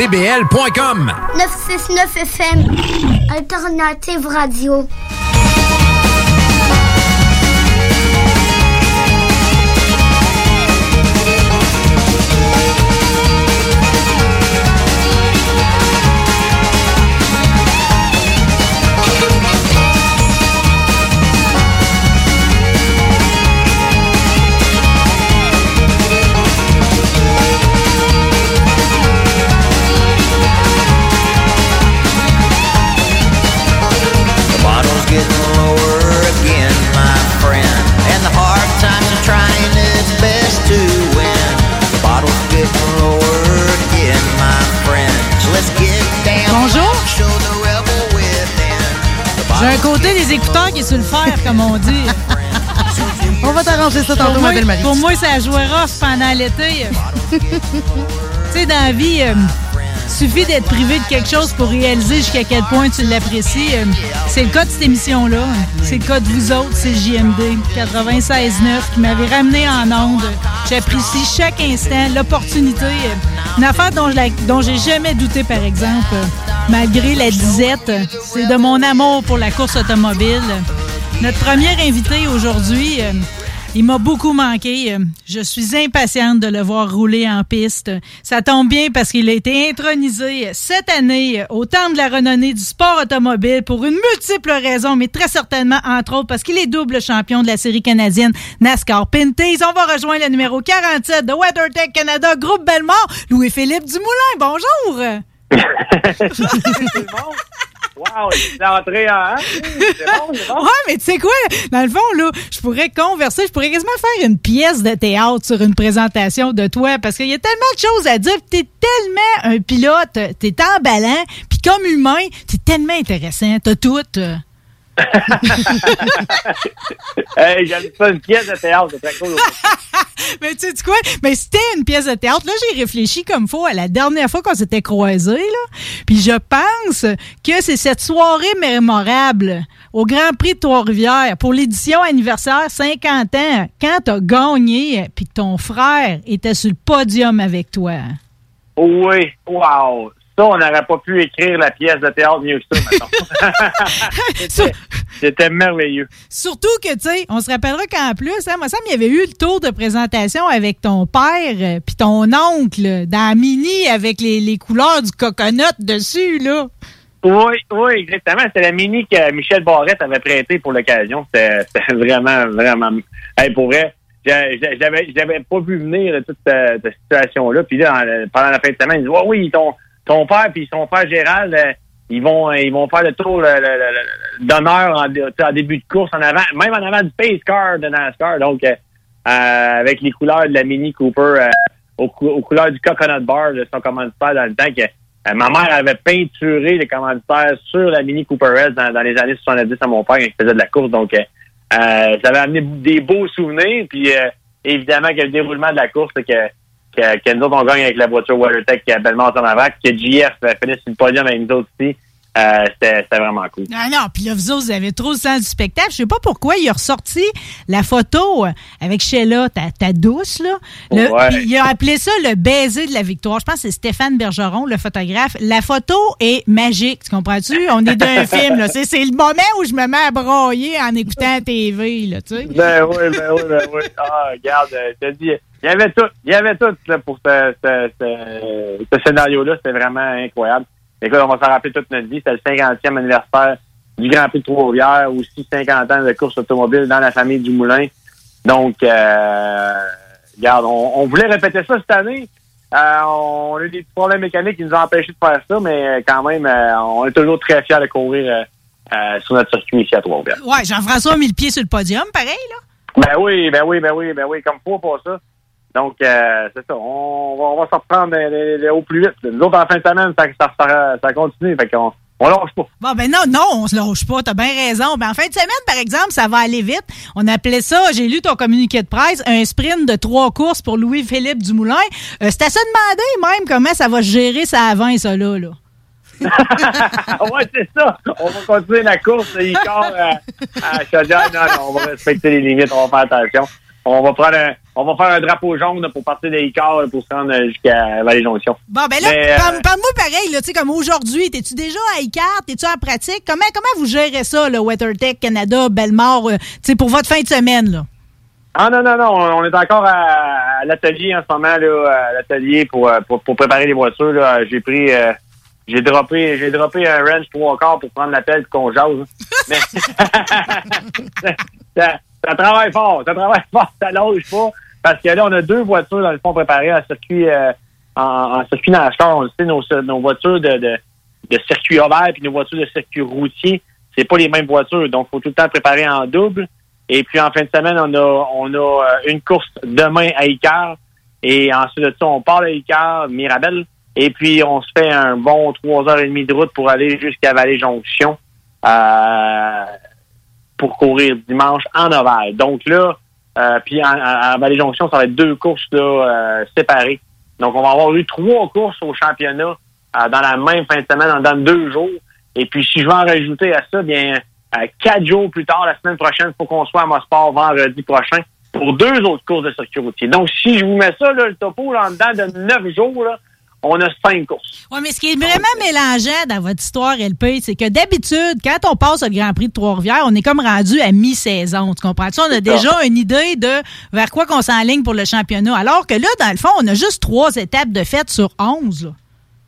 DBL.com 969 FM, Alternative Radio. To win. The bottle's getting lower again, my friend. So let's get down. Bonjour. Show the rebel within. The J'ai un côté des écouteurs qui est sur le fer, comme on dit. On va t'arranger ça tantôt, ma belle Marie. pour moi, ça rough pendant l'été. tu sais, dans la vie, euh, suffit d'être privé de quelque chose pour réaliser jusqu'à quel point tu l'apprécies. Euh, c'est le cas de cette émission-là. C'est le cas de vous autres, c'est JMD 96.9 qui m'avait ramené en onde. J'apprécie chaque instant, l'opportunité. Une affaire dont, dont j'ai jamais douté, par exemple, malgré la disette, c'est de mon amour pour la course automobile. Notre premier invité aujourd'hui, euh, il m'a beaucoup manqué. Je suis impatiente de le voir rouler en piste. Ça tombe bien parce qu'il a été intronisé cette année au temple de la renommée du sport automobile pour une multiple raison, mais très certainement, entre autres, parce qu'il est double champion de la série canadienne NASCAR Pinties. On va rejoindre le numéro 47 de WeatherTech Canada, groupe Belmont, Louis-Philippe Dumoulin. Bonjour! Wow, c'est entré en. Hein? C'est bon, c'est bon. Ouais, mais tu sais quoi? Dans le fond, là, je pourrais converser, je pourrais quasiment faire une pièce de théâtre sur une présentation de toi parce qu'il y a tellement de choses à dire. T'es tellement un pilote, t'es emballant, puis comme humain, t'es tellement intéressant. T'as tout. Hey, J'aime ça, une pièce de théâtre, c'est cool. Mais tu sais quoi? Mais c'était une pièce de théâtre. Là, j'ai réfléchi comme faut à la dernière fois qu'on s'était croisés, là. Puis je pense que c'est cette soirée mémorable au Grand Prix de Trois-Rivières pour l'édition anniversaire 50 ans, quand t'as gagné, puis que ton frère était sur le podium avec toi. Oui, wow. Ça, on n'aurait pas pu écrire la pièce de théâtre mieux que ça, mettons. C'était- merveilleux. Surtout que, tu sais, on se rappellera qu'en plus, hein, moi, ça, il y avait eu le tour de présentation avec ton père euh, puis ton oncle dans la mini avec les, les couleurs du coconut dessus, là. Oui, oui, exactement. C'était la mini que Michel Barrette avait prêtée pour l'occasion. C'était vraiment, vraiment. Hey, pour vrai, j'a- j'a- j'avais j'avais pas vu venir toute cette, cette situation-là. Puis là, en- pendant la fin de semaine, ils disent Ouais, oui, ton, ton père puis son frère Gérald, euh, ils vont euh, ils vont faire le tour d'honneur en, dé- en début de course, en avant, même en avant du pace car de NASCAR. Donc, euh, euh, avec les couleurs de la Mini Cooper, euh, aux, aux couleurs du Coconut Bar de son commanditaire dans le temps que ma mère avait peinturé les commanditaires sur la Mini Cooper S dans, les années 70 à mon père quand il faisait de la course. Donc, ça avait amené des beaux souvenirs. Puis, évidemment, que le déroulement de la course, c'est que, que, que nous autres, on gagne avec la voiture WaterTech qui est bellement en avant, que JF euh, finit sur le podium avec nous autres aussi. Euh, c'était vraiment cool. Non, non, puis là, vous autres, vous avez trop le sens du spectacle. Je sais pas pourquoi il a ressorti la photo euh, avec Sheila, ta, ta douce, là. Le- Ouais. puis il a appelé ça le baiser de la victoire. Je pense que c'est Stéphane Bergeron, le photographe. La photo est magique, tu comprends-tu? On est d'un film, là. C'est le moment où je me mets à broyer en écoutant la TV, là, tu sais. Ben oui, ben oui, ben oui. Ah, regarde, euh, je te dis, il y avait tout, il y avait tout là, pour ce, ce, ce, ce scénario-là. C'était vraiment incroyable. Écoute, on va s'en rappeler toute notre vie. C'était le 50e anniversaire du Grand Prix de Trois-Rivières, aussi 50 ans de course automobile dans la famille du Moulin. Donc, euh, regarde, on, on voulait répéter ça cette année. Euh, on a eu des petits problèmes mécaniques qui nous ont empêchés de faire ça, mais quand même, euh, on est toujours très fiers de courir sur notre circuit ici à Trois-Rivières. Ouais, Jean-François a mis le pied sur le podium, pareil, là. Ben oui, ben oui, ben oui, ben oui, comme faut pour ça. Donc, euh, c'est ça. On va, on va s'en reprendre les- les- au plus vite. Nous autres, en fin de semaine, ça, ça, ça, ça continue. Fait qu'on on lâche pas. Bon, ben non, non, on se lâche pas, t'as bien raison. Ben en fin de semaine, par exemple, ça va aller vite. On appelait ça, j'ai lu ton communiqué de presse, un sprint de trois courses pour Louis-Philippe Dumoulin. Euh, c'est à se demander même comment ça va se gérer ça avant, ça là. là. ouais, c'est ça. On va continuer la course. Il corps euh, à Chaudière. Non, non, on va respecter les limites. On va faire attention. On va prendre un, on va faire un drapeau jaune pour partir des Icar pour se rendre euh, jusqu'à Vallée-Jonction. Bon, ben là, Mais, euh, parle-moi pareil, là, tu sais, comme aujourd'hui, t'es-tu déjà à ICAR, t'es-tu en pratique? Comment, comment vous gérez ça, le WeatherTech Canada, Belmore, euh, tu sais, pour votre fin de semaine, là? Ah non, non, non, on est encore à, à l'atelier en ce moment, là, à l'atelier pour, pour, pour préparer les voitures. Là. J'ai pris euh, j'ai droppé j'ai droppé un wrench trois quarts pour prendre l'appel et qu'on jase. Mais ça, travaille fort, ça travaille fort, ça lâche pas. Parce que là, on a deux voitures dans le fond préparées en circuit euh, en, circuit NASCAR. On le sait, nos, nos voitures de, de, de circuit ovale puis nos voitures de circuit routier, c'est pas les mêmes voitures. Donc, faut tout le temps préparer en double. Et puis en fin de semaine, on a on a euh, une course demain à Icar. Et ensuite de ça, on part à Icar, Mirabel. Et puis on se fait un bon trois heures et demie de route pour aller jusqu'à Vallée-Jonction euh, pour courir dimanche en ovale. Donc là, euh, puis en- à, à Vallée-Jonction, ça va être deux courses euh, séparées. Donc on va avoir eu trois courses au championnat euh, dans la même fin de semaine, dans deux jours. Et puis si je veux en rajouter à ça, bien quatre jours plus tard, la semaine prochaine, il faut qu'on soit à Mosport vendredi prochain pour deux autres courses de circuit routier. Donc, si je vous mets ça, le topo, là, en dedans de neuf jours, là, on a cinq courses. Oui, mais ce qui est vraiment mélangeant dans votre histoire, LP, c'est que d'habitude, quand on passe au Grand Prix de Trois-Rivières, on est comme rendu à mi-saison. Tu comprends-tu? On a déjà une idée de vers quoi qu'on s'enligne pour le championnat. Alors que là, dans le fond, on a juste trois étapes de fête sur onze. là.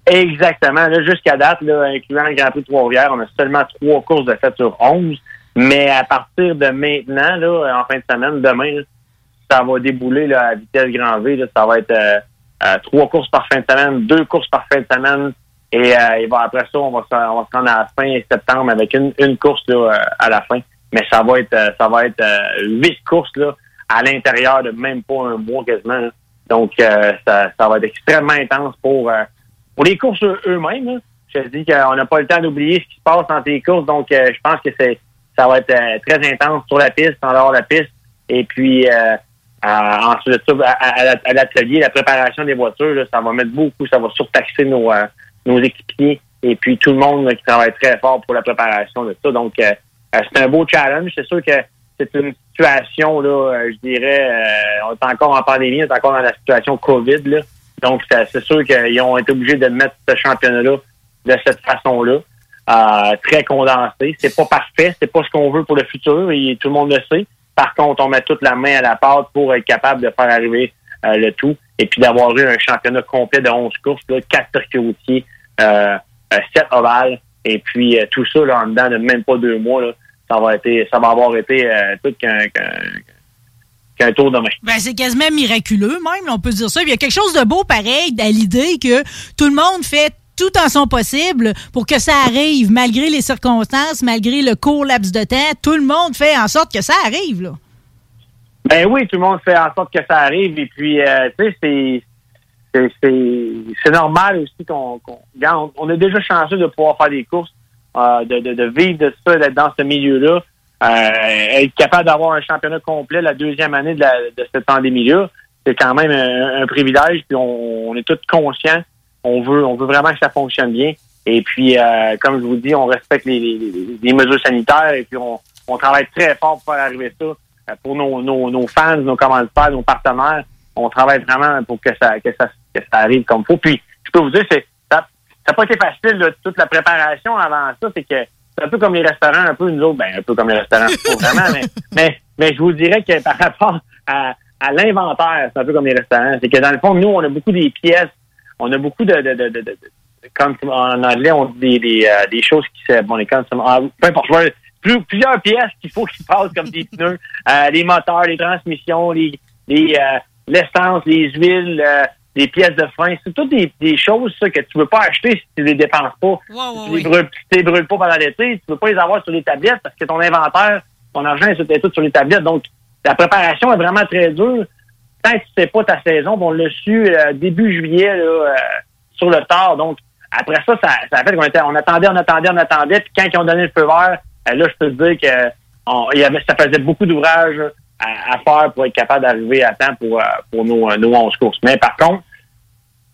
Exactement. Là, jusqu'à date, là, incluant le Grand Prix de Trois-Rivières, on a seulement trois courses de fête sur 11. Mais à partir de maintenant, là, en fin de semaine, demain, là, ça va débouler là, à vitesse grand V. Ça va être euh, euh, trois courses par fin de semaine, deux courses par fin de semaine. Et, euh, et bon, après ça, on va, se, rendre à la fin septembre avec une, une course là, euh, à la fin. Mais ça va être euh, ça va être euh, huit courses là, à l'intérieur de même pas un mois quasiment. là. Donc, euh, ça, ça va être extrêmement intense pour, pour les courses eux- eux-mêmes. là. Je te dis qu'on n'a pas le temps d'oublier ce qui se passe dans tes courses. Donc, je pense que c'est ça va être très intense sur la piste, en dehors de la piste. Et puis, euh, ensuite de ça, à, à- à l'atelier, la préparation des voitures, là, ça va mettre beaucoup, ça va surtaxer nos, euh, nos équipiers et puis tout le monde là, qui travaille très fort pour la préparation de ça. Donc, euh, euh, c'est un beau challenge. C'est sûr que c'est une situation, là, euh, je dirais, euh, on est encore en pandémie, on est encore dans la situation COVID. Là. Donc, c'est sûr qu'ils ont été obligés de mettre ce championnat-là de cette façon-là. Euh, très condensé. C'est pas parfait, c'est pas ce qu'on veut pour le futur et tout le monde le sait. Par contre, on met toute la main à la pâte pour être capable de faire arriver euh, le tout et puis d'avoir eu un championnat complet de 11 courses, là, 4 circuits routiers, euh, euh, 7 ovales et puis euh, tout ça là, en dedans de même pas deux mois. Ça va été, ça va avoir été euh, tout qu'un qu'un- qu'un tour de main. Ben, c'est quasiment miraculeux, même, on peut dire ça. Il y a quelque chose de beau, pareil, à l'idée que tout le monde fait tout en son possible pour que ça arrive, malgré les circonstances, malgré le court laps de temps. Tout le monde fait en sorte que ça arrive, là. Ben oui, tout le monde fait en sorte que ça arrive. Et puis, euh, tu sais, c'est normal aussi qu'on on, est déjà chanceux de pouvoir faire des courses, euh, de, de, vivre de ça, d'être dans ce milieu-là, euh, être capable d'avoir un championnat complet la deuxième année de, la, de cette pandémie-là, c'est quand même un, un privilège. Puis on, on est tous conscients. On veut, on veut vraiment que ça fonctionne bien. Et puis, euh, comme je vous dis, on respecte les, les- les mesures sanitaires et puis on, on travaille très fort pour faire arriver ça euh, pour nos, nos, nos fans, nos commanditaires, nos partenaires. On travaille vraiment pour que ça, que ça, que ça arrive comme faut. Puis, je peux vous dire, c'est ça n'a pas été facile, là, toute la préparation avant ça. C'est que c'est un peu comme les restaurants, un peu nous autres, ben un peu comme les restaurants, pas vraiment, mais, mais, mais je vous dirais que par rapport à, à l'inventaire, c'est un peu comme les restaurants. C'est que dans le fond, nous, on a beaucoup des pièces, on a beaucoup de, de, de, de, de- comme en anglais, on dit des, des, euh, des choses qui se, bon, les consom- ah, peu importe, je vois plus- plusieurs pièces qu'il faut qu'ils passent comme des pneus, euh, les moteurs, les transmissions, les, les euh, l'essence, les huiles, euh, les pièces de frein. C'est toutes des, des choses ça, que tu veux pas acheter si tu les dépenses pas. si tu les brûles, si tu les brûles pas pendant l'été, tu veux pas les avoir sur les tablettes parce que ton inventaire, ton argent est tout sur les tablettes. Donc, la préparation est vraiment très dure. Tant que tu sais pas ta saison, on l'a su euh, début juillet euh, sur le tard. Donc, après ça, ça, a fait qu'on on attendait, on attendait, on attendait. Puis quand ils ont donné le feu vert, euh, là, je peux te dire que ça faisait beaucoup d'ouvrages à, faire pour être capable d'arriver à temps pour, pour nos, nos 11 courses. Mais par contre,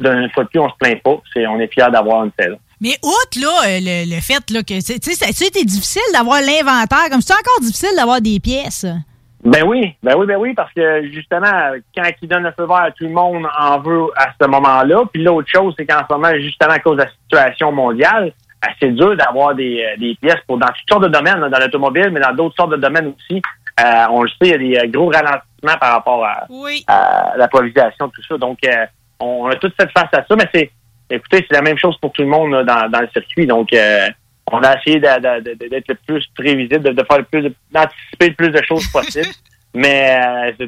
d'une fois de plus, on se plaint pas. C'est, on est fiers d'avoir une saison. Mais outre là, le, le fait là, que c'est- ça a été difficile d'avoir l'inventaire, comme c'est encore difficile d'avoir des pièces? Ben oui, ben oui, ben oui, parce que justement, quand ils donnent le feu vert, tout le monde en veut à ce moment-là. Puis l'autre chose, c'est qu'en ce moment, justement à cause de la situation mondiale, euh, c'est dur d'avoir des, euh, des pièces pour dans toutes sortes de domaines, dans l'automobile, mais dans d'autres sortes de domaines aussi. Euh, on le sait, il y a des euh, gros ralentissements par rapport à, Oui. à l'approvisionnement, tout ça. Donc, euh, on a tout fait face à ça, mais c'est, écoutez, c'est la même chose pour tout le monde là, dans, dans le circuit. Donc, euh, on a essayé d'être le plus prévisible, de, de faire le plus, d'anticiper le plus de choses possible. mais euh,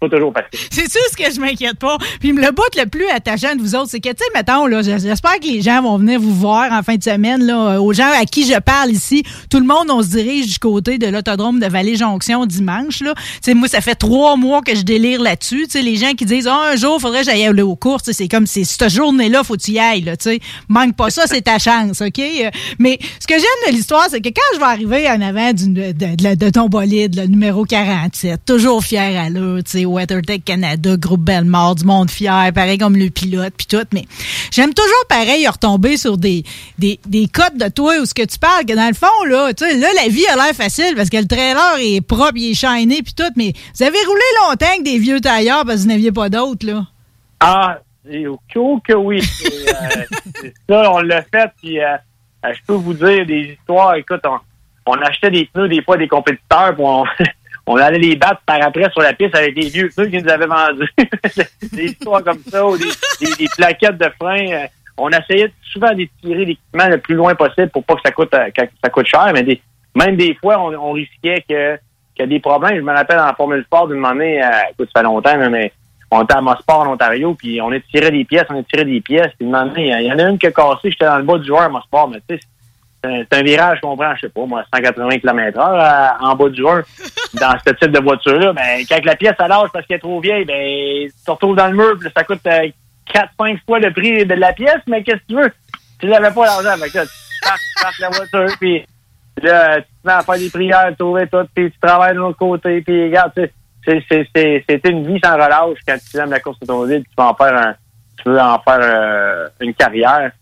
pas toujours. C'est sûr ce que je m'inquiète pas. Puis le bout le plus attachant de vous autres, c'est que, tu sais, mettons, là, j'espère que les gens vont venir vous voir en fin de semaine, là, euh, aux gens à qui je parle ici. Tout le monde, on se dirige du côté de l'autodrome de Vallée-Jonction dimanche, là. Tu sais, moi, ça fait trois mois que je délire là-dessus. Tu sais, les gens qui disent, Ah, un jour, faudrait que j'aille aller aux courses. C'est comme, c'est cette journée-là, faut que tu y ailles, là, tu sais. Manque pas ça, c'est ta chance, OK? Euh, Mais ce que j'aime de l'histoire, c'est que quand je vais arriver en avant de, de- de ton bolide, le numéro 47, toujours fier à l'heure, tu sais, WeatherTech Canada, groupe Bellemare, du monde fier, pareil comme le pilote, puis tout, mais j'aime toujours pareil retomber sur des, des, des codes de toi ou ce que tu parles, que dans le fond, là, tu sais, là, la vie a l'air facile parce que le trailer est propre, il est shiny, puis tout, mais vous avez roulé longtemps avec des vieux tailleurs parce que vous n'aviez pas d'autres, là. Ah, c'est au cas que oui. Euh, ça, on l'a fait. Puis, euh, euh, je peux vous dire des histoires. Écoute, on, on achetait des pneus des fois des compétiteurs, puis on, on allait les battre par après sur la piste avec des vieux pneus qu'ils nous avaient vendus. des histoires comme ça, des, plaquettes de frein. euh, on essayait souvent d'étirer l'équipement le plus loin possible pour pas que ça coûte euh, que ça coûte cher, mais des, même des fois, on, on risquait que qu'il y a des problèmes. Je me rappelle en Formule Sport d'une année, euh, écoute, ça fait longtemps, mais on était à Mosport en Ontario, puis on étirait des pièces, on étirait des pièces. Puis une année, il y en a une qui a cassé, j'étais dans le bas du joueur à Mosport, mais tu sais, c'est un, virage qu'on prend, je sais pas, moi, 180 km heure en bas du joueur. dans ce type de voiture-là, ben, quand la pièce elle lâche parce qu'elle est trop vieille, ben, tu retrouves dans le mur, puis ça coûte 4-5 fois le prix de la pièce, mais qu'est-ce que tu veux? Tu n'avais pas l'argent, fait que là, tu tu parques la voiture, puis là, tu te mets à faire des prières, trouver tout, puis tu travailles de l'autre côté, puis regarde, tu c'est, une vie sans relâche quand tu aimes la course automobile, tu veux en faire un, tu veux en faire euh, une carrière.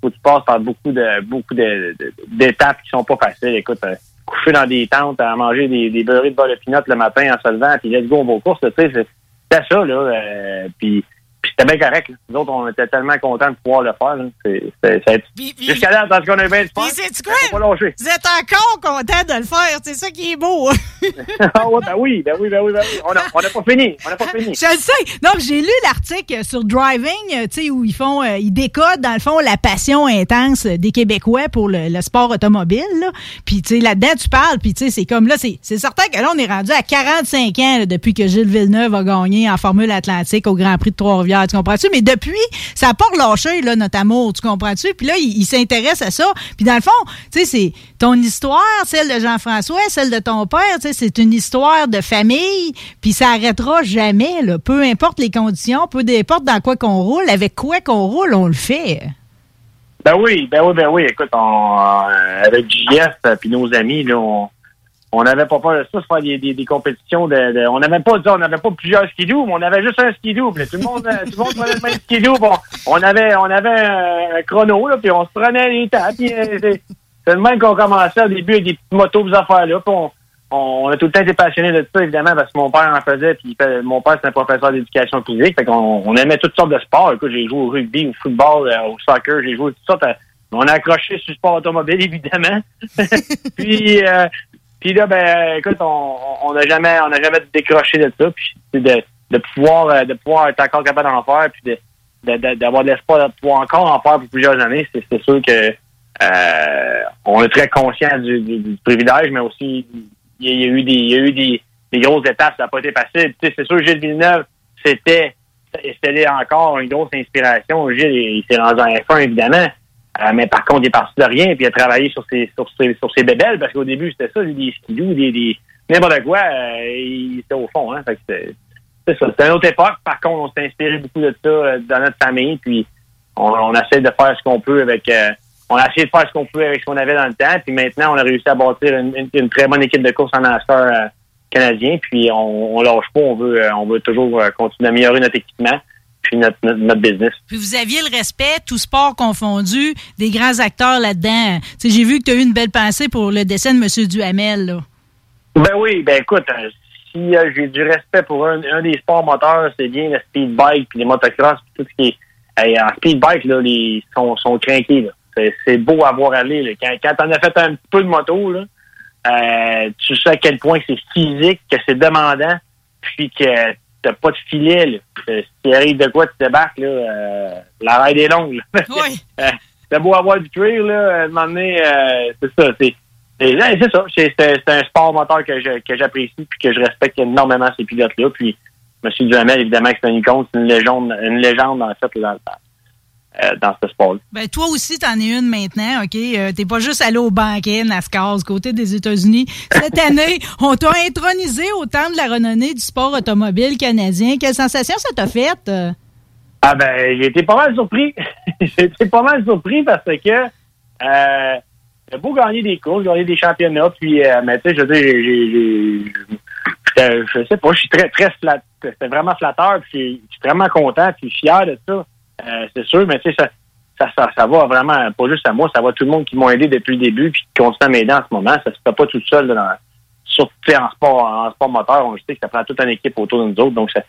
Faut que tu passes par beaucoup de, beaucoup de, d'étapes qui sont pas faciles. Écoute, euh, coucher dans des tentes, à manger des, des beurrés de beurre de pinot le matin en se levant, puis let's go, on va aux courses, tu sais, c'est, ça, là, euh, puis, puis c'était bien correct. là. Nous autres, on était tellement contents de pouvoir le faire. C'est, c'est, Jusqu'à là, parce qu'on a bien du fun. Sais-tu quoi? Pas lâcher. Vous êtes encore content de le faire, c'est ça qui est beau. ah ouais, ben oui, ben oui, ben oui, ben oui. On n'a on a pas fini, on n'a pas fini. Je le sais. Non, j'ai lu l'article sur Driving, euh, tu sais, où ils font, euh, ils décodent, dans le fond, la passion intense des Québécois pour le, le sport automobile, là. Puis, tu sais, là-dedans, tu parles, puis, tu sais, c'est comme là, c'est c'est certain que là, on est rendu à 45 ans, là, depuis que Gilles Villeneuve a gagné en Formule Atlantique au Grand Prix de Trois-Rivières, tu comprends-tu? Mais depuis, ça n'a pas relâché, là, notre amour, tu comprends-tu? Puis là, il, s'intéresse à ça. Puis, dans le fond, tu sais, c'est ton histoire, celle de Jean-François, celle de ton père, tu sais, c'est une histoire de famille, puis ça arrêtera jamais, là. Peu importe les conditions, peu importe dans quoi qu'on roule, avec quoi qu'on roule, on le fait. Ben oui, ben oui, ben oui. Écoute, euh, avec JF euh, puis nos amis, là, on, on n'avait pas peur de ça, de faire des, des, des compétitions de, de- on n'avait pas on n'avait pas plusieurs skidoo, mais on avait juste un skidoo. Là, Tout le monde, euh, tout le monde prenait le même skidoo. Bon, on avait, on avait un, chrono, là, puis on se prenait les temps. Puis euh, c'est le même qu'on commençait au début avec des petites motos, des affaires-là. Puis on, on a tout le temps été passionné de ça, évidemment, parce que mon père en faisait, puis mon père, c'est un professeur d'éducation physique. Fait on aimait toutes sortes de sports. Écoute, j'ai joué au rugby, au football, euh, au soccer, j'ai joué toutes sortes. on a accroché sur le sport automobile, évidemment. puis, euh, puis là, ben, écoute, on on n'a jamais, on n'a jamais décroché de ça. Puis de, de pouvoir, euh, de pouvoir être encore capable d'en faire, puis de, d'avoir de l'espoir de pouvoir encore en faire pour plusieurs années, c'est, sûr que euh, on est très conscient du, du- du privilège, mais aussi il y, a- a eu des, il y a eu des, des grosses étapes, ça n'a pas été facile. Tu sais, c'est sûr, Gilles Villeneuve, c'était, c'était encore une grosse inspiration. Gilles, il, il s'est rendu en F1, évidemment. Euh, mais par contre, il est parti de rien, puis il a travaillé sur ses, sur ses, sur ses bébelles, parce qu'au début, c'était ça, des skidoo, des, des, n'importe quoi, euh, il était au fond, hein. C'est, ça. C'est une autre époque. Par contre, on s'est inspiré beaucoup de ça euh, dans notre famille, puis on, on essaie de faire ce qu'on peut avec, euh, on a essayé de faire ce qu'on peut avec ce qu'on avait dans le temps, puis maintenant, on a réussi à bâtir une, une- très bonne équipe de course en euh, canadien, puis on, on lâche pas, on veut, on veut toujours continuer à améliorer notre équipement, puis notre, notre, notre business. Puis vous aviez le respect, tout sport confondu, des grands acteurs là-dedans. J'ai vu que tu as eu une belle pensée pour le dessin de M. Duhamel. Là. Ben oui, ben écoute, euh, si euh, j'ai du respect pour un, un des sports moteurs, c'est bien le speed bike puis les motocross puis tout ce qui est hey, en speed bike là, les sont sont. C'est, c'est beau à voir aller là. Quand quand t'en as fait un peu de moto là, euh, tu sais à quel point c'est physique, que c'est demandant, puis que t'as pas de filet là. Euh, S'il arrive de quoi tu débarques là, euh, la ride est longue. Là. Oui. Euh, c'est beau avoir du trail, là, à un moment donné, euh, c'est ça, c'est, c'est, ça, c'est, un sport moteur que, je, que j'apprécie puis que je respecte énormément ces pilotes-là, puis M. Duhamel, évidemment, que c'est un icône, c'est une légende, une légende, en fait, dans, euh, dans ce sport-là. Ben, toi aussi, t'en es une maintenant, OK? Euh, T'es pas juste allé au banquet NASCAR du côté des États-Unis. Cette année, on t'a intronisé au temps de la renommée du sport automobile canadien. Quelle sensation ça t'a fait? euh? Ah ben, j'ai été pas mal surpris. j'ai été pas mal surpris parce que euh, j'ai beau gagner des courses, gagner des championnats, puis mais tu sais, je veux dire, j'ai, je sais pas, je suis très, très flat, c'était vraiment flatteur, puis je suis vraiment content, puis fier de ça. Euh, c'est sûr, mais tu sais, ça, ça, ça, va vraiment, pas juste à moi, ça va à tout le monde qui m'ont aidé depuis le début, puis qui continuent à m'aider en ce moment. Ça se fait pas tout seul dans, surtout en sport, en sport moteur, on sait que ça prend toute une équipe autour de nous autres, donc ça,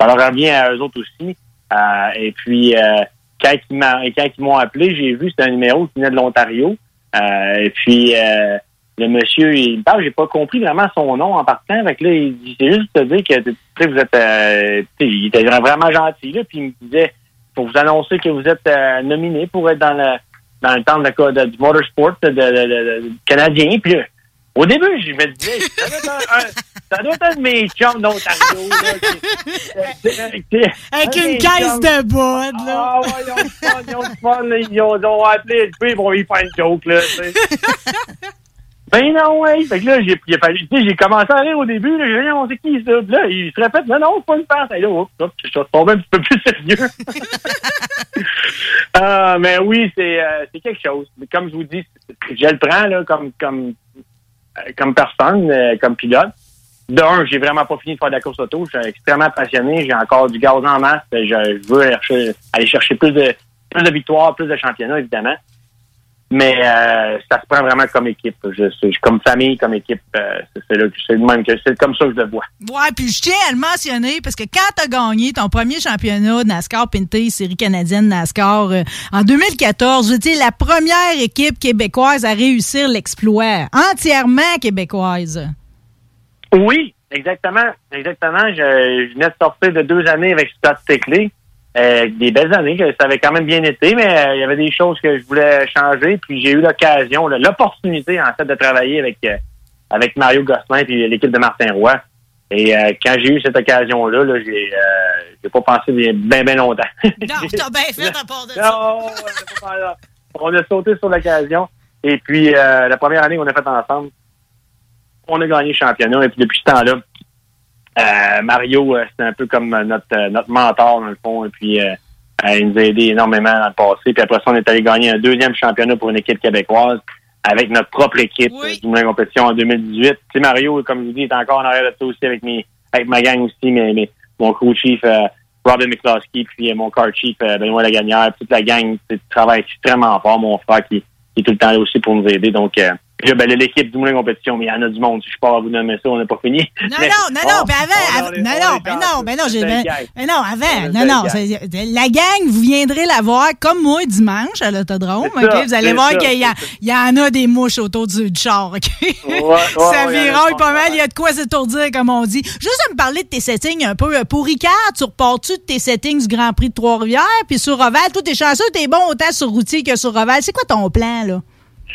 ça leur revient à eux autres aussi. Euh, et puis, euh, quand ils quand ils m'ont appelé, j'ai vu c'était un numéro qui venait de l'Ontario. Euh, et puis, euh, le monsieur, il me parle, j'ai pas compris vraiment son nom en partant. Avec là, il dit, c'est juste te dire que vous êtes, euh, il était vraiment gentil. Là, puis il me disait, pour vous annoncer que vous êtes euh, nominé pour être dans le dans le temps de, de- du motorsport de, de- canadien. Puis là, au début, je me disais, ça doit être un, un- ça doit être un de mes chums d'Ontario. Avec un une caisse de bottes, là. Ah ouais, ils ont du fun, ils ont. Ils ont, appelé puis ils vont y faire une joke, là. Ben non, ouais. Fait que là, j'ai, j'ai commencé à rire au début, là. J'ai dit, on sait qui, ça? Là, il se répète, non, non, c'est pas une passe. Et là, hop, je suis tombé un petit peu plus sérieux. Ah, mais oui, c'est, euh, c'est quelque chose. Mais comme je vous dis, je le prends, là, comme, comme, euh, comme personne, euh, comme pilote. D'un, j'ai vraiment pas fini de faire de la course auto. Je suis extrêmement passionné. J'ai encore du gaz en masse. Je, je veux aller chercher, aller chercher plus de plus de victoires, plus de championnats, évidemment. Mais euh, ça se prend vraiment comme équipe. Je, je- comme famille, comme équipe. euh, c'est, le même que c'est comme ça que je le vois. Ouais, puis je tiens à le mentionner parce que quand t'as gagné ton premier championnat de NASCAR Pinté, série canadienne NASCAR, euh, en 2014, je veux dire, la première équipe québécoise à réussir l'exploit, entièrement québécoise. Oui, exactement. Exactement. Je, je venais de sortir de deux années avec Scott Stickley. Euh, des belles années, que ça avait quand même bien été, mais euh, il y avait des choses que je voulais changer. Puis j'ai eu l'occasion, l'opportunité en fait de travailler avec euh, avec Mario Gosselin et l'équipe de Martin Roy. Et euh, quand j'ai eu cette occasion-là, là, j'ai euh, j'ai pas pensé bien bien longtemps. Non, t'as bien fait à part de ça. Non, on a pas- on a sauté sur l'occasion. Et puis, euh, la première année qu'on a fait ensemble, on a gagné le championnat. Et puis, depuis ce temps-là, Mario, euh, c'était un peu comme euh, notre, euh, notre mentor, dans le fond. Et puis, euh, euh, il nous a aidé énormément dans le passé. Puis après ça, on est allé gagner un deuxième championnat pour une équipe québécoise. avec notre propre équipe Oui. euh, du Moulin Compétition en 2018. Tu sais, Mario, comme je vous dis, est encore en arrière de ça aussi avec mes avec ma gang aussi, mais, mais mon crew chief euh, Robin McCloskey, puis euh, mon car chief euh, Benoît Lagagnère, toute la gang tu sais, travaille extrêmement fort, mon frère qui, qui est tout le temps là aussi pour nous aider. Donc euh, puis ben, l'équipe du Moulin Compétition, mais il y en a du monde. Si je pars à vous nommer ça, on n'a pas fini. Non, Mais non, non, non, on- ben avant, est- non, on non, est ben non, ben non, j'ai, ben, non, avant, non, non, la gang, vous viendrez la voir comme moi dimanche à l'autodrome, ça, ok? Vous allez voir qu'il y, y en a des mouches autour du, du char, ok? Ouais, ouais, ça vironne pas mal, il y a de quoi s'étourdir, comme on dit. Juste à me parler de tes settings un peu. Pour Ricard, tu repars-tu de tes settings du Grand Prix de Trois-Rivières, puis sur Oval, toi, t'es chanceux, t'es bon autant sur routier que sur Oval. C'est quoi ton plan, là?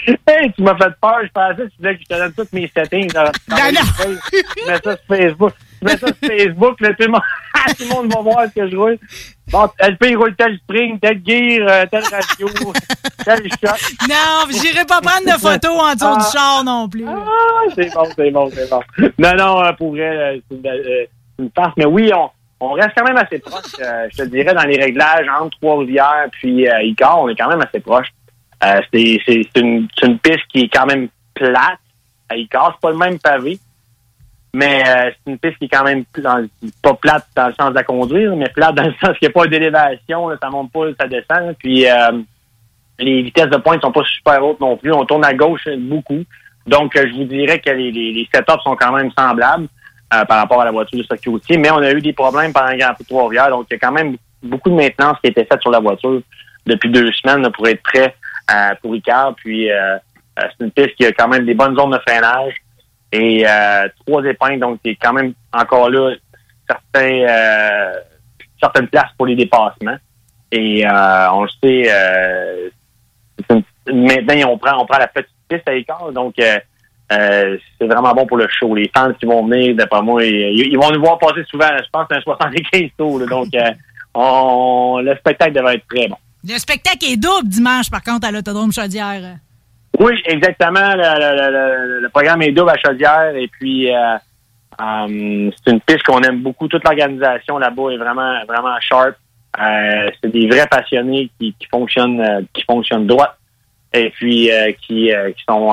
Hey, tu m'as fait peur. Je pensais que tu voulais que je te donne toutes mes settings. Dans, dans Ben les non. feuilles. Tu mets ça sur Facebook. Tu mets ça sur Facebook. Là, tout, le monde, tout le monde va voir ce que je roule. Bon, LP, il roule tel spring, tel gear, euh, tel ratio, tel shot. Non, j'irai pas prendre de photos en dessous du char non plus. Ah, c'est bon, c'est bon, c'est bon. Non, non, euh, pour vrai, euh, c'est une, une farce. Mais oui, on, on reste quand même assez proche. euh, je te dirais, dans les réglages entre Trois-Rivières puis euh, Icar, on est quand même assez proche. Euh, c'est c'est- c'est une, c'est une piste qui est quand même plate à Icar. C'est pas le même pavé. Mais euh, c'est une piste qui est quand même dans- pas plate dans le sens de la conduire, mais plate dans le sens qu'il n'y a pas d'élévation, là, ça monte pas, ça descend. Puis euh, les vitesses de pointe sont pas super hautes non plus. On tourne à gauche beaucoup. Donc, euh, je vous dirais que les, les, les setups sont quand même semblables euh, par rapport à la voiture de routier. Mais on a eu des problèmes pendant le Grand Prix Trois-Rivières. Donc, il y a quand même beaucoup de maintenance qui a été faite sur la voiture depuis deux semaines là, pour être prêt euh, pour Ricard. Puis, euh, c'est une piste qui a quand même des bonnes zones de freinage et euh, trois épingles. Donc, il y a quand même encore là certains, euh, certaines places pour les dépassements. Et euh, on le sait, une- maintenant, on prend, on prend la petite piste à l'écart. Donc, euh, c'est vraiment bon pour le show. Les fans qui vont venir, d'après moi, ils, vont nous voir passer souvent. Je pense un 75 tours. donc, euh, on, le spectacle devrait être très bon. Le spectacle est double dimanche, par contre, à l'Autodrome Chaudière. Oui, exactement. Le, programme est double à Chaudière et puis euh, euh, c'est une piste qu'on aime beaucoup. Toute l'organisation là-bas est vraiment vraiment sharp. Euh, c'est des vrais passionnés qui, fonctionnent euh, qui fonctionnent droit et puis qui, sont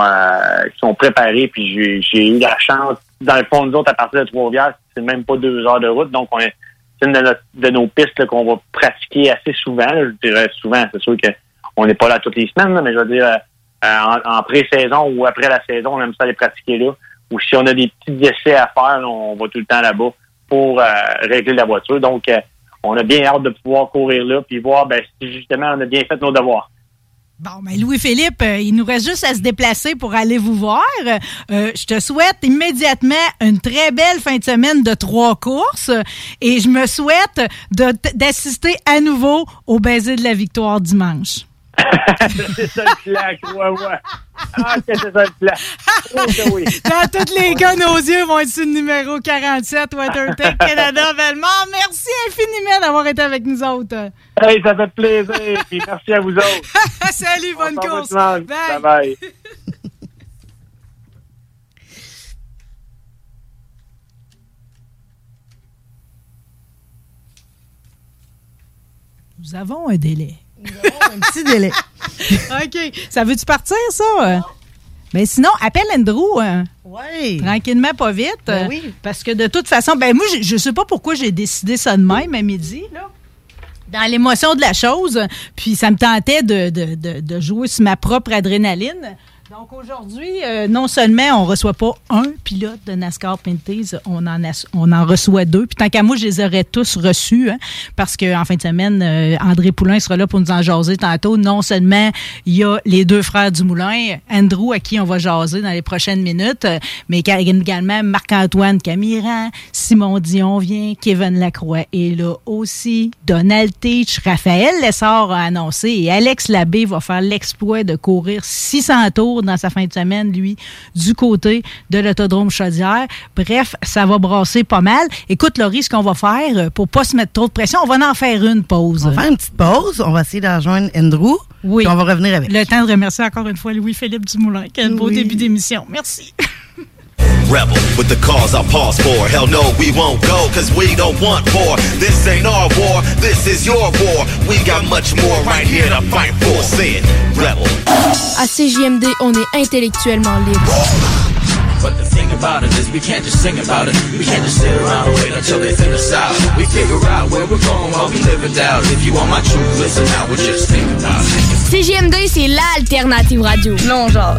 qui sont préparés. Puis j'ai, eu la chance, dans le fond, nous autres, à partir de Trois-Rivières, c'est même pas deux heures de route. Donc on est, une de, nos pistes qu'on va pratiquer assez souvent. Je dirais souvent, c'est sûr que on n'est pas là toutes les semaines, mais je veux dire euh, euh, en, pré-saison ou après la saison, on aime ça les pratiquer là. Ou si on a des petits essais à faire, on va tout le temps là-bas pour euh, régler la voiture. Donc, on a bien hâte de pouvoir courir là puis voir ben, si justement on a bien fait nos devoirs. Bon, ben Louis-Philippe, euh, il nous reste juste à se déplacer pour aller vous voir. Euh, je te souhaite immédiatement une très belle fin de semaine de trois courses et je me souhaite d'assister à nouveau au baiser de la victoire dimanche. c'est ça le plan, crois-moi. Ah, que c'est ça le. Oh, oui. Dans tous les cas, nos yeux vont être sur le numéro 47, WaterTech Canada Belmont. Merci infiniment d'avoir été avec nous autres. Hey, ça fait plaisir. Puis merci à vous autres. Salut, bonne course. Bye. Bye bye. Nous avons un délai. Un petit délai. OK. Ça veut-tu partir, ça? Mais sinon, appelle Andrew. hein. Oui. Tranquillement, pas vite. Ben oui. Parce que de toute façon, ben moi, je, je sais pas pourquoi j'ai décidé ça de même à midi, là. Dans l'émotion de la chose. Puis ça me tentait de, de, de, de jouer sur ma propre adrénaline. Donc aujourd'hui, euh, non seulement on reçoit pas un pilote de NASCAR Pinties, on en, as- on en reçoit deux. Puis tant qu'à moi, je les aurais tous reçus, hein, parce qu'en fin de semaine, euh, André Poulain sera là pour nous en jaser tantôt. Non seulement il y a les deux frères du Moulin, Andrew à qui on va jaser dans les prochaines minutes, euh, mais également Marc-Antoine Camiran, Simon Dion vient, Kevin Lacroix est là aussi, Donald Teach, Raphaël Lessard a annoncé et Alex Labbé va faire l'exploit de courir 600 tours dans sa fin de semaine, lui, du côté de l'autodrome Chaudière. Bref, ça va brasser pas mal. Écoute, Laurie, ce qu'on va faire, euh, pour pas se mettre trop de pression, on va en faire une pause. On va faire une petite pause. On va essayer de rejoindre Andrew. Oui. Puis on va revenir avec. Le temps de remercier encore une fois Louis-Philippe Dumoulin. Quel beau Oui. début d'émission. Merci. Rebel with the cause I'll pause for. Hell no, we won't go, cause we don't want war. This ain't our war, this is your war. We got much more right here to fight for. Say it, Rebel. À CJMD, on est intellectuellement libre. But the thing about it is we can't just sing about it. We can't just sit around and wait until they us out. We figure out where we're going while we live it out. If you want my truth, listen now, we'll just think about it. CJMD, c'est l'alternative radio. Non, genre.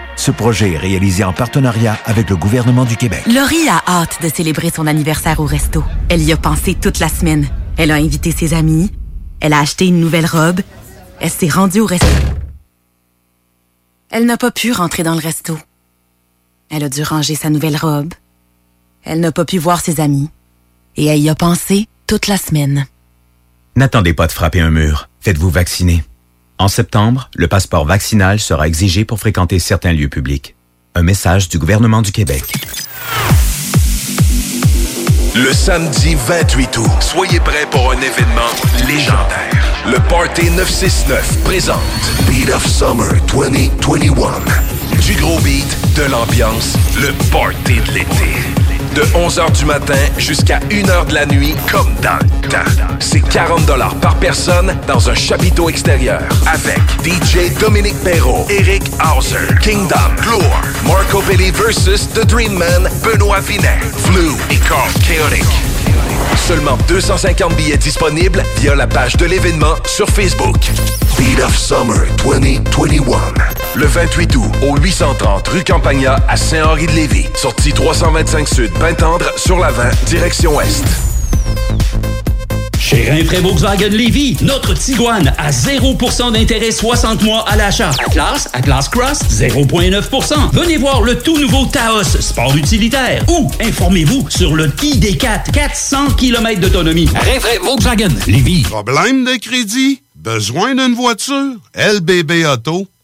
Ce projet est réalisé en partenariat avec le gouvernement du Québec. Laurie a hâte de célébrer son anniversaire au resto. Elle y a pensé toute la semaine. Elle a invité ses amis. Elle a acheté une nouvelle robe. Elle s'est rendue au resto. Elle n'a pas pu rentrer dans le resto. Elle a dû ranger sa nouvelle robe. Elle n'a pas pu voir ses amis. Et elle y a pensé toute la semaine. N'attendez pas de frapper un mur. Faites-vous vacciner. En septembre, le passeport vaccinal sera exigé pour fréquenter certains lieux publics. Un message du gouvernement du Québec. Le samedi 28 août, soyez prêts pour un événement légendaire. Le Party 969 présente Beat of Summer 2021. Du gros beat, de l'ambiance, le party de l'été. De 11h du matin jusqu'à 1h de la nuit, comme dans le temps. C'est 40 par personne dans un chapiteau extérieur. Avec DJ Dominique Perrault, Eric Hauser, Kingdom, Gloire, Marco Belli versus The Dream Man, Benoît Vinet, Flu et Carl Chaotic. Seulement 250 billets disponibles via la page de l'événement sur Facebook. Beat of Summer 2021. Le 28 août au 830 rue Campagna à Saint-Henri-de-Lévis. Sortie 325 Sud, Pintendre, sur la 20, direction Ouest. Chez Rinfraie Volkswagen Lévy, notre Tiguan à 0% d'intérêt 60 mois à l'achat. Atlas, Atlas Cross, 0,9%. Venez voir le tout nouveau Taos, sport utilitaire. Ou informez-vous sur le ID4, 400 km d'autonomie. Rinfraie Volkswagen Lévy. Problème de crédit? Besoin d'une voiture? LBB Auto.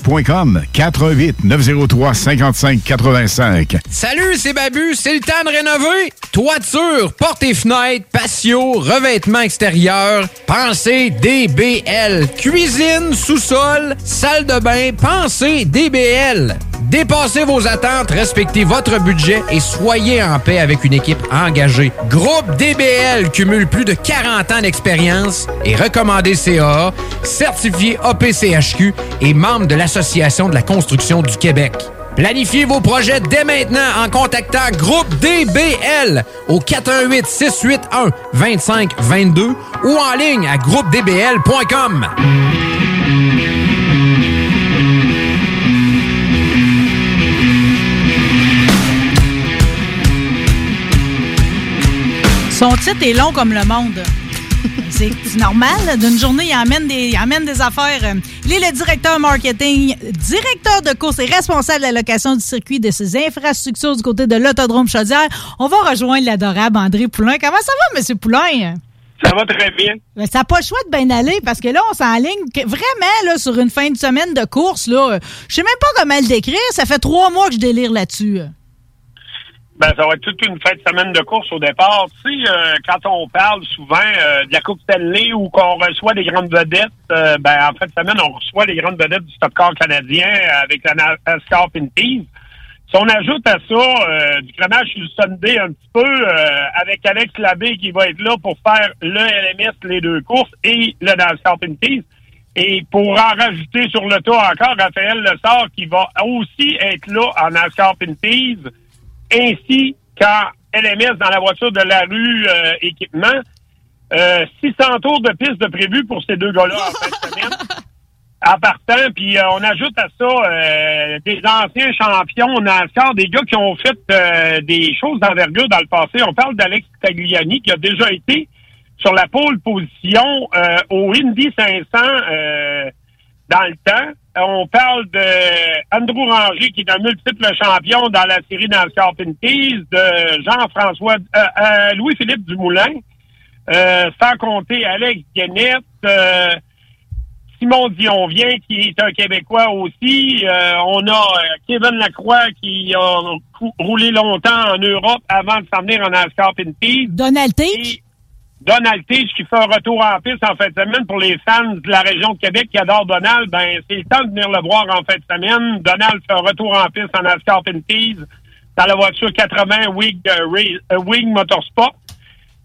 GestionBloc.com 418 903 55 85. Salut, c'est Babu, c'est le temps de rénover. Toiture, portes et fenêtres, patio, revêtement extérieur, pensez DBL. Cuisine, sous-sol, salle de bain, pensez DBL. Dépassez vos attentes, respectez votre budget et soyez en paix avec une équipe engagée. Groupe DBL cumule plus de 40 ans d'expérience et recommandé CA, certifié APCHQ et membre de l'Association de la construction du Québec. Planifiez vos projets dès maintenant en contactant Groupe DBL au 418 681 2522 ou en ligne à groupedbl.com. Son titre est long comme le monde. C'est normal. D'une journée, il amène des, il amène des affaires. Il est le directeur marketing, directeur de course et responsable de la location du circuit de ses infrastructures du côté de l'Autodrome Chaudière. On va rejoindre l'adorable André Poulain. Comment ça va, M. Poulain? Ça va très bien. Mais ça n'a pas le choix de bien aller parce que là, on s'enligne vraiment là, sur une fin de semaine de course. Là. Je sais même pas comment le décrire. Ça fait trois mois que je délire là-dessus. Ben, ça va être toute une fin de semaine de course au départ. Tu sais, euh, quand on parle souvent euh, de la Coupe Stanley ou qu'on reçoit des grandes vedettes, euh, ben, en fin de semaine, on reçoit les grandes vedettes du Top Car canadien avec la NASCAR Pinties. Si on ajoute à ça euh, du crémage sur le Sunday un petit peu, euh, avec Alex Labbé qui va être là pour faire le LMS, les deux courses, et le NASCAR Pinties, et pour en rajouter sur le tour encore, Raphaël Lessard qui va aussi être là en NASCAR Pinties, ainsi qu'en LMS dans la voiture de la rue euh, équipement. Euh, 600 tours de piste de prévu pour ces deux gars-là en fin de semaine. En partant, puis euh, on ajoute à ça euh, des anciens champions NASCAR, des gars qui ont fait euh, des choses d'envergure dans le passé. On parle d'Alex Tagliani qui a déjà été sur la pole position euh, au Indy 500 euh, dans le temps. On parle de Andrew Ranger, qui est un multiple champion dans la série NASCAR Pinties, de Jean-François, euh, euh, Louis-Philippe Dumoulin, euh, sans compter Alex Guénette, euh, Simon Dion vient, qui est un Québécois aussi. Euh, on a Kevin Lacroix qui a roulé longtemps en Europe avant de s'en venir en NASCAR Pinties. Donald Tate. Donald Tige qui fait un retour en piste en fin de semaine pour les fans de la région de Québec qui adorent Donald. Ben, c'est le temps de venir le voir en fin de semaine. Donald fait un retour en piste en NASCAR Pinties dans la voiture 80 Wing, Wing Motorsport.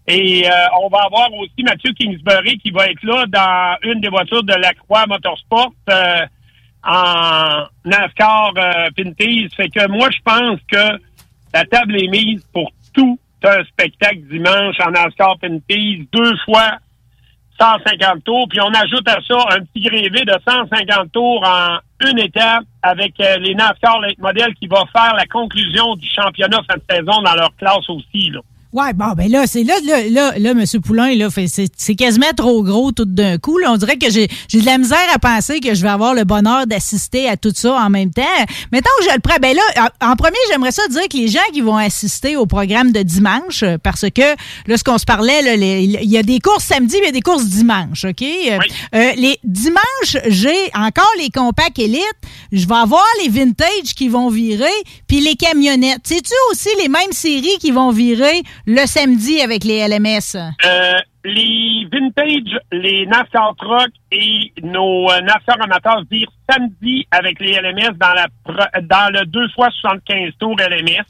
Et euh, on va avoir aussi Mathieu Kingsbury qui va être là dans une des voitures de la Croix Motorsport euh, en NASCAR euh, Pinties. Fait que moi, je pense que la table est mise pour tout un spectacle dimanche en NASCAR Pinties, deux fois 150 tours, puis on ajoute à ça un petit grévé de 150 tours en une étape avec euh, les NASCAR Late Model qui va faire la conclusion du championnat fin de saison dans leur classe aussi. Là. Ouais, bon, ben là, c'est là, là, là, là, M. Poulain, là, fait- c'est quasiment trop gros tout d'un coup. Là. On dirait que j'ai j'ai de la misère à penser que je vais avoir le bonheur d'assister à tout ça en même temps. Mettons que je le prends. Ben là, en, premier, j'aimerais ça dire que les gens qui vont assister au programme de dimanche, parce que là, ce qu'on se parlait, là, il y a des courses samedi, mais il y a des courses dimanche, OK? Euh, euh, les dimanches, j'ai encore les compacts élites. Je vais avoir les vintage qui vont virer, puis les camionnettes. C'est-tu aussi les mêmes séries qui vont virer le samedi avec les LMS? Euh, les vintage, les NASCAR Truck et nos euh, NASCAR amateurs virent samedi avec les LMS dans, la dans le 2 fois 75 tours LMS.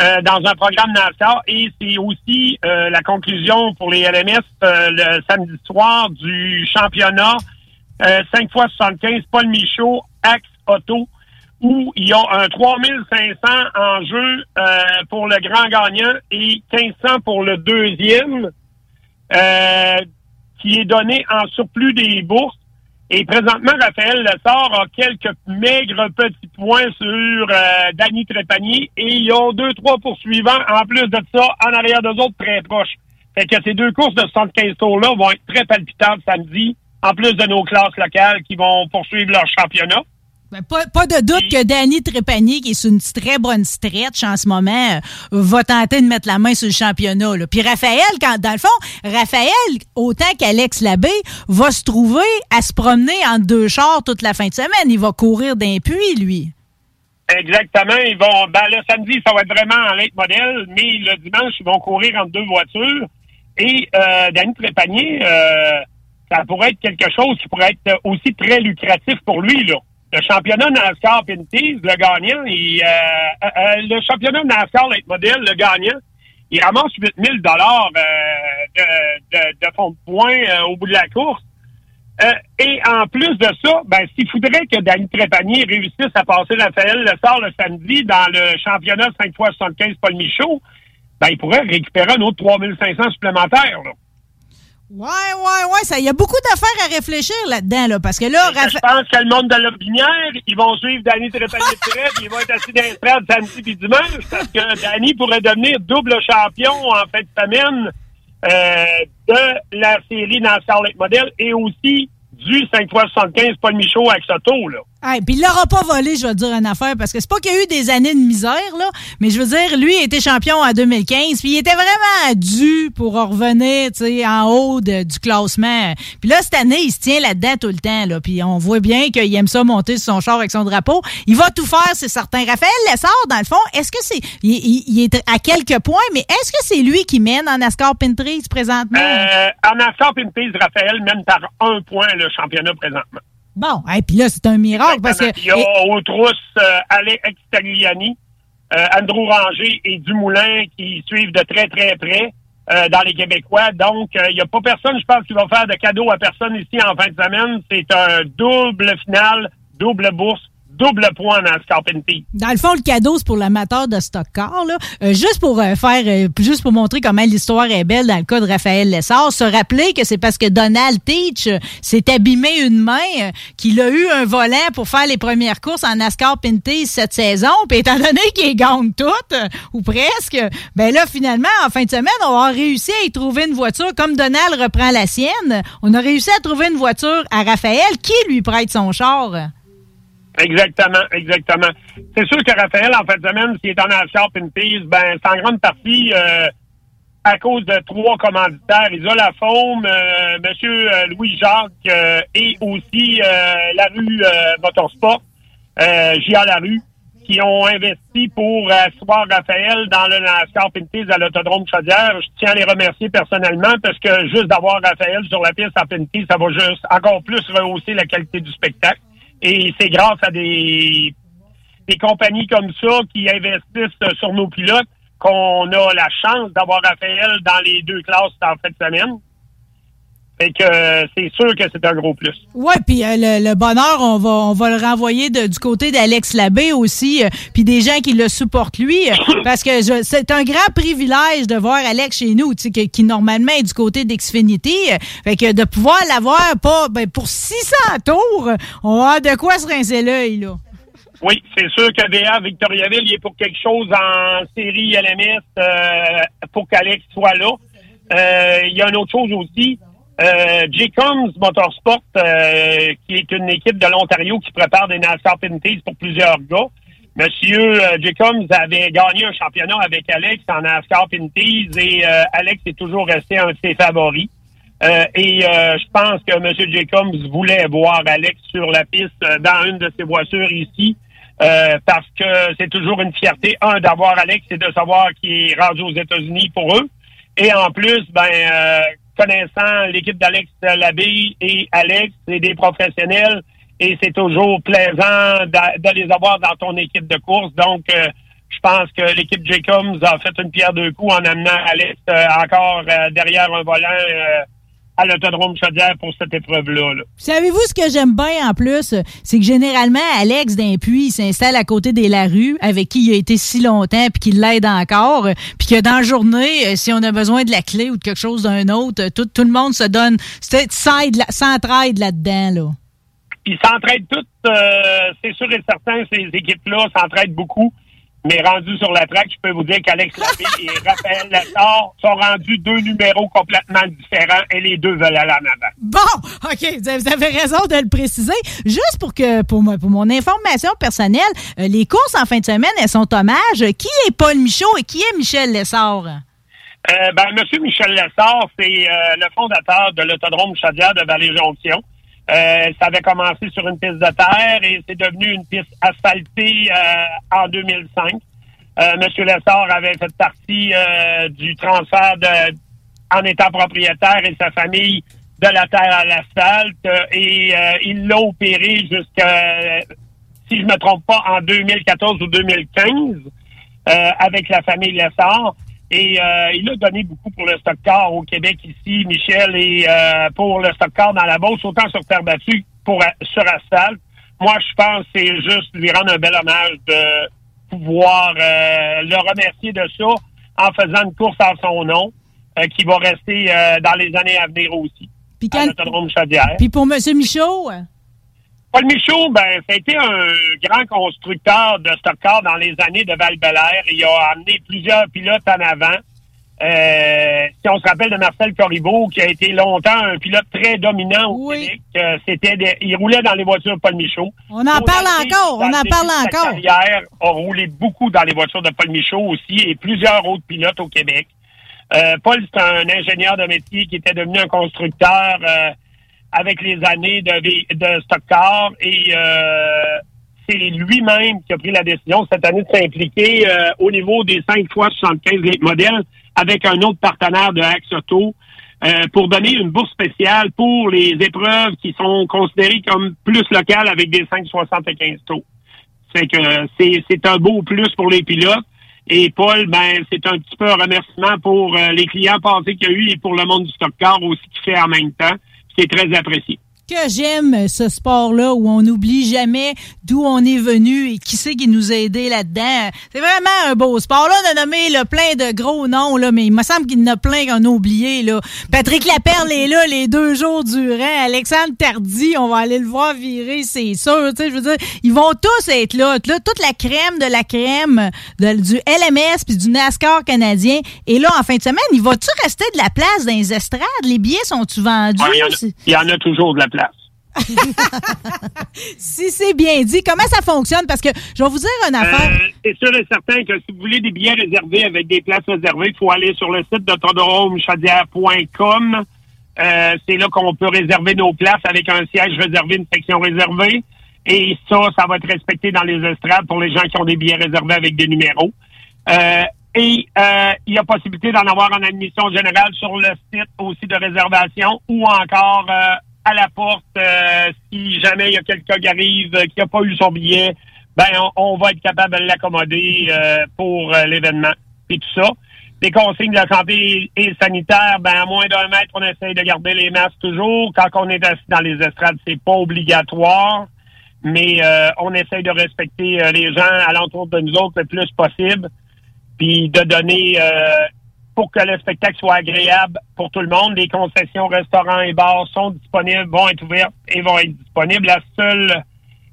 euh, dans un programme NASCAR et c'est aussi la conclusion pour les LMS le samedi soir du championnat euh, 5 fois 75 Paul Michaud Axe Auto où il y a un 3500 en jeu euh, pour le grand gagnant et 1500 pour le deuxième euh, qui est donné en surplus des bourses. Et présentement, Raphaël Lessard a quelques maigres petits points sur euh, Danny Trépanier et ils ont deux, trois poursuivants en plus de ça en arrière d'eux autres très proches. Fait que ces deux courses de 75 tours-là vont être très palpitantes samedi, en plus de nos classes locales qui vont poursuivre leur championnat. Ben, pas, pas de doute que Danny Trépanier, qui est sur une très bonne stretch en ce moment, euh, va tenter de mettre la main sur le championnat. là. Puis Raphaël, quand, dans le fond, Raphaël, autant qu'Alex Labbé, va se trouver à se promener en deux chars toute la fin de semaine. Il va courir d'un puits, lui. Exactement. Ils vont, ben, le samedi, ça va être vraiment en late modèle, mais le dimanche, ils vont courir entre deux voitures. Et euh, Danny Trépanier, euh, ça pourrait être quelque chose qui pourrait être aussi très lucratif pour lui. Là. Le championnat NASCAR Pinties, le gagnant, il, euh, euh, euh, le championnat NASCAR late modèle, le gagnant, il ramasse 8 000 dollars euh, de, de, de fonds de points euh, au bout de la course. Euh, et en plus de ça, ben, s'il faudrait que Danny Trépanier réussisse à passer Raphaël Le sort le samedi dans le championnat 5 x 75 Paul Michaud, ben, il pourrait récupérer un autre 3500 supplémentaires. Là. Ouais, ouais, ouais. ça- Il y a beaucoup d'affaires à réfléchir là-dedans, là, parce que là, Je pense que le monde de la binière, ils vont suivre Danny Trépanier de près, puis ils vont être assis dans les samedi puis dimanche, parce que Danny pourrait devenir double champion en fin de semaine euh, de la série dans Late Model et aussi du 5 x 75 Paul Michaud avec Soto, là. Ah, puis il l'aura pas volé, je vais dire une affaire, parce que c'est pas qu'il y a eu des années de misère, là, mais je veux dire, lui a été champion en 2015, puis il était vraiment dû pour revenir, tu sais, en haut du classement. Puis là, cette année, il se tient là-dedans tout le temps, là, puis on voit bien qu'il aime ça monter sur son char avec son drapeau. Il va tout faire, c'est certain. Raphaël Lessard, dans le fond, est-ce que c'est... Il, il- il est à quelques points, mais est-ce que c'est lui qui mène en NASCAR Pinterest présentement? Euh, en NASCAR Pinties, Raphaël mène par un point le championnat présentement. Bon, et puis là, c'est un miracle, parce que... Il y a aux trousses euh, Alex Tagliani, euh, Andrew Ranger et Dumoulin qui suivent de très, très près euh, dans les Québécois. Donc, euh, il n'y a pas personne, je pense, qui va faire de cadeau à personne ici en fin de semaine. C'est un double final, double bourse, double point dans Pinties. Dans le fond, le cadeau, c'est pour l'amateur de stock car. Là. Euh, juste pour euh, faire, euh, juste pour montrer comment l'histoire est belle dans le cas de Raphaël Lessard, se rappeler que c'est parce que Donald Teach s'est abîmé une main, qu'il a eu un volant pour faire les premières courses en NASCAR cette saison. Puis étant donné qu'il gagne toutes, ou presque, ben là, finalement, en fin de semaine, on a réussi à y trouver une voiture. Comme Donald reprend la sienne, on a réussi à trouver une voiture à Raphaël qui lui prête son char. Exactement, exactement. C'est sûr que Raphaël, en fin de semaine, s'il est en NASCAR Pinties, ben, c'est en grande partie euh, à cause de trois commanditaires, Isola Faume, euh, Monsieur euh, Louis-Jacques euh, et aussi euh, la rue euh, Motorsport, euh, J.A. Larue, qui ont investi pour asseoir Raphaël dans le NASCAR à l'Autodrome Chaudière. Je tiens à les remercier personnellement parce que juste d'avoir Raphaël sur la piste à Pinties, ça va juste encore plus rehausser la qualité du spectacle. Et c'est grâce à des, des compagnies comme ça qui investissent sur nos pilotes qu'on a la chance d'avoir Raphaël dans les deux classes en fin de semaine. Fait que euh, c'est sûr que c'est un gros plus. Ouais, puis euh, le, le bonheur, on va on va le renvoyer de- du côté d'Alex Labbé aussi, euh, puis des gens qui le supportent lui, euh, parce que c'est un grand privilège de voir Alex chez nous, tu sais, qui, qui normalement est du côté d'Xfinity, fait que de pouvoir l'avoir pas ben, pour 600 tours, on a de quoi se rincer l'œil là. Oui, c'est sûr que DA Victoriaville, il est pour quelque chose en série LMS pour qu'Alex soit là. Il y a une autre chose aussi. Euh, Motorsport, euh, qui est une équipe de l'Ontario qui prépare des NASCAR Pinties pour plusieurs gars. Monsieur euh, J-Combs avait gagné un championnat avec Alex en NASCAR Pinties et euh, Alex est toujours resté un de ses favoris. Euh, et euh, je pense que M. Jacobs voulait voir Alex sur la piste euh, dans une de ses voitures ici. parce que c'est toujours une fierté, un, d'avoir Alex et de savoir qu'il est rendu aux États-Unis pour eux. Et en plus, ben connaissant l'équipe d'Alex Labbé et Alex, c'est des professionnels et c'est toujours plaisant de, les avoir dans ton équipe de course. Donc, euh, je pense que l'équipe Jacobs a fait une pierre deux coups en amenant Alex euh, encore euh, derrière un volant à l'autodrome Chaudière pour cette épreuve-là. là. Savez-vous ce que j'aime bien en plus? C'est que généralement, Alex Dampuis il s'installe à côté des Larue, avec qui il a été si longtemps, puis qui l'aide encore, puis que dans la journée, euh, si on a besoin de la clé ou de quelque chose d'un autre, tout, tout le monde se donne, s'entraide là-dedans. Là. Ils s'entraident toutes, euh, c'est sûr et certain, ces équipes-là s'entraident beaucoup. Mais rendus sur la traque, je peux vous dire qu'Alex Labbé et Raphaël Lassard sont rendus deux numéros complètement différents et les deux veulent aller en avant. Bon, OK, vous avez- vous avez raison de le préciser. Juste pour que pour, moi, pour mon information personnelle, euh, les courses en fin de semaine, elles sont hommages. Qui est Paul Michaud et qui est Michel Lessard? Euh, ben, Monsieur Michel Lessard, c'est euh, le fondateur de l'autodrome Chaudière de Vallée-Jonction. Euh, ça avait commencé sur une piste de terre et c'est devenu une piste asphaltée euh, en 2005. Euh, Monsieur Lessard avait fait partie euh, du transfert de, en étant propriétaire et sa famille de la terre à l'asphalte euh, et euh, il l'a opéré jusqu'à, si je me trompe pas, en 2014 ou 2015 euh, avec la famille Lessard. Et euh, il a donné beaucoup pour le stock car au Québec ici, Michel, et euh, pour le stock car dans la Beauce, autant sur terre battue pour sur asphalte. Moi, je pense que c'est juste lui rendre un bel hommage de pouvoir euh, le remercier de ça en faisant une course en son nom euh, qui va rester euh, dans les années à venir aussi. Puis quand-. Puis pour M. Michaud? Paul Michaud, ben, ça a été un grand constructeur de stock car dans les années de val Il a amené plusieurs pilotes en avant. Euh, si on se rappelle de Marcel Corriveau, qui a été longtemps un pilote très dominant au Québec, euh, c'était des- il roulait dans les voitures Paul Michaud. On en parle encore, on en parle encore. carrière a roulé beaucoup dans les voitures de Paul Michaud aussi et plusieurs autres pilotes au Québec. Euh, Paul, c'est un ingénieur de métier qui était devenu un constructeur euh, avec les années de, de stock car et euh, c'est lui-même qui a pris la décision cette année de s'impliquer euh, au niveau des 5 fois 75 late modèles avec un autre partenaire de Axe Auto euh, pour donner une bourse spéciale pour les épreuves qui sont considérées comme plus locales avec des 5,75 taux. C'est que c'est un beau plus pour les pilotes. Et Paul, ben, c'est un petit peu un remerciement pour euh, les clients passés qu'il y a eu et pour le monde du stock car aussi qui fait en même temps. C'est très apprécié. Que j'aime ce sport-là où on n'oublie jamais d'où on est venu et qui c'est qui nous a aidés là-dedans. C'est vraiment un beau sport. Là, on a nommé plein de gros noms, là, mais il me semble qu'il y en a plein qu'on a oublié. Là. Patrick Laperle est là les deux jours durant. Alexandre Tardy, on va aller le voir virer, c'est sûr. Je veux dire, ils vont tous être là. Là, Toute la crème de la crème de- du LMS puis du NASCAR canadien. Et là, en fin de semaine, il va-tu rester de la place dans les estrades? Les billets sont-tu vendus? Il, y il y en a toujours de la place. si c'est bien dit, comment ça fonctionne? Parce que je vais vous dire une affaire. Euh, c'est sûr et certain que si vous voulez des billets réservés avec des places réservées, il faut aller sur le site d'autodromechaudière.com. Euh, c'est là qu'on peut réserver nos places avec un siège réservé, une section réservée. Et ça, ça va être respecté dans les estrades pour les gens qui ont des billets réservés avec des numéros. Euh, et il y a possibilité d'en avoir en admission générale sur le site aussi de réservation ou encore à la porte euh, si jamais il y a quelqu'un qui arrive euh, qui n'a pas eu son billet, ben on, on va être capable de l'accommoder euh, pour euh, l'événement et tout ça. Les consignes de la santé et sanitaire, ben à moins d'un mètre, on essaye de garder les masques toujours. Quand on est assis dans les estrades, c'est pas obligatoire, mais euh, on essaye de respecter les gens alentour de nous autres le plus possible, puis de donner pour que le spectacle soit agréable pour tout le monde. Les concessions, restaurants et bars sont disponibles, vont être ouvertes et vont être disponibles. La seule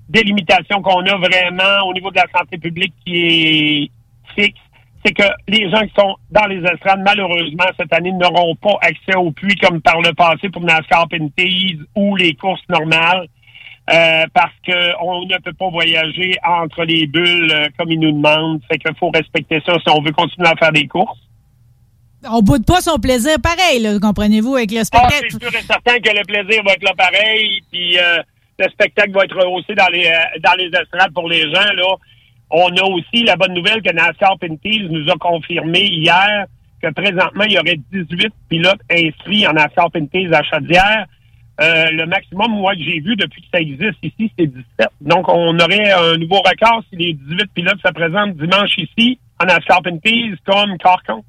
délimitation qu'on a vraiment au niveau de la santé publique qui est fixe, c'est que les gens qui sont dans les estrades, malheureusement, cette année, n'auront pas accès au puits comme par le passé pour NASCAR Pinties ou les courses normales. euh, parce qu'on ne peut pas voyager entre les bulles euh, comme ils nous demandent. Fait qu'il faut respecter ça si on veut continuer à faire des courses. On boude pas son plaisir pareil, comprenez-vous, avec le Ah, spectacle. c'est sûr et certain que le plaisir va être là pareil, puis euh, le spectacle va être rehaussé dans les euh, dans les estrades pour les gens. Là, on a aussi la bonne nouvelle que NASCAR Pinties nous a confirmé hier que présentement il y aurait 18 pilotes inscrits en NASCAR Pinties à Chaudière. Euh, le maximum, moi, que j'ai vu depuis que ça existe ici, c'est 17. Donc, on aurait un nouveau record si les 18 pilotes se présentent dimanche ici en NASCAR Pinties comme Carcon.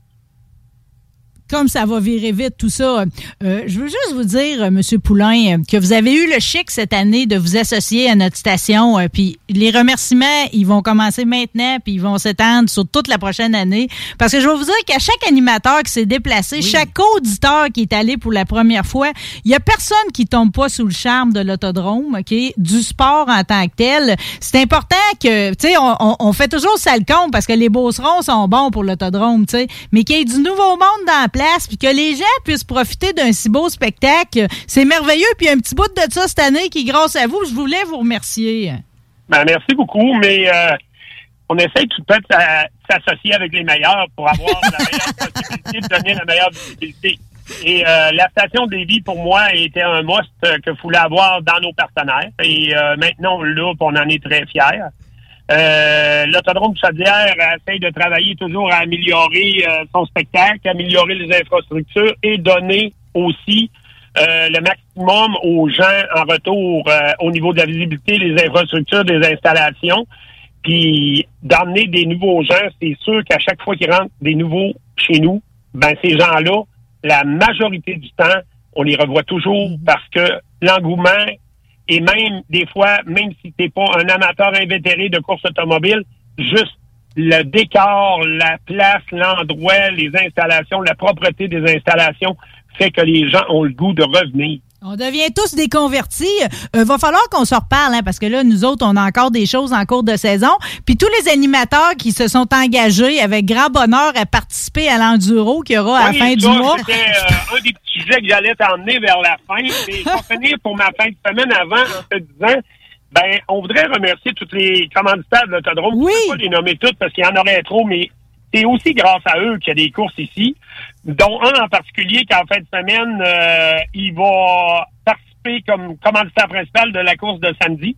Comme ça va virer vite, tout ça. Euh, je veux juste vous dire, euh, Monsieur Poulain, euh, que vous avez eu le chic cette année de vous associer à notre station. euh, puis les remerciements, ils vont commencer maintenant, puis ils vont s'étendre sur toute la prochaine année. Parce que je vais vous dire qu'à chaque animateur qui s'est déplacé, chaque auditeur qui est allé pour la première fois, il y a personne qui tombe pas sous le charme de l'autodrome, ok, du sport en tant que tel. C'est important que, tu sais, on, on- on fait toujours ça le compte parce que les beaucerons sont bons pour l'autodrome, tu sais, mais qu'il y ait du nouveau monde dans la place, puis que les gens puissent profiter d'un si beau spectacle, c'est merveilleux. Puis un petit bout de ça cette année qui, grâce à vous, je voulais vous remercier. Ben, merci beaucoup, mais euh, on essaie tout de suite de s'associer avec les meilleurs pour avoir la meilleure possibilité de donner la meilleure visibilité. Et euh, la station Davy, pour moi, était un must que voulait avoir dans nos partenaires. Et euh, maintenant, puis on en est très fiers. Euh, L'autodrome Chaudière essaye de travailler toujours à améliorer euh, son spectacle, améliorer les infrastructures et donner aussi euh, le maximum aux gens en retour euh, au niveau de la visibilité, les infrastructures, des installations. Puis d'emmener des nouveaux gens, c'est sûr qu'à chaque fois qu'ils rentrent des nouveaux chez nous, ben ces gens-là, la majorité du temps, on les revoit toujours parce que l'engouement et même des fois, même si t'es pas un amateur invétéré de course automobile, juste le décor, la place, l'endroit, les installations, la propreté des installations fait que les gens ont le goût de revenir. On devient tous des convertis. Euh, va falloir qu'on se reparle, hein, parce que là, nous autres, on a encore des choses en cours de saison. Puis tous les animateurs qui se sont engagés avec grand bonheur à participer à l'enduro qu'il y aura à la fin du mois. C'était euh, un des petits sujets que j'allais t'emmener vers la fin. Mais pour finir pour ma fin de semaine avant, en te disant, ben, on voudrait remercier tous les commanditaires de l'autodrome. Oui. Je peux pas les nommer toutes parce qu'il y en aurait trop, mais c'est aussi grâce à eux qu'il y a des courses ici, dont un en particulier qui, en fin de semaine, euh, il va participer comme commanditaire principal de la course de samedi.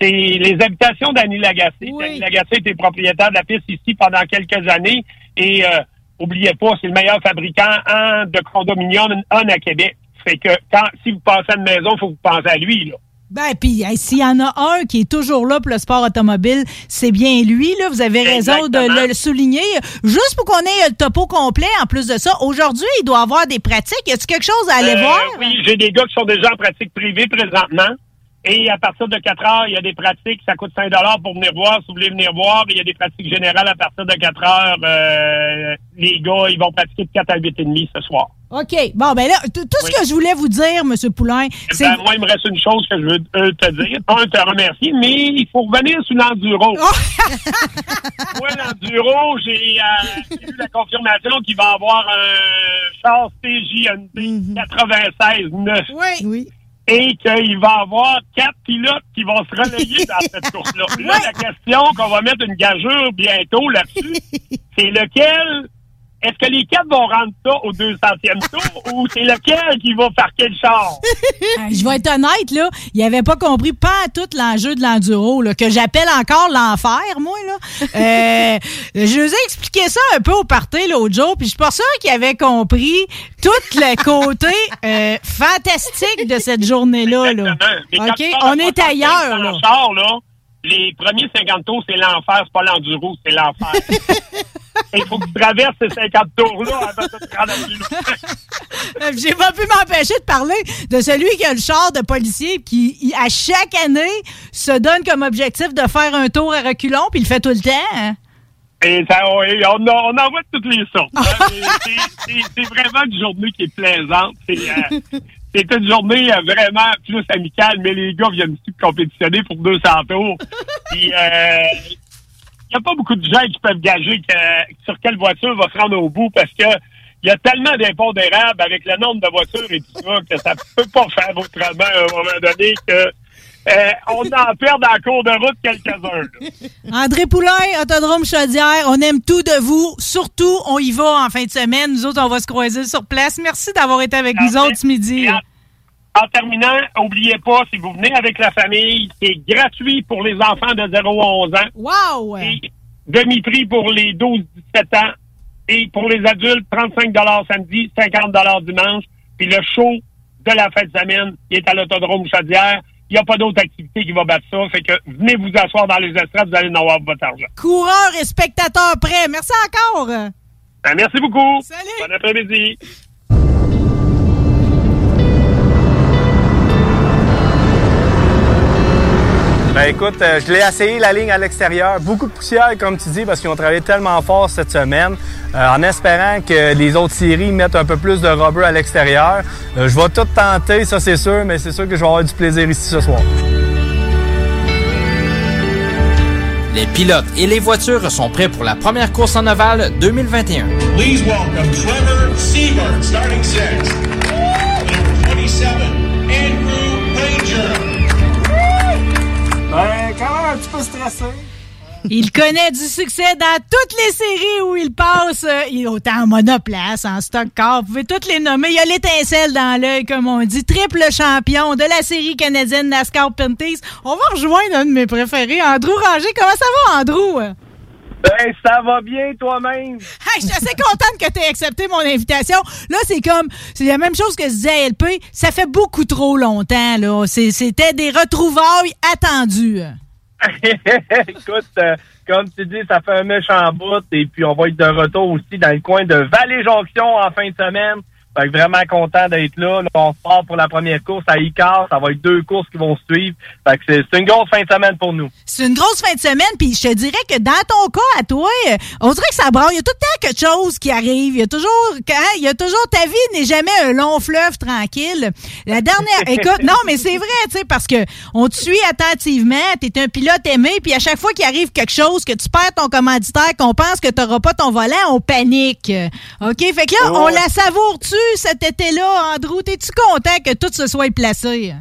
C'est les habitations d'Annie Lagacé. Annie Lagacé était propriétaire de la piste ici pendant quelques années et euh, oubliez pas, c'est le meilleur fabricant en, de condominium en à Québec. Fait que quand si vous pensez à une maison, il faut que vous pensez à lui. Là. Ben, puis hey, s'il y en a un qui est toujours là pour le sport automobile, c'est bien lui. Là. Vous avez raison de le souligner. Juste pour qu'on ait le topo complet, en plus de ça, aujourd'hui, il doit avoir des pratiques. Y a-tu quelque chose à aller Euh, voir? Oui, j'ai des gars qui sont déjà en pratique privée présentement. Et à partir de 4 heures, il y a des pratiques. Ça coûte 5 pour venir voir. Si vous voulez venir voir, il y a des pratiques générales à partir de 4 heures. Euh, les gars, ils vont pratiquer de 4 à 8 et demi ce soir. OK. Bon, ben là, tout ce que je voulais vous dire, M. Poulain, c'est... Ben, moi, il me reste une chose que je veux euh, te dire. Un, te remercier, mais il faut revenir sur l'enduro. moi, l'enduro, j'ai euh, j'ai eu la confirmation qu'il va avoir un char CJND 96-9. Oui. Oui. Et qu'il va avoir quatre pilotes qui vont se relayer dans cette course-là. Là, la question qu'on va mettre une gageure bientôt là-dessus, c'est lequel est-ce que les quatre vont rendre ça au 200e tour ou c'est lequel qui va parquer le char? Euh, Je vais être honnête, là, il avait pas compris pas à tout l'enjeu de l'enduro, là, que j'appelle encore l'enfer, moi, là. Euh, je vous ai expliqué ça un peu au party l'autre jour, puis je suis pas sûre qu'il avait compris tout le côté euh, fantastique de cette journée-là, là. OK? On est 65 ailleurs, là. char, là, les premiers 50 tours, c'est l'enfer, c'est pas l'enduro, c'est l'enfer. Il faut que tu traverses ces 50 tours-là avant de te rendre à. Euh, J'ai pas pu m'empêcher de parler de celui qui a le char de policier qui, à chaque année, se donne comme objectif de faire un tour à reculons, puis il le fait tout le temps. hein? Et ça, on, en voit de toutes les sortes. hein. C'est- c'est- vraiment une journée qui est plaisante. C'est euh, une journée euh, vraiment plus amicale, mais les gars viennent compétitionner pour 200 tours? Puis, euh, n'y a pas beaucoup de gens qui peuvent gager que- sur quelle voiture va se rendre au bout parce que il y a tellement d'impondérables avec le nombre de voitures et tout ça que ça peut pas faire autrement à un moment donné que euh, on en perd dans la cours de route quelques-uns. André Poulain, Autodrome Chaudière, on aime tout de vous. Surtout, on y va en fin de semaine. Nous autres, on va se croiser sur place. Merci d'avoir été avec nous autres ce midi. Et en, terminant, oubliez pas, si vous venez avec la famille, c'est gratuit pour les enfants de 0 à 11 ans. Wow! Et demi-prix pour les 12-17 ans. Et pour les adultes, 35 samedi, 50 dimanche. Puis le show de la de semaine, qui est à l'Autodrome Chaudière. Il n'y a pas d'autre activité qui va battre ça. Fait que venez vous asseoir dans les estrades, vous allez en avoir votre argent. Coureurs et spectateurs prêts. Merci encore. Ben, merci beaucoup. Salut. Bon après-midi. Ben écoute, euh, je l'ai essayé la ligne à l'extérieur. Beaucoup de poussière, comme tu dis, parce qu'ils ont travaillé tellement fort cette semaine. euh, en espérant que les autres séries mettent un peu plus de rubber à l'extérieur. Euh, je vais tout tenter, ça c'est sûr, mais c'est sûr que je vais avoir du plaisir ici ce soir. Les pilotes et les voitures sont prêts pour la première course en ovale 2021. Please welcome Trevor Siebert, starting six. Petit peu stressé. Il connaît du succès dans toutes les séries où il passe. Euh, Il est autant en monoplace, en stock car. Vous pouvez toutes les nommer. Il y a l'étincelle dans l'œil, comme on dit. Triple champion de la série canadienne NASCAR Pinties. On va rejoindre un de mes préférés, Andrew Ranger. Comment ça va, Andrew? Ben, ça va bien toi-même. Hey, je suis assez contente que tu aies accepté mon invitation. Là, c'est comme, c'est la même chose que je disais à LP. Ça fait beaucoup trop longtemps, là. C'était des retrouvailles attendues. Écoute, euh, comme tu dis, ça fait un méchant bout et puis on va être de retour aussi dans le coin de Vallée-Jonction en fin de semaine Fait que vraiment content d'être là. Là, On part pour la première course à Icar. Ça va être deux courses qui vont suivre. Fait que c'est une grosse fin de semaine pour nous. C'est une grosse fin de semaine, puis je te dirais que dans ton cas, à toi, on dirait que ça braille. Il y a tout le temps quelque chose qui arrive. Il y a toujours, hein, il y a toujours ta vie n'est jamais un long fleuve tranquille. La dernière, écoute, non, mais c'est vrai, tu sais, parce que on te suit attentivement. T'es un pilote aimé, puis à chaque fois qu'il arrive quelque chose, que tu perds ton commanditaire, qu'on pense que t'auras pas ton volant, on panique. Ok, fait que là, Ouais. on la savoure-tu? Cet été-là, Andrew? T'es-tu content que tout se soit placé?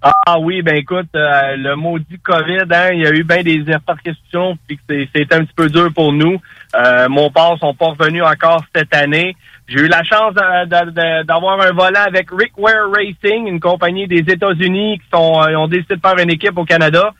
Ah oui, ben écoute, euh, le maudit COVID, hein, il y a eu bien des répercussions, puis c'est- un petit peu dur pour nous. Euh, mon père sont pas revenus encore cette année. J'ai eu la chance d'avoir un volant avec Rick Ware Racing, une compagnie des États-Unis qui sont euh, ont décidé de faire une équipe au Canada.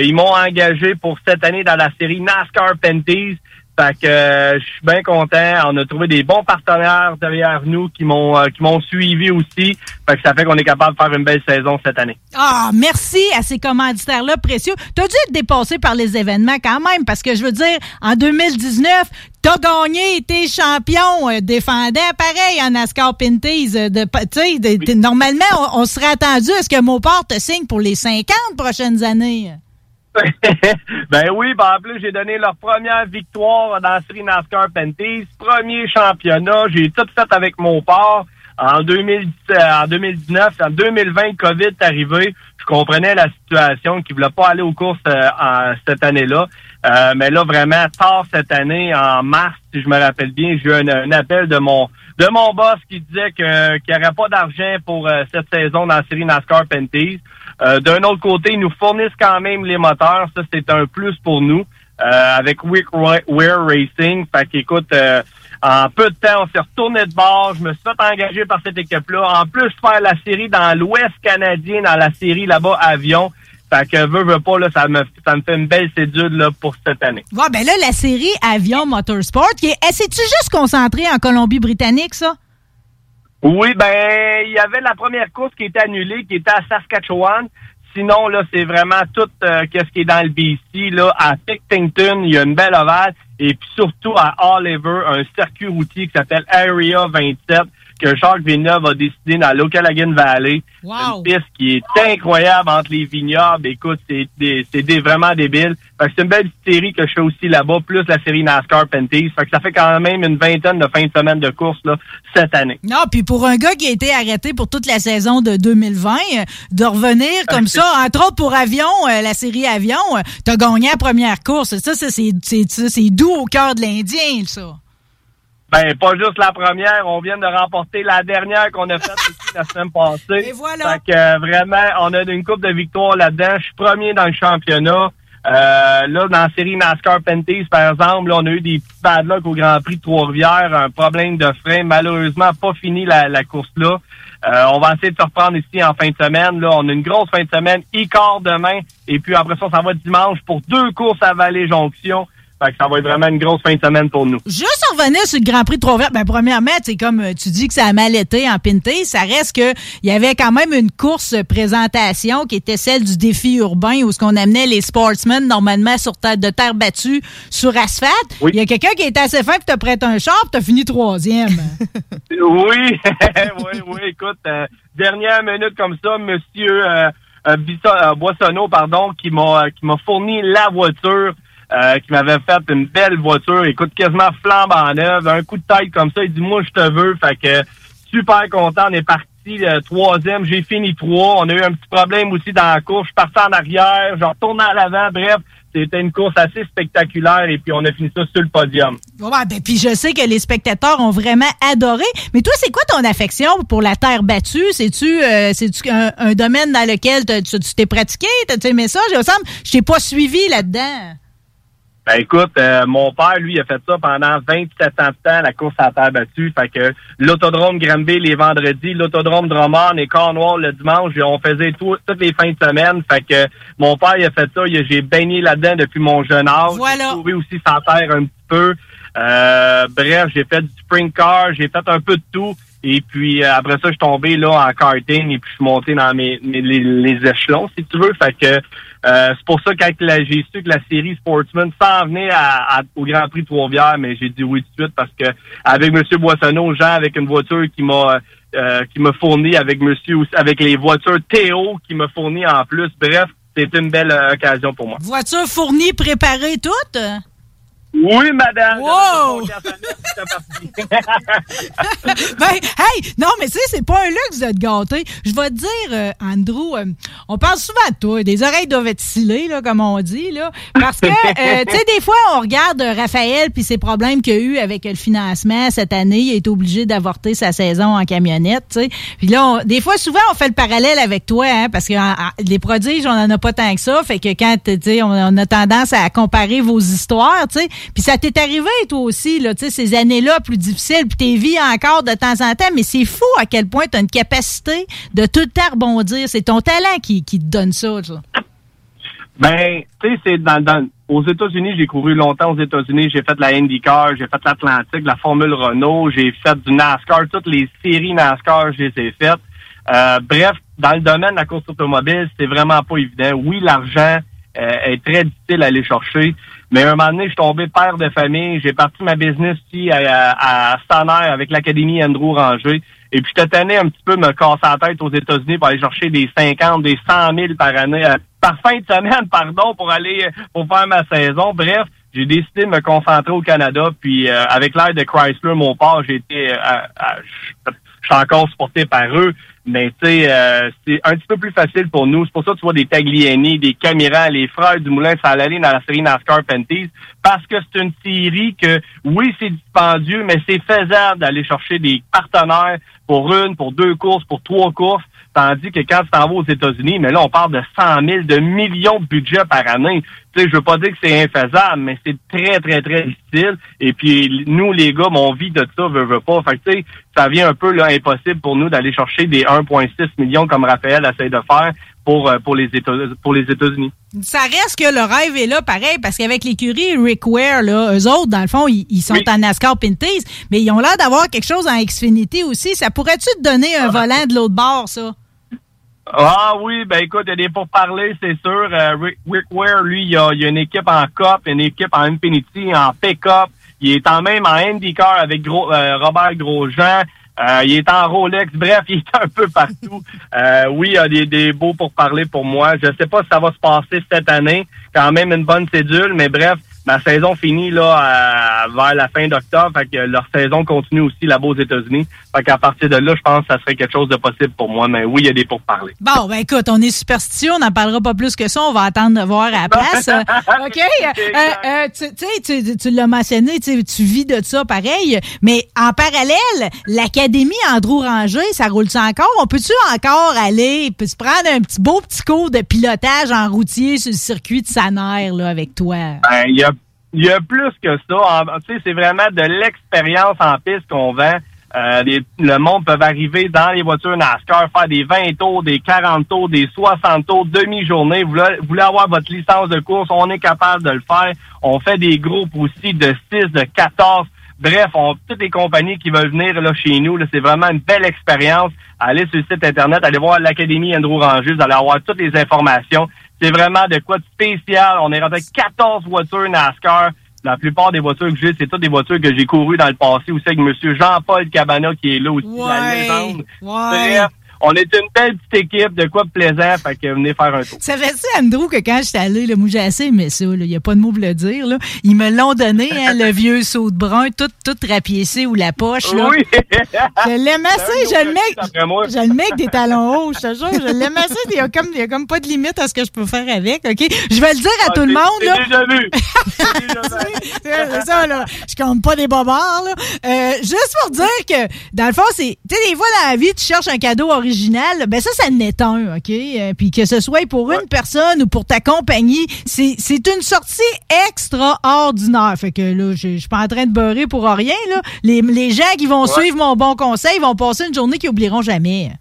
Ils m'ont engagé pour cette année dans la série NASCAR Penties. Fait que euh, je suis bien content. On a trouvé des bons partenaires derrière nous qui m'ont euh, qui m'ont suivi aussi. Fait que ça fait qu'on est capable de faire une belle saison cette année. Ah, merci à ces commanditaires-là précieux. T'as dû être dépassé par les événements quand même, parce que je veux dire, en 2019, t'as gagné, t'es champion euh, pareil, en NASCAR Pinties. euh, De, pa- tu sais, de- de- normalement, on, on serait attendu à ce que Mopar te signe pour les 50 prochaines années. ben oui, ben en plus, j'ai donné leur première victoire dans la série NASCAR Penties. Premier championnat. J'ai tout fait avec mon port. En, 2010, euh, en 2019, en 2020, le COVID est arrivé. Je comprenais la situation, qu'ils ne voulaient pas aller aux courses euh, cette année-là. Euh, mais là, vraiment, tard cette année, en mars, si je me rappelle bien, j'ai eu un, appel de mon de mon boss qui disait qu'il n'y aurait pas d'argent pour cette saison dans la série NASCAR Penties. Euh, D'un autre côté, ils nous fournissent quand même les moteurs. Ça, c'est un plus pour nous. Euh, avec Wick Ware Racing. Fait qu'écoute, euh, en peu de temps, on s'est retourné de bord. Je me suis fait engager par cette équipe-là. En plus, faire la série dans l'Ouest canadien, dans la série là-bas, avion. Fait que veux, veux pas, là, ça me, ça me fait une belle cédule là, pour cette année. Ouais, ben là, la série Avion Motorsport, qui est, eh, c'est-tu juste concentré en Colombie-Britannique, ça? Oui, ben, il y avait la première course qui était annulée, qui était à Saskatchewan. Sinon, là, c'est vraiment tout euh, qu'est-ce qui est dans le BC. Là, à Pictington, il y a une belle ovale. Et puis surtout à Oliver, un circuit routier qui s'appelle Area 27, que Jacques Villeneuve a décidé dans l'Okanagan Valley. Une piste qui est incroyable entre les vignobles. Écoute, c'est des- c'est des, vraiment débile. Fait que c'est une belle série que je fais aussi là-bas, plus la série NASCAR Penties. Fait que ça fait quand même une vingtaine de fins de semaine de course là, cette année. Non, puis pour un gars qui a été arrêté pour toute la saison de 2020, euh, de revenir comme ça, entre autres pour Avion, euh, la série Avion, euh, t'as gagné la première course. Ça, ça, c'est c'est- ça, c'est doux au cœur de l'Indien, ça. Ben, pas juste la première, on vient de remporter la dernière qu'on a faite aussi la semaine passée. Et voilà. Fait que euh, vraiment, on a une coupe de victoire là-dedans. Je suis premier dans le championnat. Euh, là, dans la série NASCAR Penties, par exemple, là, on a eu des petits bad luck au Grand Prix de Trois-Rivières, un problème de frein. Malheureusement, pas fini la, la course-là. Euh, on va essayer de se reprendre ici en fin de semaine. Là, on a une grosse fin de semaine, e-quart demain, et puis après ça, ça va dimanche pour deux courses à Vallée-Jonction. Fait que ça va être vraiment une grosse fin de semaine pour nous. Juste en revenir sur le Grand Prix de Trois-Rivières, ben, premièrement, c'est comme euh, tu dis que ça a mal été en Pinté, ça reste que il y avait quand même une course présentation qui était celle du défi urbain où ce qu'on amenait les sportsmen normalement sur terre de terre battue sur asphalte. Il y a quelqu'un qui était assez fin qui te prête un char, puis t'as fini troisième. Oui, oui, oui, écoute, euh, dernière minute comme ça, monsieur euh, Boissonneau, pardon, qui m'a qui m'a fourni la voiture, euh, qui m'avait fait une belle voiture, écoute, quasiment flambe en neuve, un coup de tête comme ça, il dit moi je te veux, fait que super content, on est parti euh, troisième, j'ai fini trois, on a eu un petit problème aussi dans la course, je partais en arrière, je retournais à l'avant, bref, c'était une course assez spectaculaire et puis on a fini ça sur le podium. Ouais, ben, puis je sais que les spectateurs ont vraiment adoré. Mais toi, c'est quoi ton affection pour la terre battue? C'est-tu euh, un, un domaine dans lequel tu t'es pratiqué? T'as aimé ça? Je semble, je t'ai pas suivi là-dedans. Ben écoute, euh, mon père, lui, il a fait ça pendant 27 ans de temps, la course à terre battue. Fait que l'autodrome Granby les vendredis, l'autodrome Drummond et Cornwall le dimanche, on faisait tout, toutes les fins de semaine. Fait que mon père, il a fait ça, j'ai baigné là-dedans depuis mon jeune âge. Voilà. J'ai trouvé aussi sa terre un petit peu. Euh, bref, j'ai fait du sprint car, j'ai fait un peu de tout. Et puis euh, après ça, je suis tombé là en karting et puis je suis monté dans mes, mes- les, échelons, si tu veux. Fait que euh, c'est pour ça que j'ai su que la série Sportsman s'en venait à, à- au Grand Prix de Trois-Rivières, mais j'ai dit oui tout de suite parce que avec M. Boissonneau, Jean avec une voiture qui m'a euh, qui m'a fourni avec monsieur avec les voitures Théo qui m'a fourni en plus. Bref, c'était une belle euh, occasion pour moi. Voiture fournie, préparée, toute? Oui, madame. Wow! ben, hey, non, mais tu sais, c'est pas un luxe de te gâter. Je vais te dire, euh, Andrew, euh, on parle souvent de toi. Des oreilles doivent être scellées, là, comme on dit, là. Parce que, euh, tu sais, des fois, on regarde Raphaël puis ses problèmes qu'il a eu avec le financement cette année. Il a été obligé d'avorter sa saison en camionnette, tu sais. Puis là, on- des fois, souvent, on fait le parallèle avec toi, hein, parce que en- en- les prodiges, on en a pas tant que ça. Fait que quand, tu sais, on, on a tendance à comparer vos histoires, tu sais. Puis ça t'est arrivé, toi aussi, là, ces années-là plus difficiles, puis t'es vis encore de temps en temps, mais c'est fou à quel point tu as une capacité de tout le rebondir. C'est ton talent qui, qui te donne ça. Ben, tu sais, c'est dans, dans- aux États-Unis, j'ai couru longtemps aux États-Unis. J'ai fait la IndyCar, j'ai fait l'Atlantique, la Formule Renault, j'ai fait du NASCAR, toutes les séries NASCAR, je les ai faites. Euh, bref, dans le domaine de la course automobile, c'est vraiment pas évident. Oui, l'argent euh, est très difficile à aller chercher, mais un moment donné, je suis tombé père de famille. J'ai parti ma business ici à, à, à avec l'Académie Andrew Ranger. Et puis, j'étais tanné un petit peu me casser la tête aux États-Unis pour aller chercher des 50, des 100 000 par année, euh, par fin de semaine, pardon, pour aller, pour faire ma saison. Bref, j'ai décidé de me concentrer au Canada. Puis, euh, avec l'aide de Chrysler, mon père, j'ai été, euh, je je suis encore supporté par eux. Mais, tu sais, euh, c'est un petit peu plus facile pour nous. C'est pour ça que tu vois des Tagliani, des Caméras, les frères du Moulin, allait dans la série NASCAR Panties. Parce que c'est une série que, oui, c'est dispendieux, mais c'est faisable d'aller chercher des partenaires pour une, pour deux courses, pour trois courses. Tandis que quand tu t'en vas aux États-Unis, mais là, on parle de 100 000, de millions de budget par année. Tu sais, je veux pas dire que c'est infaisable, mais c'est très, très, très difficile. Et puis, nous, les gars, mon vie de ça, veut, veut pas. Fait que, tu sais, ça vient un peu, là, impossible pour nous d'aller chercher des 1,6 millions comme Raphaël essaie de faire pour, euh, pour les États, États-Unis. Ça reste que le rêve est là, pareil, parce qu'avec l'écurie Rick Ware, là, eux autres, dans le fond, ils, ils sont en NASCAR Pinties, mais ils ont l'air d'avoir quelque chose en Xfinity aussi. Ça pourrait-tu te donner un volant de l'autre bord, ça? Ah oui, ben écoute, il y a des pourparlers, c'est sûr. Euh, Rick, Ware, lui, il a, il a une équipe en Cup, une équipe en Infinity, en Pick-up. Il est en même en IndyCar avec Gros, euh, Robert Grosjean. Euh, il est en Rolex. Bref, il est un peu partout. Oui, il y a des, beaux pourparlers pour moi. Je sais pas si ça va se passer cette année. Quand même une bonne cédule, mais bref, ma saison finit là vers la fin d'octobre. Fait que leur saison continue aussi là-bas aux États-Unis. Fait qu'à partir de là, je pense que ça serait quelque chose de possible pour moi. Mais oui, il y a des pourparlers. Bon, ben écoute, on est superstitieux, on n'en parlera pas plus que ça, on va attendre de voir à la place. Euh, OK? Euh, euh, tu tu sais, tu, tu l'as mentionné, tu vis de ça pareil, mais en parallèle, l'Académie Andrew Ranger, ça roule-tu encore? On peut-tu encore aller se prendre un petit beau petit cours de pilotage en routier sur le circuit de Saner là, avec toi? Ben, il y a, il y a plus que ça. Tu sais, c'est vraiment de l'expérience en piste qu'on vend. Euh, les- le monde peut arriver dans les voitures NASCAR, faire des 20 tours, des 40 tours, des 60 tours, demi-journée. Vous voulez, vous voulez avoir votre licence de course, on est capable de le faire. On fait des groupes aussi de 6, de 14. Bref, on, toutes les compagnies qui veulent venir là, chez nous, c'est vraiment une belle expérience. Allez sur le site Internet, allez voir l'Académie Andrew Ranger, vous allez avoir toutes les informations. C'est vraiment de quoi de spécial. On est rentré avec 14 voitures NASCAR. La plupart des voitures que j'ai, c'est toutes des voitures que j'ai courues dans le passé aussi avec Monsieur Jean-Paul Cabana qui est là aussi, la légende. Bref, on est une belle petite équipe, de quoi de plaisant, fait que venez faire un tour. Savais-tu, Andrew, que quand j'étais allé, là, moi j'ai assez aimé ça, il n'y a pas de mots pour le dire, là. ils me l'ont donné, hein, le vieux saut de brun, tout, tout rapiécé ou la poche. Là. Oui. Je l'aime assez, je le mets, je le mets avec des talons hauts, je te jure, je l'aime assez, il n'y a, comme- y a comme pas de limite à ce que je peux faire avec, OK? Je vais le dire à Ah, tout le monde, là. déjà vu. c'est ça, là. Je compte pas des bobards, là. Euh, juste pour dire que, dans le fond, c'est. Tu sais, des fois, dans la vie, tu cherches un cadeau original. Ben, ça, ça n'est un, OK? Euh, Puis que ce soit pour une personne ou pour ta compagnie, c'est c'est une sortie extraordinaire. Fait que là, je je suis pas en train de beurrer pour rien, là. Les, les gens qui vont Ouais. suivre mon bon conseil vont passer une journée qu'ils oublieront jamais.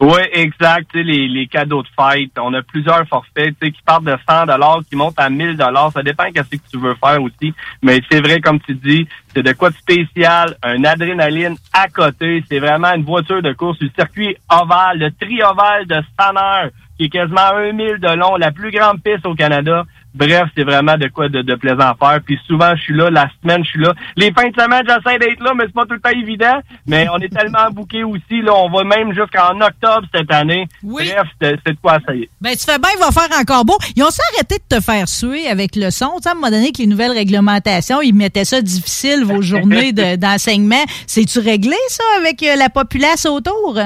Oui, exact. Les, les cadeaux de fête, on a plusieurs forfaits qui partent de 100 qui montent à 1000 Ça dépend de ce que tu veux faire aussi. Mais c'est vrai, comme tu dis, c'est de quoi de spécial, un adrénaline à côté. C'est vraiment une voiture de course du circuit ovale, le tri-ovale de Stanner, qui est quasiment un mille de long, la plus grande piste au Canada. Bref, c'est vraiment de quoi de, de plaisant à faire. Puis souvent, je suis là, la semaine, je suis là. Les fins de semaine, j'essaie d'être là, mais c'est pas tout le temps évident. Mais on est tellement bouqués aussi, là, on va même jusqu'en octobre cette année. Bref, c'est de quoi essayer. Ben, tu fais bien, il va faire encore beau. Ils ont arrêté de te faire suer avec le son? Tu sais, à un moment donné, que les nouvelles réglementations, ils mettaient ça difficile, vos journées de- d'enseignement. C'est-tu réglé, ça, avec euh, la populace autour?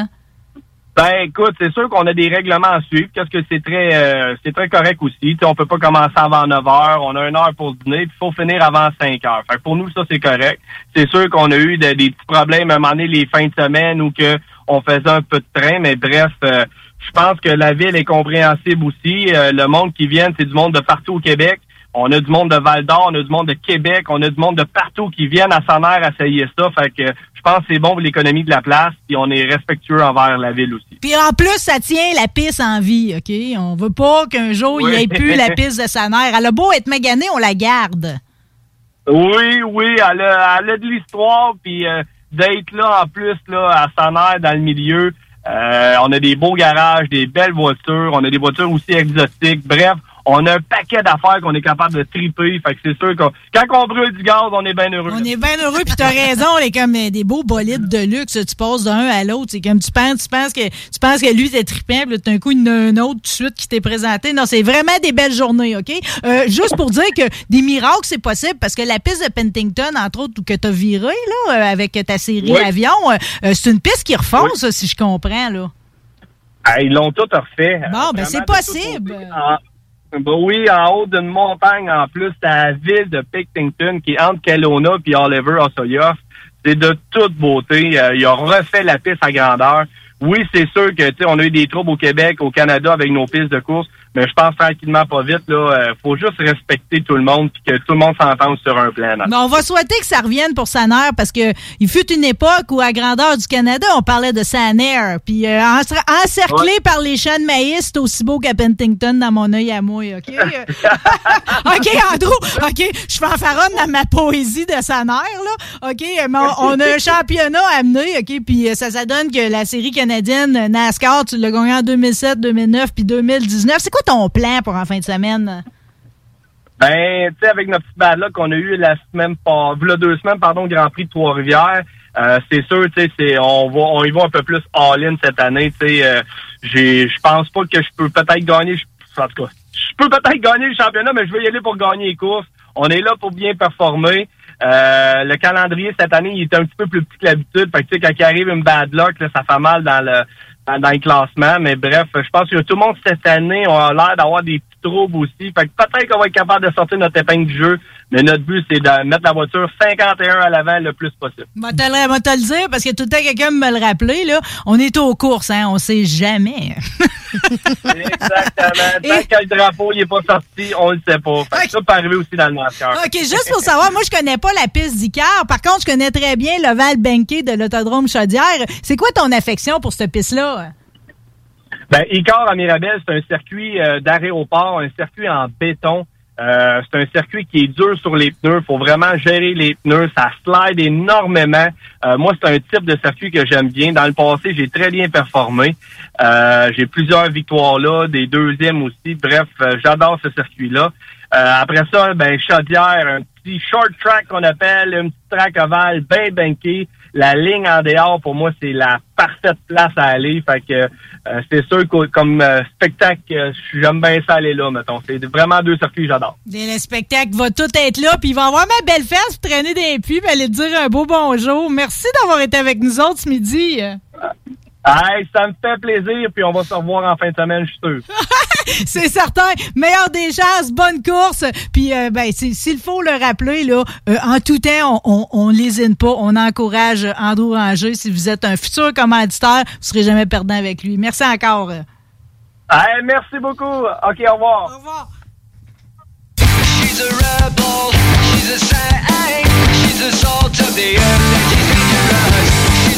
Ben écoute, c'est sûr qu'on a des règlements à suivre, parce que c'est très euh, c'est très correct aussi. Sais, on peut pas commencer avant 9 heures, on a une heure pour dîner, puis faut finir avant 5 heures. Fait que pour nous, ça c'est correct. C'est sûr qu'on a eu de- des petits problèmes à un moment donné les fins de semaine ou que on faisait un peu de train, mais bref, euh, je pense que la ville est compréhensible aussi. Euh, le monde qui vient, c'est du monde de partout au Québec. On a du monde de Val d'Or, on a du monde de Québec, on a du monde de partout qui viennent à sa mère essayer ça. Fait que je pense que c'est bon pour l'économie de la place, puis on est respectueux envers la ville aussi. Puis en plus, ça tient la piste en vie, OK? On veut pas qu'un jour, il n'y ait plus la piste de sa mère. Elle a beau être maganée, on la garde. Oui, oui, elle a, elle a de l'histoire, puis euh, d'être là en plus là à sa mère dans le milieu. euh, on a des beaux garages, des belles voitures, on a des voitures aussi exotiques. Bref, on a un paquet d'affaires qu'on est capable de triper. Fait que c'est sûr que quand on brûle du gaz, on est bien heureux. On est bien heureux, puis t'as raison, on est comme euh, des beaux bolides de luxe. Tu passes d'un à l'autre. C'est comme tu penses, tu penses que tu penses que lui t'es trippant, puis d'un coup, il y en a un autre tout de suite qui t'est présenté. Non, c'est vraiment des belles journées, OK? Euh, juste pour dire que des miracles, c'est possible parce que la piste de Pentington, entre autres, que t'as viré là, euh, avec ta série Oui. Avion, euh, c'est une piste qui refonce, ça, si je comprends, là. Ah, ils l'ont tout refait. Bon, ben c'est possible. En- oui, en haut d'une montagne, en plus, la ville de Pictington, qui est entre Kelowna puis Oliver Osoyoff. C'est de toute beauté. Euh, ils ont refait la piste à grandeur. Oui, c'est sûr que on a eu des troubles au Québec, au Canada avec nos pistes de course, mais je pense tranquillement pas vite. Là, euh, faut juste respecter tout le monde puis que tout le monde s'entende sur un plan. là. Mais on va souhaiter que ça revienne pour Sanair parce que il fut une époque où, à grandeur du Canada, on parlait de Sanair. Puis euh, encer- encerclé par les champs de maïs, c'est aussi beau qu'à Pentington dans mon œil à moi. OK? Euh, OK, Andrew, OK, je fanfaronne dans ma poésie de Sanair, là. OK, mais on, on a un championnat à mener, OK, puis euh, ça, ça donne que la série canadienne NASCAR, tu l'as gagné en 2007, 2009 puis 2019. C'est quoi ton plan pour en fin de semaine? Ben, tu sais, avec notre petit bad luck qu'on a eu la semaine, pas, v'là deux semaines, pardon, Grand Prix de Trois-Rivières, euh, c'est sûr, tu sais, on va, on y va un peu plus all-in cette année, tu sais, euh, je pense pas que je peux peut-être gagner, en tout cas, je peux peut-être gagner le championnat, mais je vais y aller pour gagner les courses. On est là pour bien performer. Euh, le calendrier cette année, il est un petit peu plus petit que l'habitude. Fait que, tu sais, quand il arrive une bad luck, là, ça fait mal dans le dans, dans le classement. Mais bref, je pense que tout le monde cette année a l'air d'avoir des petits troubles aussi. Fait que peut-être qu'on va être capable de sortir notre épingle du jeu. Mais notre but, c'est de mettre la voiture 51 à l'avant le plus possible. Moi, te le le dire, parce que tout le temps, quelqu'un me le rappeler, là. On est aux courses, hein. On sait jamais. Exactement. Tant que le drapeau n'est pas sorti, on le sait pas. Fait ça peut arriver aussi dans le NASCAR. OK, juste pour savoir, moi, je connais pas la piste d'Icar. Par contre, je connais très bien l'Oval Banquet de l'Autodrome Chaudière. C'est quoi ton affection pour cette piste-là? Ben, Icar à Mirabel, c'est un circuit euh, d'aéroport, un circuit en béton. Euh, c'est un circuit qui est dur sur les pneus. faut vraiment gérer les pneus. Ça slide énormément. Euh, moi, c'est un type de circuit que j'aime bien. Dans le passé, j'ai très bien performé. Euh, j'ai plusieurs victoires là, des deuxièmes aussi. Bref, euh, j'adore ce circuit-là. Euh, après ça, ben Chaudière, un petit short track qu'on appelle, un petit track ovale bien banqué. La ligne en dehors, pour moi, c'est la parfaite place à aller. Fait que euh, c'est sûr que comme euh, spectacle, euh, j'aime bien ça aller là, mettons. C'est vraiment deux circuits que j'adore. Le spectacle va tout être là, puis il va avoir ma belle fesse traîner des puits, puis aller te dire un beau bonjour. Merci d'avoir été avec nous autres ce midi. Hey, ça me fait plaisir, puis on va se revoir en fin de semaine, je suis sûr. C'est certain. Meilleur des chances, bonne course. Puis, euh, ben, s'il faut le rappeler, là, euh, en tout temps, on, on, on lésine pas. On encourage Andrew Ranger. Si vous êtes un futur commanditaire, vous serez jamais perdant avec lui. Merci encore. Hey, merci beaucoup. OK, au revoir. Au revoir. She's a rebel, she's a saint, she's the salt of the earth and she's dangerous.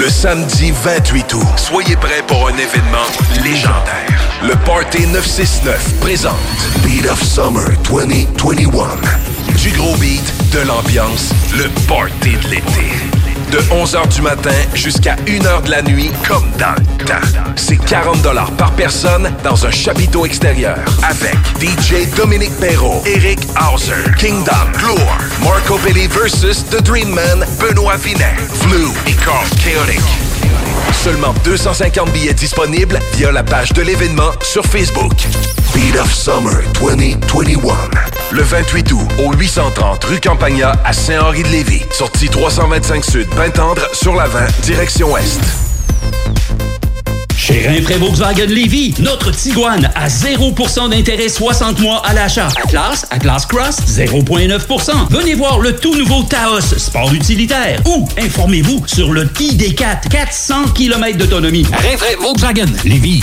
Le samedi 28 août, soyez prêts pour un événement légendaire. Le Party 969 présente Beat of Summer 2021. Du gros beat, de l'ambiance, le party de l'été. De 11h du matin jusqu'à 1h de la nuit, comme dans le temps. C'est 40 par personne dans un chapiteau extérieur. Avec DJ Dominique Perrault, Eric Hauser, Kingdom, Gloire, Marco Belli versus The Dream Man, Benoît Vinet, Flu et Carl Chaotic. Seulement 250 billets disponibles via la page de l'événement sur Facebook. Beat of Summer 2021. Le 28 août, au 830 rue Campagna à Saint-Henri-de-Lévis. Sortie 325 Sud, Pintendre, sur la 20, direction Ouest. Chez Rinfraie Volkswagen Lévy, notre Tiguan à 0% d'intérêt 60 mois à l'achat. Atlas, Atlas Cross, 0,9%. Venez voir le tout nouveau Taos, sport utilitaire. Ou informez-vous sur le ID4, 400 km d'autonomie. Rinfraie Volkswagen Lévy.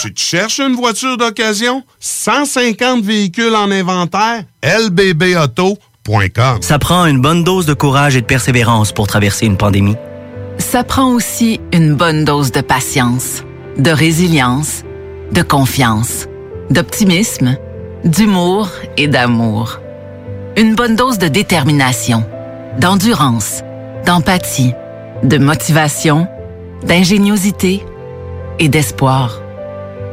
Tu te cherches une voiture d'occasion? 150 véhicules en inventaire? lbbauto.com Ça prend une bonne dose de courage et de persévérance pour traverser une pandémie. Ça prend aussi une bonne dose de patience, de résilience, de confiance, d'optimisme, d'humour et d'amour. Une bonne dose de détermination, d'endurance, d'empathie, de motivation, d'ingéniosité et d'espoir.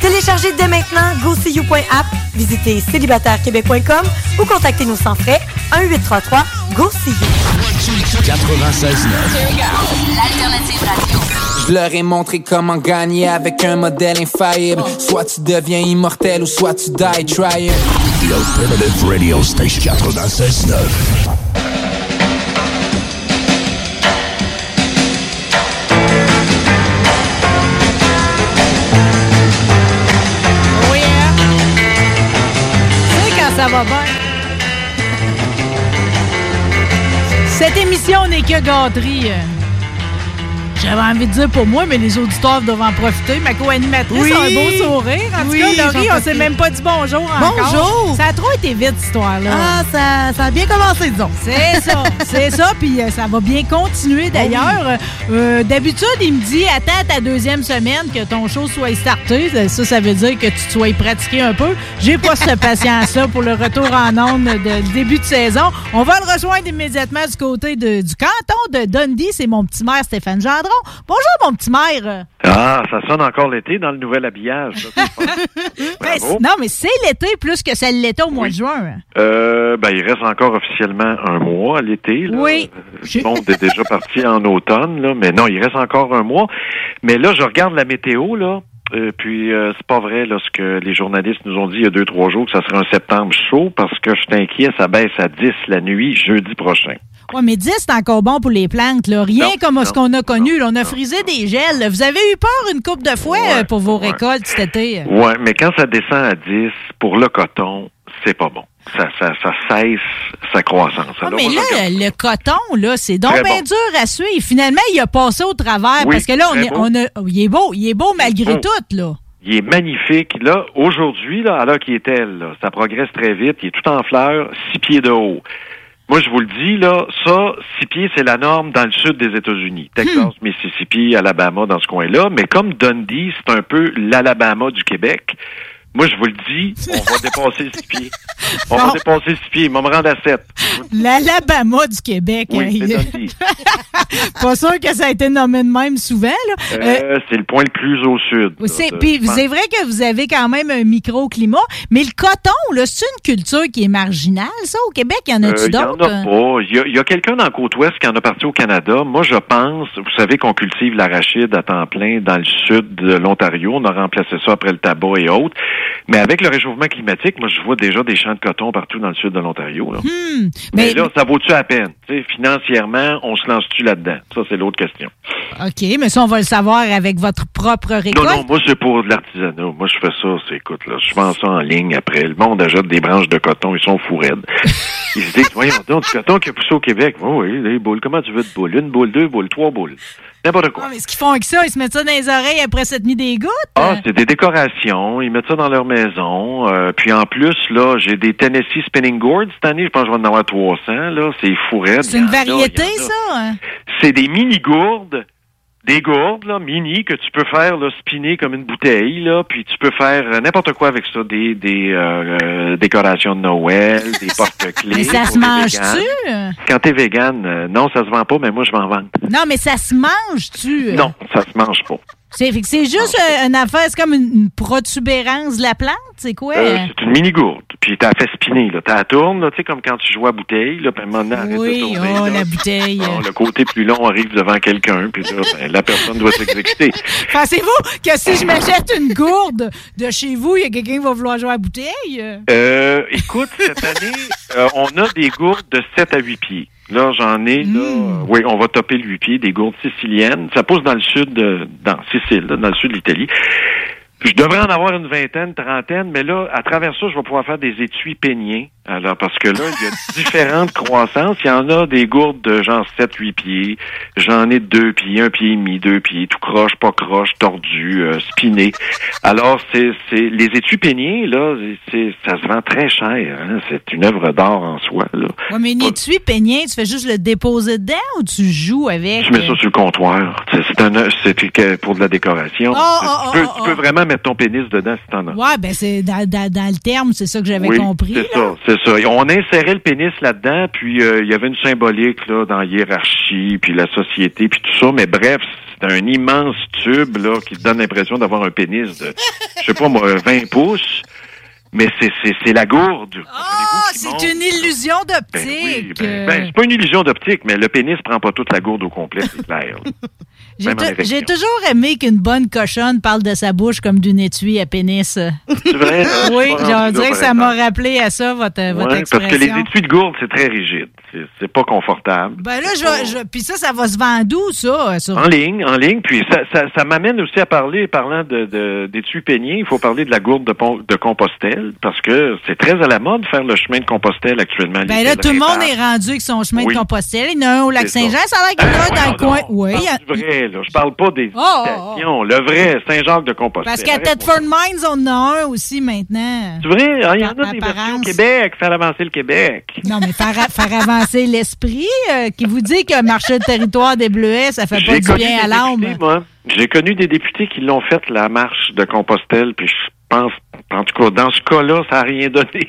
Téléchargez dès maintenant GoSeeYou.app, visitez célibatairequebec.com ou contactez-nous sans frais 1-833 go see you. 96 L'alternative radio. Je leur ai montré comment gagner avec un modèle infaillible. Soit tu deviens immortel ou soit tu die trying. The Alternative Radio Station 96.9. Cette émission n'est que gâterie. J'avais envie de dire pour moi, mais les auditeurs doivent en profiter. Ma co-animatrice Oui. a un beau sourire. En Oui, tout cas, Laurie, on s'est même pas dit bonjour encore. Bonjour. Ça a trop été vite, cette histoire-là. Ah, ça, ça a bien commencé, disons. C'est ça, c'est ça, puis euh, ça va bien continuer d'ailleurs. Euh, D'habitude, il me dit attends ta deuxième semaine que ton show soit starté. Ça, ça veut dire que tu te sois pratiqué un peu. J'ai pas cette patience-là pour le retour en ondes de début de saison. On va le rejoindre immédiatement du côté de- du canton de Dundee. C'est mon petit maire Stéphane Gendron. Gendron. Bonjour, mon petit maire. Ah, ça sonne encore l'été dans le nouvel habillage. Ben, non, mais c'est l'été plus que ça l'était au mois de juin. Euh, ben, il reste encore officiellement un mois à l'été. Oui. Le monde est déjà parti en automne, là, mais non, il reste encore un mois. Mais là, je regarde la météo, là. Euh, puis euh, c'est pas vrai là, ce que les journalistes nous ont dit il y a deux trois jours que ça serait un septembre chaud parce que je suis inquiet, ça baisse à 10 la nuit jeudi prochain. Ouais, mais 10, c'est encore bon pour les plantes. Là. Rien Non, comme ce qu'on a connu. là. On a frisé des gels. Vous avez eu peur une coupe de fois euh, pour vos récoltes cet été? Ouais, mais quand ça descend à 10 pour le coton, c'est pas bon. Ça, ça, ça cesse sa croissance. Ah, Alors, mais là, le coton, là, c'est donc Très bien bon. dur à suivre. Finalement, il a passé au travers Oui, parce que là, on est, a, oh, il est beau, il est beau malgré beau. tout, là. Il est magnifique. Là, aujourd'hui, là, l'heure qu'il est elle, là, ça progresse très vite. Il est tout en fleurs, six pieds de haut. Moi, je vous le dis, là, ça, six pieds, c'est la norme dans le sud des États-Unis. Texas, Mississippi, Alabama, dans ce coin-là. Mais comme Dundee, c'est un peu l'Alabama du Québec, moi, je vous le dis, on va dépasser six pieds. On va dépasser six pieds. Il va me rendre à sept. L'Alabama du Québec. Oui, hein, il-. Pas sûr que ça a été nommé de même souvent, là. Euh, Euh, c'est le point le plus au sud. c'est, puis c'est vrai que vous avez quand même un microclimat, mais le coton, là, c'est une culture qui est marginale, ça, au Québec? Y en Euh, a-tu Il y en d'autres? a pas. Il y a, il y a quelqu'un dans la côte ouest qui en a parti au Canada. Moi, je pense, vous savez qu'on cultive l'arachide à temps plein dans le sud de l'Ontario. On a remplacé ça après le tabac et autres. Mais avec le réchauffement climatique, moi, je vois déjà des champs de coton partout dans le sud de l'Ontario. là. Hmm, mais, mais, là, ça vaut-tu à peine? Tu sais, financièrement, on se lance-tu là-dedans? Ça, c'est l'autre question. OK, mais ça, on va le savoir avec votre propre récolte. Non, non, moi, c'est pour de l'artisanat. Moi, je fais ça, c'est, écoute, là, je vends ça en ligne après. Le monde achète des branches de coton, ils sont fous raides. Ils se disent, voyons donc, du coton qui a poussé au Québec. Oh, oui, les boules, comment tu veux de boules? Une boule, deux boules, trois boules. N'importe quoi. Ah, mais ce qu'ils font avec ça, ils se mettent ça dans les oreilles après cette nuit des gouttes? Ah, c'est des décorations. Ils mettent ça dans leur maison. Euh, puis en plus, là, j'ai des Tennessee Spinning Gourds cette année. Je pense que je vais en avoir 300. Là, c'est fou raide. C'est une variété, ça? hein? C'est des mini gourdes. Des gourdes, là, mini, que tu peux faire, là, spinner comme une bouteille, là, puis tu peux faire euh, n'importe quoi avec ça. Des, des euh, euh, décorations de Noël, des porte-clés. Mais ça se mange-tu? Quand t'es vegan, euh, non, ça se vend pas, mais moi, je vais en vendre. Non, mais ça se mange-tu? Non, ça se mange pas. C'est, juste euh, une affaire, c'est comme une, une protubérance de la plante, c'est quoi? Euh, c'est une mini gourde. Puis t'as fait spinner, là. T'as tourne, là, tu sais, comme quand tu joues à bouteille, là, puis donné, arrête de oui, tourner, oh, là. la bouteille. Ah, le côté plus long arrive devant quelqu'un, puis là, ben, la personne doit s'exécuter. Pensez-vous que si je m'achète une gourde de chez vous, il y a quelqu'un qui va vouloir jouer à la bouteille? Euh, écoute, cette année, euh, on a des gourdes de 7 à 8 pieds. Là, j'en ai, là, euh, oui, on va topper le 8 pieds, des gourdes siciliennes. Ça pousse dans le sud, de, dans Sicile, là, dans le sud de l'Italie. Je devrais en avoir une vingtaine, trentaine, mais là, à travers ça, je vais pouvoir faire des étuis peigniens. Alors, parce que là, il y a différentes croissances. Il y en a des gourdes de genre 7, 8 pieds. J'en ai de deux pieds, un pied et demi, deux pieds, tout croche, pas croche, tordu, euh, spiné. Alors, c'est, c'est, les étuis peignés, là, c'est, ça se vend très cher. Hein? C'est une œuvre d'art en soi, là. Ouais, mais une étui peigné, tu fais juste le déposer dedans ou tu joues avec? Tu mets ça sur le comptoir. C'est, c'est un, c'est pour de la décoration. Oh, tu, oh, peux, oh, tu peux vraiment mettre ton pénis dedans si t'en as. Ouais, ben c'est dans, dans- dans le terme, c'est ça que j'avais oui, compris. C'est ça, c'est ça. On insérait le pénis là-dedans, puis euh, il y avait une symbolique là dans la hiérarchie, puis la société, puis tout ça. Mais bref, c'est un immense tube là qui donne l'impression d'avoir un pénis de, je sais pas moi, 20 pouces. Mais c'est la gourde. Ah, c'est une illusion d'optique. Ben, ben, c'est pas une illusion d'optique, mais le pénis prend pas toute la gourde au complet, c'est clair. J'ai toujours aimé qu'une bonne cochonne parle de sa bouche comme d'une étui à pénis. C'est vrai? hein? oui, rendu dirais que ça m'a rappelé à ça, votre, votre Ouais, expression. parce que les étuis de gourde, c'est très rigide. C'est- pas confortable. Ben là, je, je- puis ça, ça va se vendre où, ça? Sur... En ligne, en ligne. Puis ça, ça, ça m'amène aussi à parler, parlant de, de, il faut parler de la gourde de, de Compostelle, parce que c'est très à la mode faire le chemin de Compostelle actuellement. Ben là, tout le monde est rendu avec son chemin Oui. de Compostelle. Il y en a un au lac C'est Saint-Jean, ça. a l'air qu'il y en a un dans le coin. Oui, il y a- Le vrai, là? Je parle pas des Oh, oh, oh. Le vrai, Saint-Jacques de Compostelle. parce qu'à. Thetford Mines, on en a un aussi maintenant. C'est vrai, hein, il y en a des versions Québec, faire avancer le Québec. Non, mais faire, faire avancer l'esprit, euh, qui vous dit que marcher le territoire des Bleuets, ça fait pas du bien à l'âme. J'ai connu des députés qui l'ont fait, la marche de Compostelle, puis je pense, en tout cas, dans ce cas-là, ça n'a rien donné.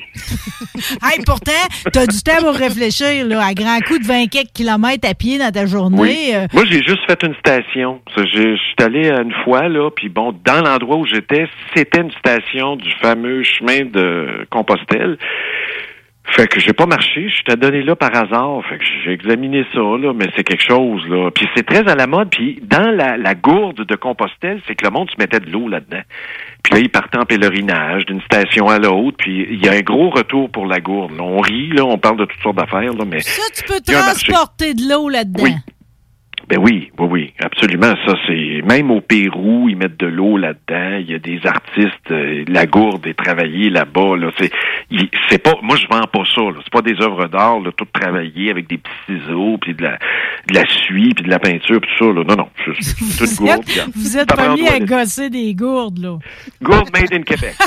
Hey, pourtant, t'as du temps pour réfléchir, là, à grand coup de 20 quelques kilomètres à pied dans ta journée. Oui. euh, Moi, j'ai juste fait une station. Je, je suis allé une fois, là, puis bon, dans l'endroit où j'étais, c'était une station du fameux chemin de Compostelle. Fait que j'ai pas marché, je t'ai donné là par hasard. Fait que j'ai examiné ça, là, mais c'est quelque chose, là. Puis c'est très à la mode. Puis dans la, la gourde de Compostelle, c'est que le monde se mettait de l'eau là-dedans. Puis là, ils partaient en pèlerinage d'une station à l'autre. Puis il y a un gros retour pour la gourde. là. On rit, là, on parle de toutes sortes d'affaires, là, mais... Ça, tu peux transporter de l'eau là-dedans. Oui. Ben oui, oui, oui, absolument. Ça, c'est même au Pérou, ils mettent de l'eau là-dedans. Il y a des artistes, euh, la gourde est travaillée là-bas. Là, c'est, c'est pas, moi je vends pas ça. Là. C'est pas des œuvres d'art, là, tout travaillé avec des petits ciseaux, puis de la, de la suie, puis de la peinture, puis tout ça. Là. Non, non, c'est, c'est toute Vous gourde. êtes, vous êtes pas mis à gosser des gourdes, là. Gourde made in Québec.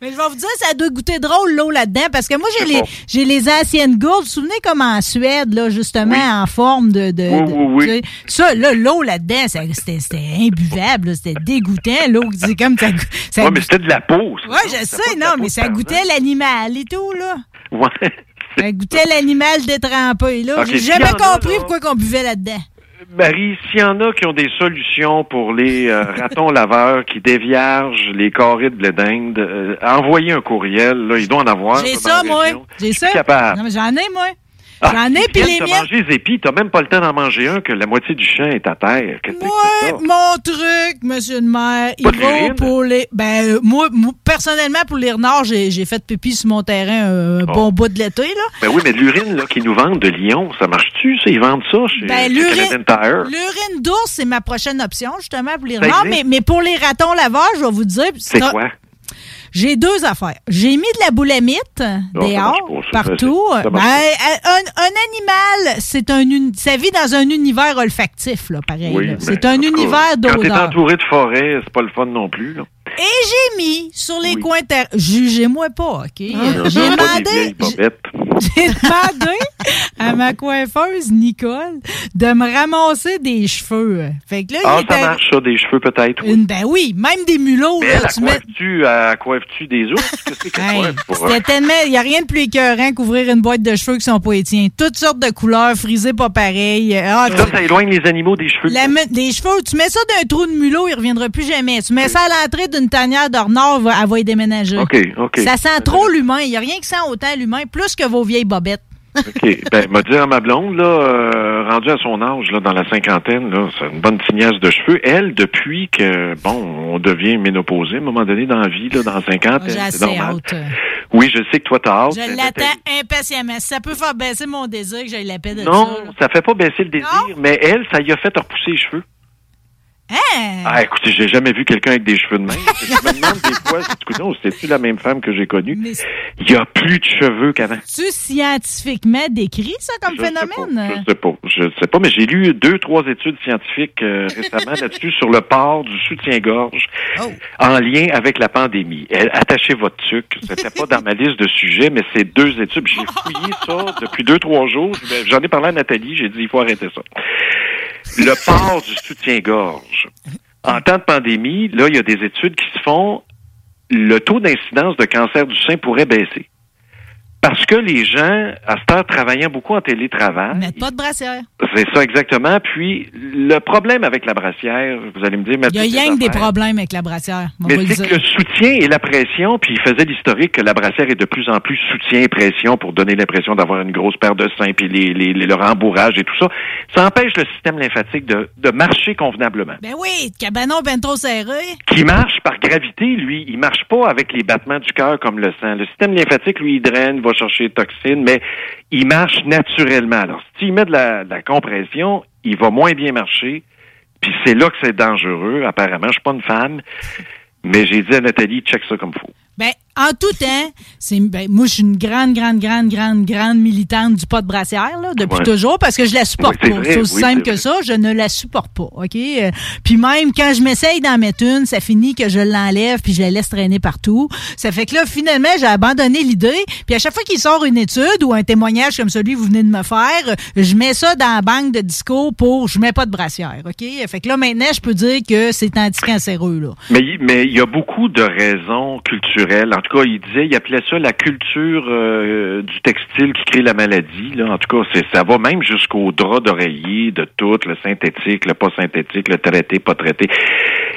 Mais je vais vous dire, ça doit goûter drôle, l'eau là-dedans, parce que moi, j'ai les, j'ai les anciennes gourdes. Vous vous souvenez comme en Suède, là, justement, en forme de. de, Oui, de- oui, oui. Ça, là, l'eau là-dedans, c'était, imbuvable, c'était dégoûtant, l'eau. C'est comme ça. ça Ouais, mais c'était de la peau. Ouais, je sais, non, mais ça goûtait l'animal et tout, là. Ouais. Ça goûtait l'animal détrempé, là. J'ai jamais compris pourquoi qu'on buvait là-dedans. Marie, s'il y en a qui ont des solutions pour les euh, ratons laveurs qui déviergent les carrés de blé d'Inde, euh, envoyez un courriel. Là, ils doivent en avoir. J'ai ça, moi. J'ai ça. capable. Non, mais j'en ai, moi. Ah, J'en ai, puis les te miennes. manger les épis, t'as même pas le temps d'en manger un que la moitié du champ est à terre. Que ça? Mon truc, monsieur le maire, il Pas de va l'urine? pour les. Ben, euh, moi, moi, personnellement, pour les renards, j'ai fait pipi sur mon terrain un bon bout de l'été, là. Ben oui, mais l'urine là qu'ils nous vendent de Lyon, ça marche-tu, ça? Ils vendent ça chez, Ben, l'urine- d'ours, c'est ma prochaine option, justement, pour les Ça renards. Mais, mais pour les ratons laveurs, je vais vous dire. C'est quoi? J'ai deux affaires. J'ai mis de la boulamite dehors, partout. Ben, marche un, un animal, c'est un, ça vit dans un univers olfactif, là, pareil. C'est un univers Quand t'es d'odeur. entouré de forêt, c'est pas le fun non plus. Là. Et j'ai mis sur les coins terre. Jugez-moi pas, OK? Euh, Non, J'ai des demandé. J'ai demandé à ma coiffeuse, Nicole, de me ramasser des cheveux. Fait que là, Ah, il était. ça marche, ça, des cheveux peut-être. oui. Ben oui, même des mulots. Mais là, elle, tu mets- elle coiffe-tu des ours? Hey, C'était tellement. Il n'y a rien de plus écœurant qu'ouvrir une boîte de cheveux qui sont pas les tiens. Toutes sortes de couleurs, frisées pas pareil. Ah, Ça, ça éloigne les animaux des cheveux. la les cheveux, tu mets ça d'un trou de mulot, il reviendra plus jamais. Tu mets ça à l'entrée d'une tanière de renard, va- elle va y déménager. OK, OK. Ça sent trop l'humain. Il n'y a rien qui sent autant l'humain, plus que vos vieilles bobettes. OK. Ben, m'a dit à ma blonde, là, euh, rendue à son âge, là, dans la cinquantaine, là, c'est une bonne tignasse de cheveux. Elle, depuis que, bon, on devient ménopausé, à un moment donné dans la vie, là, dans la cinquantaine, c'est normal. hâte. Oui, je sais que toi, t'as hâte. Je mais l'attends impatiemment. Si ça peut faire baisser mon désir, que j'aille la paix de Non, ça. là. ça fait pas baisser le désir, mais elle, ça y a fait repousser les cheveux. Hein? Ah, écoutez, j'ai jamais vu quelqu'un avec des cheveux de même. je me demande des fois, c'est-tu la même femme que j'ai connue? Il y a plus de cheveux qu'avant. Tu scientifiquement décrit ça comme Je sais phénomène? Je sais pas, je sais pas, mais j'ai lu deux, trois études scientifiques euh, récemment là-dessus sur le port du soutien-gorge Oh. en lien avec la pandémie. Attachez votre tuque. C'était pas dans ma liste de sujets, mais c'est deux études. J'ai fouillé ça depuis deux, trois jours. J'en ai parlé à Nathalie. J'ai dit il faut arrêter ça. Le port du soutien-gorge. En temps de pandémie, là, il y a des études qui se font. Le taux d'incidence de cancer du sein pourrait baisser. Parce que les gens, à cette heure, travaillant beaucoup en télétravail, Mettre pas de brassière. c'est ça exactement. Puis, le problème avec la brassière, vous allez me dire... Il y a rien que des problèmes avec la brassière. on Mais c'est que le soutien et la pression, puis il faisait l'historique que la brassière est de plus en plus soutien et pression pour donner l'impression d'avoir une grosse paire de seins, puis les, les- les- le rembourrage et tout ça. Ça empêche le système lymphatique de, de marcher convenablement. Ben oui, cabanon ben trop serré. Qui marche par gravité, lui, il marche pas avec les battements du cœur comme le sang. Le système lymphatique, lui, il draine, va chercher les toxines, mais il marche naturellement. Alors, s'il met de la, de la compression, il va moins bien marcher. Puis c'est là que c'est dangereux, apparemment. Je suis pas une femme, mais j'ai dit à Nathalie, check ça comme faut. Ben, en tout temps, c'est ben, moi je suis une grande, grande, grande, grande, grande militante du pas de brassière là, depuis Ouais. toujours parce que je la supporte Oui, pas. C'est aussi oui, simple que ça, je ne la supporte pas. OK? Euh, Puis même quand je m'essaye d'en mettre une, ça finit que je l'enlève puis je la laisse traîner partout. Ça fait que là, finalement, j'ai abandonné l'idée. Puis à chaque fois qu'il sort une étude ou un témoignage comme celui que vous venez de me faire, je mets ça dans la banque de disco pour je mets pas de brassière. OK? Fait que là, maintenant, je peux dire que c'est anticancéreux, là. Mais il- mais il y a beaucoup de raisons culturelles. En tout cas, il disait, il appelait ça la culture euh, du textile qui crée la maladie. Là. En tout cas, c'est ça va même jusqu'au drap d'oreiller, de tout, le synthétique, le pas synthétique, le traité, pas traité.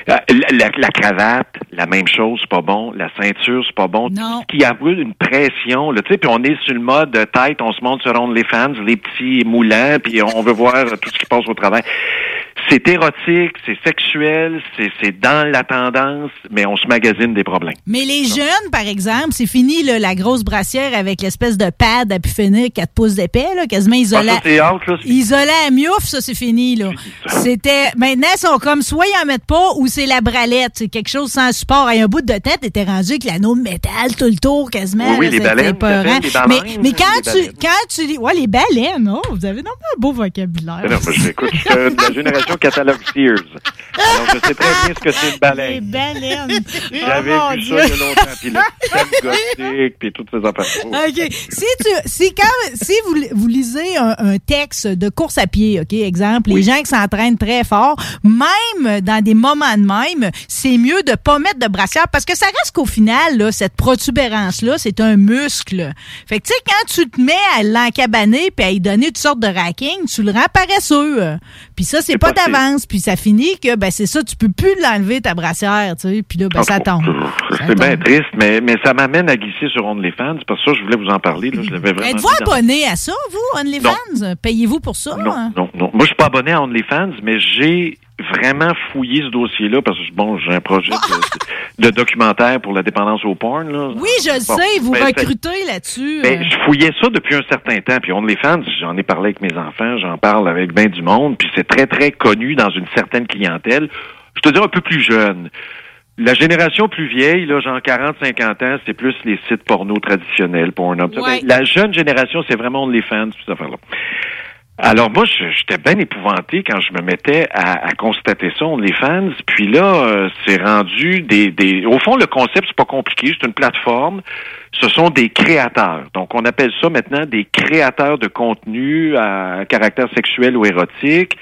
Euh, La, la- la cravate, la même chose, c'est pas bon. La ceinture, c'est pas bon. Non. Qui a une pression, tu sais, puis on est sur le mode tête, on se monte sur les fans, les petits moulants, puis on veut voir tout ce qui passe au travail. C'est érotique, c'est sexuel, c'est c'est dans la tendance, mais on se magasine des problèmes. Mais les jeunes, par exemple, c'est fini là, la grosse brassière avec l'espèce de pad à pu finir 4 pouces d'épais, là, quasiment isolé. Ah, là, c'est- isolé à miouf, ça c'est fini. là. C'était maintenant ils sont comme soit ils en mettent pas ou c'est la bralette, c'est quelque chose sans support. Et un bout de tête était rendu avec l'anneau de métal tout le tour quasiment. Oui, là, les baleines, Mais, quand les tu baleines. quand tu lis ouais les baleines, oh, vous avez non un beau vocabulaire. Non, je écoute, je suis de la génération catalogue Sears. Alors, je sais très bien ce que c'est une baleine. baleines. J'avais Oh, vu Dieu. ça il y a longtemps, puis le système gothique, puis toutes ces affaires. OK. Si tu, si quand, si vous, vous lisez un, un texte de course à pied, OK, exemple, les gens qui s'entraînent très fort, même dans des moments de même, c'est mieux de pas mettre de brassière parce que ça reste qu'au final, là, cette protubérance-là, c'est un muscle. Fait que, tu sais, quand tu te mets à l'encabaner puis à y donner toutes sortes de racking, tu le rends paresseux. Puis ça, c'est pas possible. d'avance. Puis ça finit que, ben, c'est ça, tu peux plus l'enlever, ta brassière, tu sais. Puis là, ben, ça tombe. C'est bien triste, mais, mais ça m'amène à glisser sur OnlyFans, parce que ça, je voulais vous en parler. Là, je l'avais vraiment Êtes-vous dans- abonné à ça, vous, OnlyFans? Payez-vous pour ça? hein? Non, non. Moi, je suis pas abonné à OnlyFans, mais j'ai vraiment fouillé ce dossier-là parce que, bon, j'ai un projet de, de documentaire pour la dépendance au porn. Là. Oui, je le Bon, sais, vous ben, recrutez là-dessus. Ben, euh. je fouillais ça depuis un certain temps. Puis OnlyFans, j'en ai parlé avec mes enfants, j'en parle avec bien du monde. Puis c'est très, très connu dans une certaine clientèle. Je te dis un peu plus jeune. La génération plus vieille, là, genre 40, 50 ans, c'est plus les sites porno traditionnels, Pornhub. ça. Ouais. Ben, La jeune génération, c'est vraiment OnlyFans, tout ça là alors moi, j'étais bien épouvanté quand je me mettais à, à constater ça, OnlyFans. Puis là, euh, c'est rendu des, des... Au fond, le concept, c'est pas compliqué. C'est une plateforme. Ce sont des créateurs. Donc, on appelle ça maintenant des créateurs de contenu à caractère sexuel ou érotique.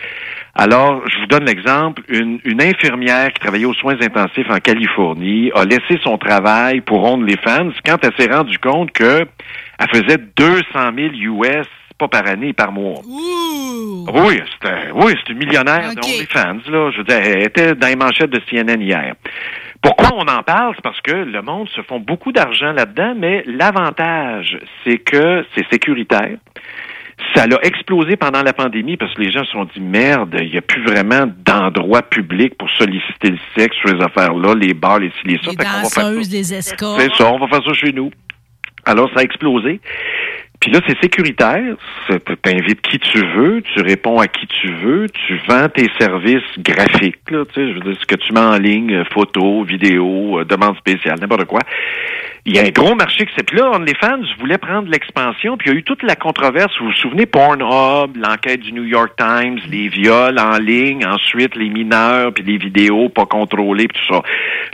Alors, je vous donne l'exemple. Une, une infirmière qui travaillait aux soins intensifs en Californie a laissé son travail pour OnlyFans quand elle s'est rendue compte que elle faisait 200 000 US pas par année, par mois. Oui, c'était oui, c'était une millionnaire de OnlyFans. Là. Je veux dire, elle était dans les manchettes de CNN hier. Pourquoi on en parle? C'est parce que le monde se font beaucoup d'argent là-dedans, mais l'avantage, c'est que c'est sécuritaire. Ça l'a explosé pendant la pandémie parce que les gens se sont dit merde, il n'y a plus vraiment d'endroit public pour solliciter le sexe sur les affaires-là, les bars, les ci, les ça. Les danseuses, les escorts. C'est ça, on va faire ça chez nous. Alors, ça a explosé. Puis là, c'est sécuritaire. Tu invites qui tu veux, tu réponds à qui tu veux, tu vends tes services graphiques, là, tu sais, je veux dire, ce que tu mets en ligne, euh, photos, vidéos, euh, demande spéciale, n'importe quoi. Il y a un gros marché qui s'est... Puis là, OnlyFans voulait prendre l'expansion, puis il y a eu toute la controverse. Vous vous souvenez, Pornhub, l'enquête du New York Times, les viols en ligne, ensuite les mineurs, puis les vidéos pas contrôlées, puis tout ça.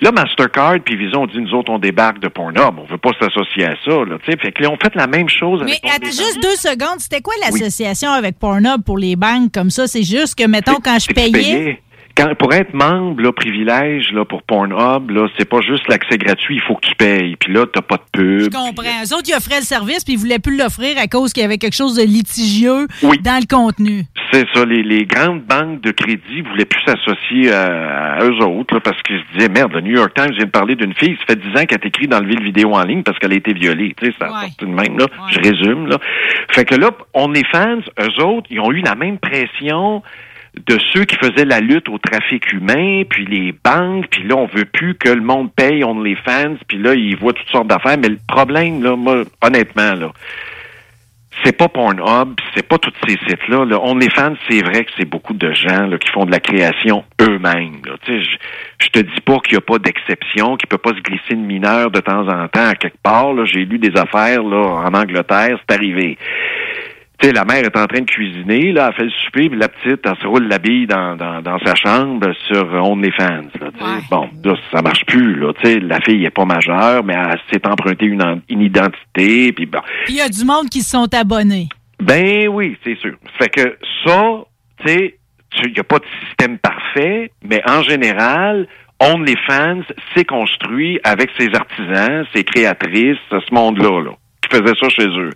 Là, Mastercard puis Visa ont dit, nous autres, on débarque de Pornhub. On veut pas s'associer à ça, là, tu sais. Fait là, on fait la même chose Mais attends, juste deux secondes. C'était quoi l'association avec Pornhub pour les banques comme ça? C'est juste que, mettons, quand je payais. Quand, pour être membre, là, privilège, là, pour Pornhub, là, c'est pas juste l'accès gratuit, il faut que tu payes. Puis là, t'as pas de Je pub. comprends. Eux autres, ils offraient le service, puis ils voulaient plus l'offrir à cause qu'il y avait quelque chose de litigieux Oui. dans le contenu. C'est ça, les, les grandes banques de crédit voulaient plus s'associer à, à eux autres, là, parce qu'ils se disaient, merde, le New York Times vient de parler d'une fille, ça fait 10 ans qu'elle a écrit d'enlever le vidéo en ligne parce qu'elle a été violée. Tu sais, ça a sorti de même, là. Je résume, là. Fait que là, on est fans, eux autres, ils ont eu la même pression de ceux qui faisaient la lutte au trafic humain, puis les banques, puis là, on veut plus que le monde paye, on les fans, puis là, ils voient toutes sortes d'affaires. Mais le problème, là, moi, honnêtement, là, c'est pas Pornhub, c'est pas tous ces sites-là. Là. OnlyFans, c'est vrai que c'est beaucoup de gens là, qui font de la création eux-mêmes. je, je te dis pas qu'il n'y a pas d'exception, qu'il peut pas se glisser une mineure de temps en temps à quelque part. J'ai lu des affaires là, en Angleterre, c'est arrivé. Tu sais, la mère est en train de cuisiner, là, elle fait le souper, puis la petite, elle se roule la bille dans, dans, dans sa chambre sur OnlyFans. Là. Bon, là, ça marche plus. Là, tu sais, la fille est pas majeure, mais elle s'est empruntée une, une identité, puis bon. Il y a du monde qui se sont abonnés. Ben oui, c'est sûr. Fait que ça, tu sais, il n'y a pas de système parfait, mais en général, OnlyFans s'est construit avec ses artisans, ses créatrices, ce monde-là, là, faisaient ça chez eux.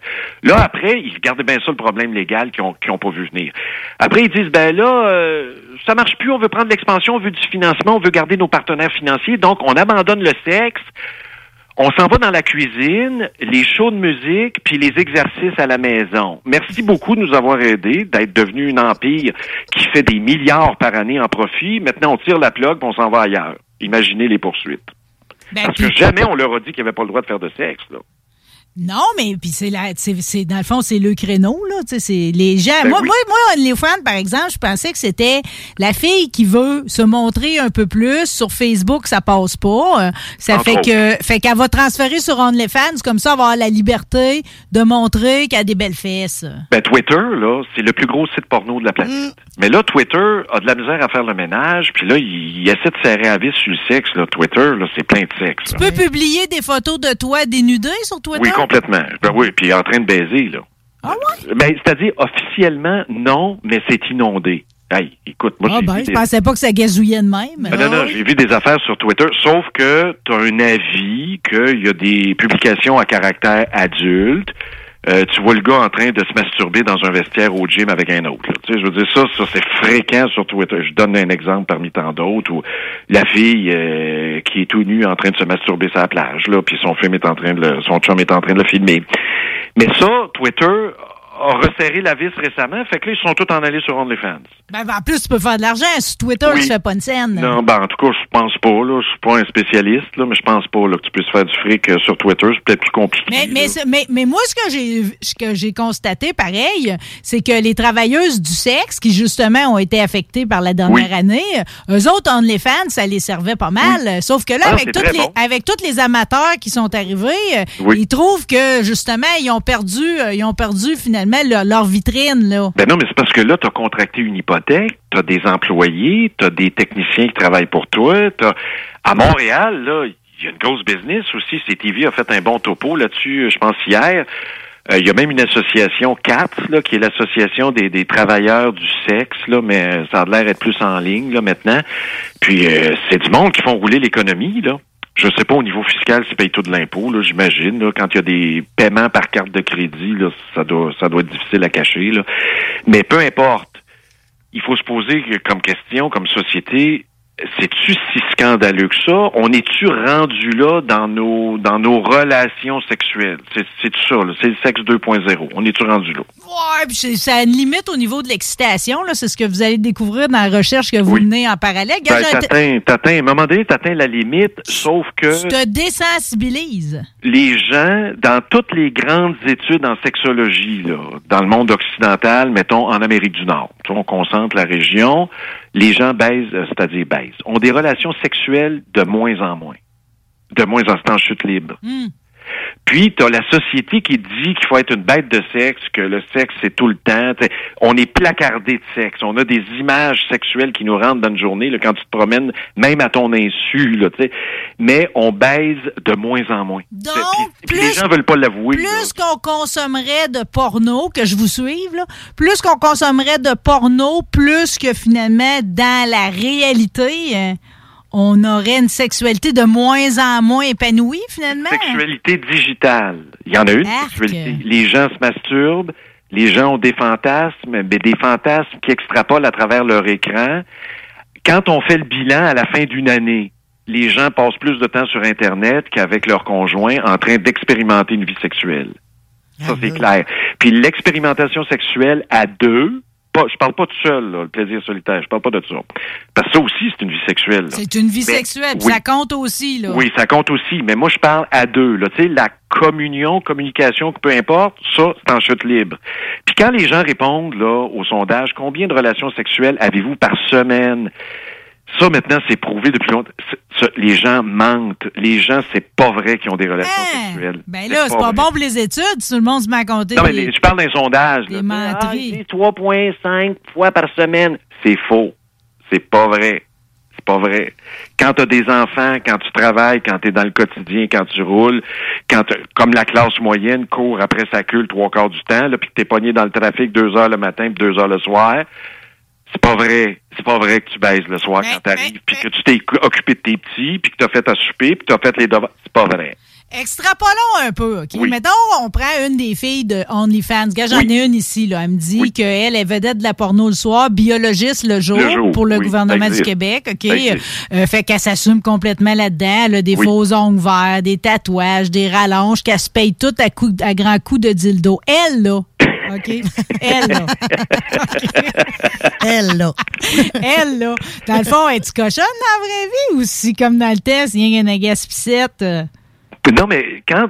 Là, après, ils regardaient bien ça le problème légal qu'ils ont, qu'ils ont pas vu venir. Après, ils disent, ben là, euh, ça marche plus, on veut prendre l'expansion, on veut du financement, on veut garder nos partenaires financiers, donc on abandonne le sexe, on s'en va dans la cuisine, les shows de musique, puis les exercices à la maison. Merci beaucoup de nous avoir aidés, d'être devenu une empire qui fait des milliards par année en profit. Maintenant, on tire la plug, puis on s'en va ailleurs. Imaginez les poursuites. Ben, Parce que jamais on leur a dit qu'ils n'avaient pas le droit de faire de sexe. Là. Non, mais puis c'est la, c'est, c'est- dans le fond c'est le créneau là, tu sais, c'est les gens. Ben moi, oui. moi, moi, OnlyFans par exemple, je pensais que c'était la fille qui veut se montrer un peu plus sur Facebook, ça passe pas. Euh, Ça fait que, fait qu'elle va transférer sur OnlyFans, comme ça, elle va avoir la liberté de montrer qu'elle a des belles fesses. Ben, Twitter, là, c'est le plus gros site porno de la planète. Mais là, Twitter a de la misère à faire le ménage, puis là, il, il essaie de serrer à vis sur le sexe. Là. Twitter, là, c'est plein de sexe. Tu peux publier des photos de toi dénudée sur Twitter? Oui, complètement. Ben oui, puis en train de baiser, là. Ah ouais? Ben, c'est-à-dire, officiellement, non, mais c'est inondé. Hey, écoute, moi, Ah ben, je des- pensais pas que ça gazouillait de même. Ah, non, non, j'ai vu des affaires sur Twitter, sauf que tu as un avis qu'il y a des publications à caractère adulte. Euh, tu vois le gars en train de se masturber dans un vestiaire au gym avec un autre. Tu sais, je veux dire, ça, ça c'est fréquent sur Twitter. Je donne un exemple parmi tant d'autres où la fille euh, qui est tout nue en train de se masturber sur la plage, là, puis son film est en train de le, son chum est en train de le filmer. Mais ça, Twitter a resserré la vis récemment, fait que là, ils sont tous en allés sur OnlyFans. Ben, ben, en plus, tu peux faire de l'argent. Sur Twitter, Oui. tu fais pas une scène. Non, ben en tout cas, je pense pas. Là, je suis pas un spécialiste, là, mais je pense pas là, que tu puisses faire du fric euh, sur Twitter. C'est peut-être plus compliqué. Mais, mais, mais, mais moi, ce que j'ai ce que j'ai constaté, pareil, c'est que les travailleuses du sexe, qui justement ont été affectées par la dernière année, eux autres, OnlyFans, ça les servait pas mal. Sauf que là, Ah, avec, toutes les, bon. avec tous les amateurs qui sont arrivés, ils trouvent que justement, ils ont perdu, euh, ils ont perdu finalement leur, leur vitrine. Là. Ben non, mais c'est parce que là, tu as contracté une hypothèque, tu as des employés, tu as des techniciens qui travaillent pour toi. t'as- À Montréal, là, il y a une grosse business aussi. CTV a fait un bon topo là-dessus, je pense, hier. Euh, Il y a même une association CATS, là, qui est l'association des, des travailleurs du sexe, là, mais ça a l'air d'être plus en ligne là, maintenant. Puis euh, c'est du monde qui font rouler l'économie, là. Je sais pas au niveau fiscal s'ils payent tout de l'impôt, là, j'imagine. Quand il y a des paiements par carte de crédit, là, ça doit ça doit être difficile à cacher. Là. Mais peu importe. Il faut se poser comme question, comme société, c'est-tu si scandaleux que ça? On est-tu rendu là dans nos dans nos relations sexuelles? C'est c'est ça, là. C'est le sexe 2.0. On est-tu rendu là? Ouais, puis c'est- ça a une limite au niveau de l'excitation. là. C'est ce que vous allez découvrir dans la recherche que vous menez en parallèle. Ben, t'atteins, t'atteins, à un moment donné, t'atteins la limite, sauf que tu te désensibilises. les gens, dans toutes les grandes études en sexologie, là, dans le monde occidental, mettons en Amérique du Nord, tu vois, on concentre la région, les gens baisent, euh, c'est-à-dire baisent, ont des relations sexuelles de moins en moins. De moins en en chute libre. Puis, tu as la société qui dit qu'il faut être une bête de sexe, que le sexe, c'est tout le temps. T'sais, on est placardé de sexe. On a des images sexuelles qui nous rentrent dans une journée là, quand tu te promènes, même à ton insu. Là, t'sais. Mais on baise de moins en moins. Donc, Puis les gens veulent pas l'avouer. Plus qu'on consommerait de porno, que je vous suive, là, plus qu'on consommerait de porno, plus que finalement, dans la réalité, euh, on aurait une sexualité de moins en moins épanouie, finalement. Sexualité digitale. Il y en a une, Arc. sexualité. Les gens se masturbent, les gens ont des fantasmes, mais des fantasmes qui extrapolent à travers leur écran. Quand on fait le bilan à la fin d'une année, les gens passent plus de temps sur Internet qu'avec leur conjoint en train d'expérimenter une vie sexuelle. Ça, c'est clair. Puis l'expérimentation sexuelle à deux pas, je parle pas tout seul, là, le plaisir solitaire. Je parle pas de ça. Parce que ça aussi, c'est une vie sexuelle. C'est une vie Mais- sexuelle, oui. ça compte aussi, là. Oui, ça compte aussi. Mais moi, je parle à deux. Là. Tu sais, la communion, communication, peu importe, ça, c'est en chute libre. Puis quand les gens répondent là au sondage, combien de relations sexuelles avez-vous par semaine? Ça, maintenant, c'est prouvé depuis longtemps. Ça, les gens mentent. Les gens, c'est pas vrai qu'ils ont des relations sexuelles. Ben là, c'est pas vrai. bon pour les études, tout le monde se met à compter. Non, mais les- je parle d'un sondage. menteries. Ah, c'est 3,5 fois par semaine. C'est faux. C'est pas vrai. C'est pas vrai. Quand tu as des enfants, quand tu travailles, quand tu es dans le quotidien, quand tu roules, quand comme la classe moyenne court après sa queue le trois quarts du temps, là, puis que tu es pogné dans le trafic deux heures le matin puis deux heures le soir, c'est pas vrai. C'est pas vrai que tu baises le soir quand t'arrives, puis que tu t'es occupé de tes petits, puis que tu as fait à souper, puis que tu as fait les devoirs. C'est pas vrai. Extrapolons un peu, OK? Mettons, on prend une des filles de OnlyFans. J'en ai une ici, là. Elle me dit qu'elle est vedette de la porno le soir, biologiste le jour, Le jour, pour le gouvernement du. Québec, OK? Euh, fait qu'elle s'assume complètement là-dedans. Elle a des faux ongles verts, des tatouages, des rallonges, qu'elle se paye tout à, coup, à grands coups de dildo. Elle, là. OK? Elle, là. Elle, là. Elle, là. Dans le fond, es-tu cochonne dans la vraie vie ou si, comme dans le test, il y a une agaspicette? euh, Non, mais quand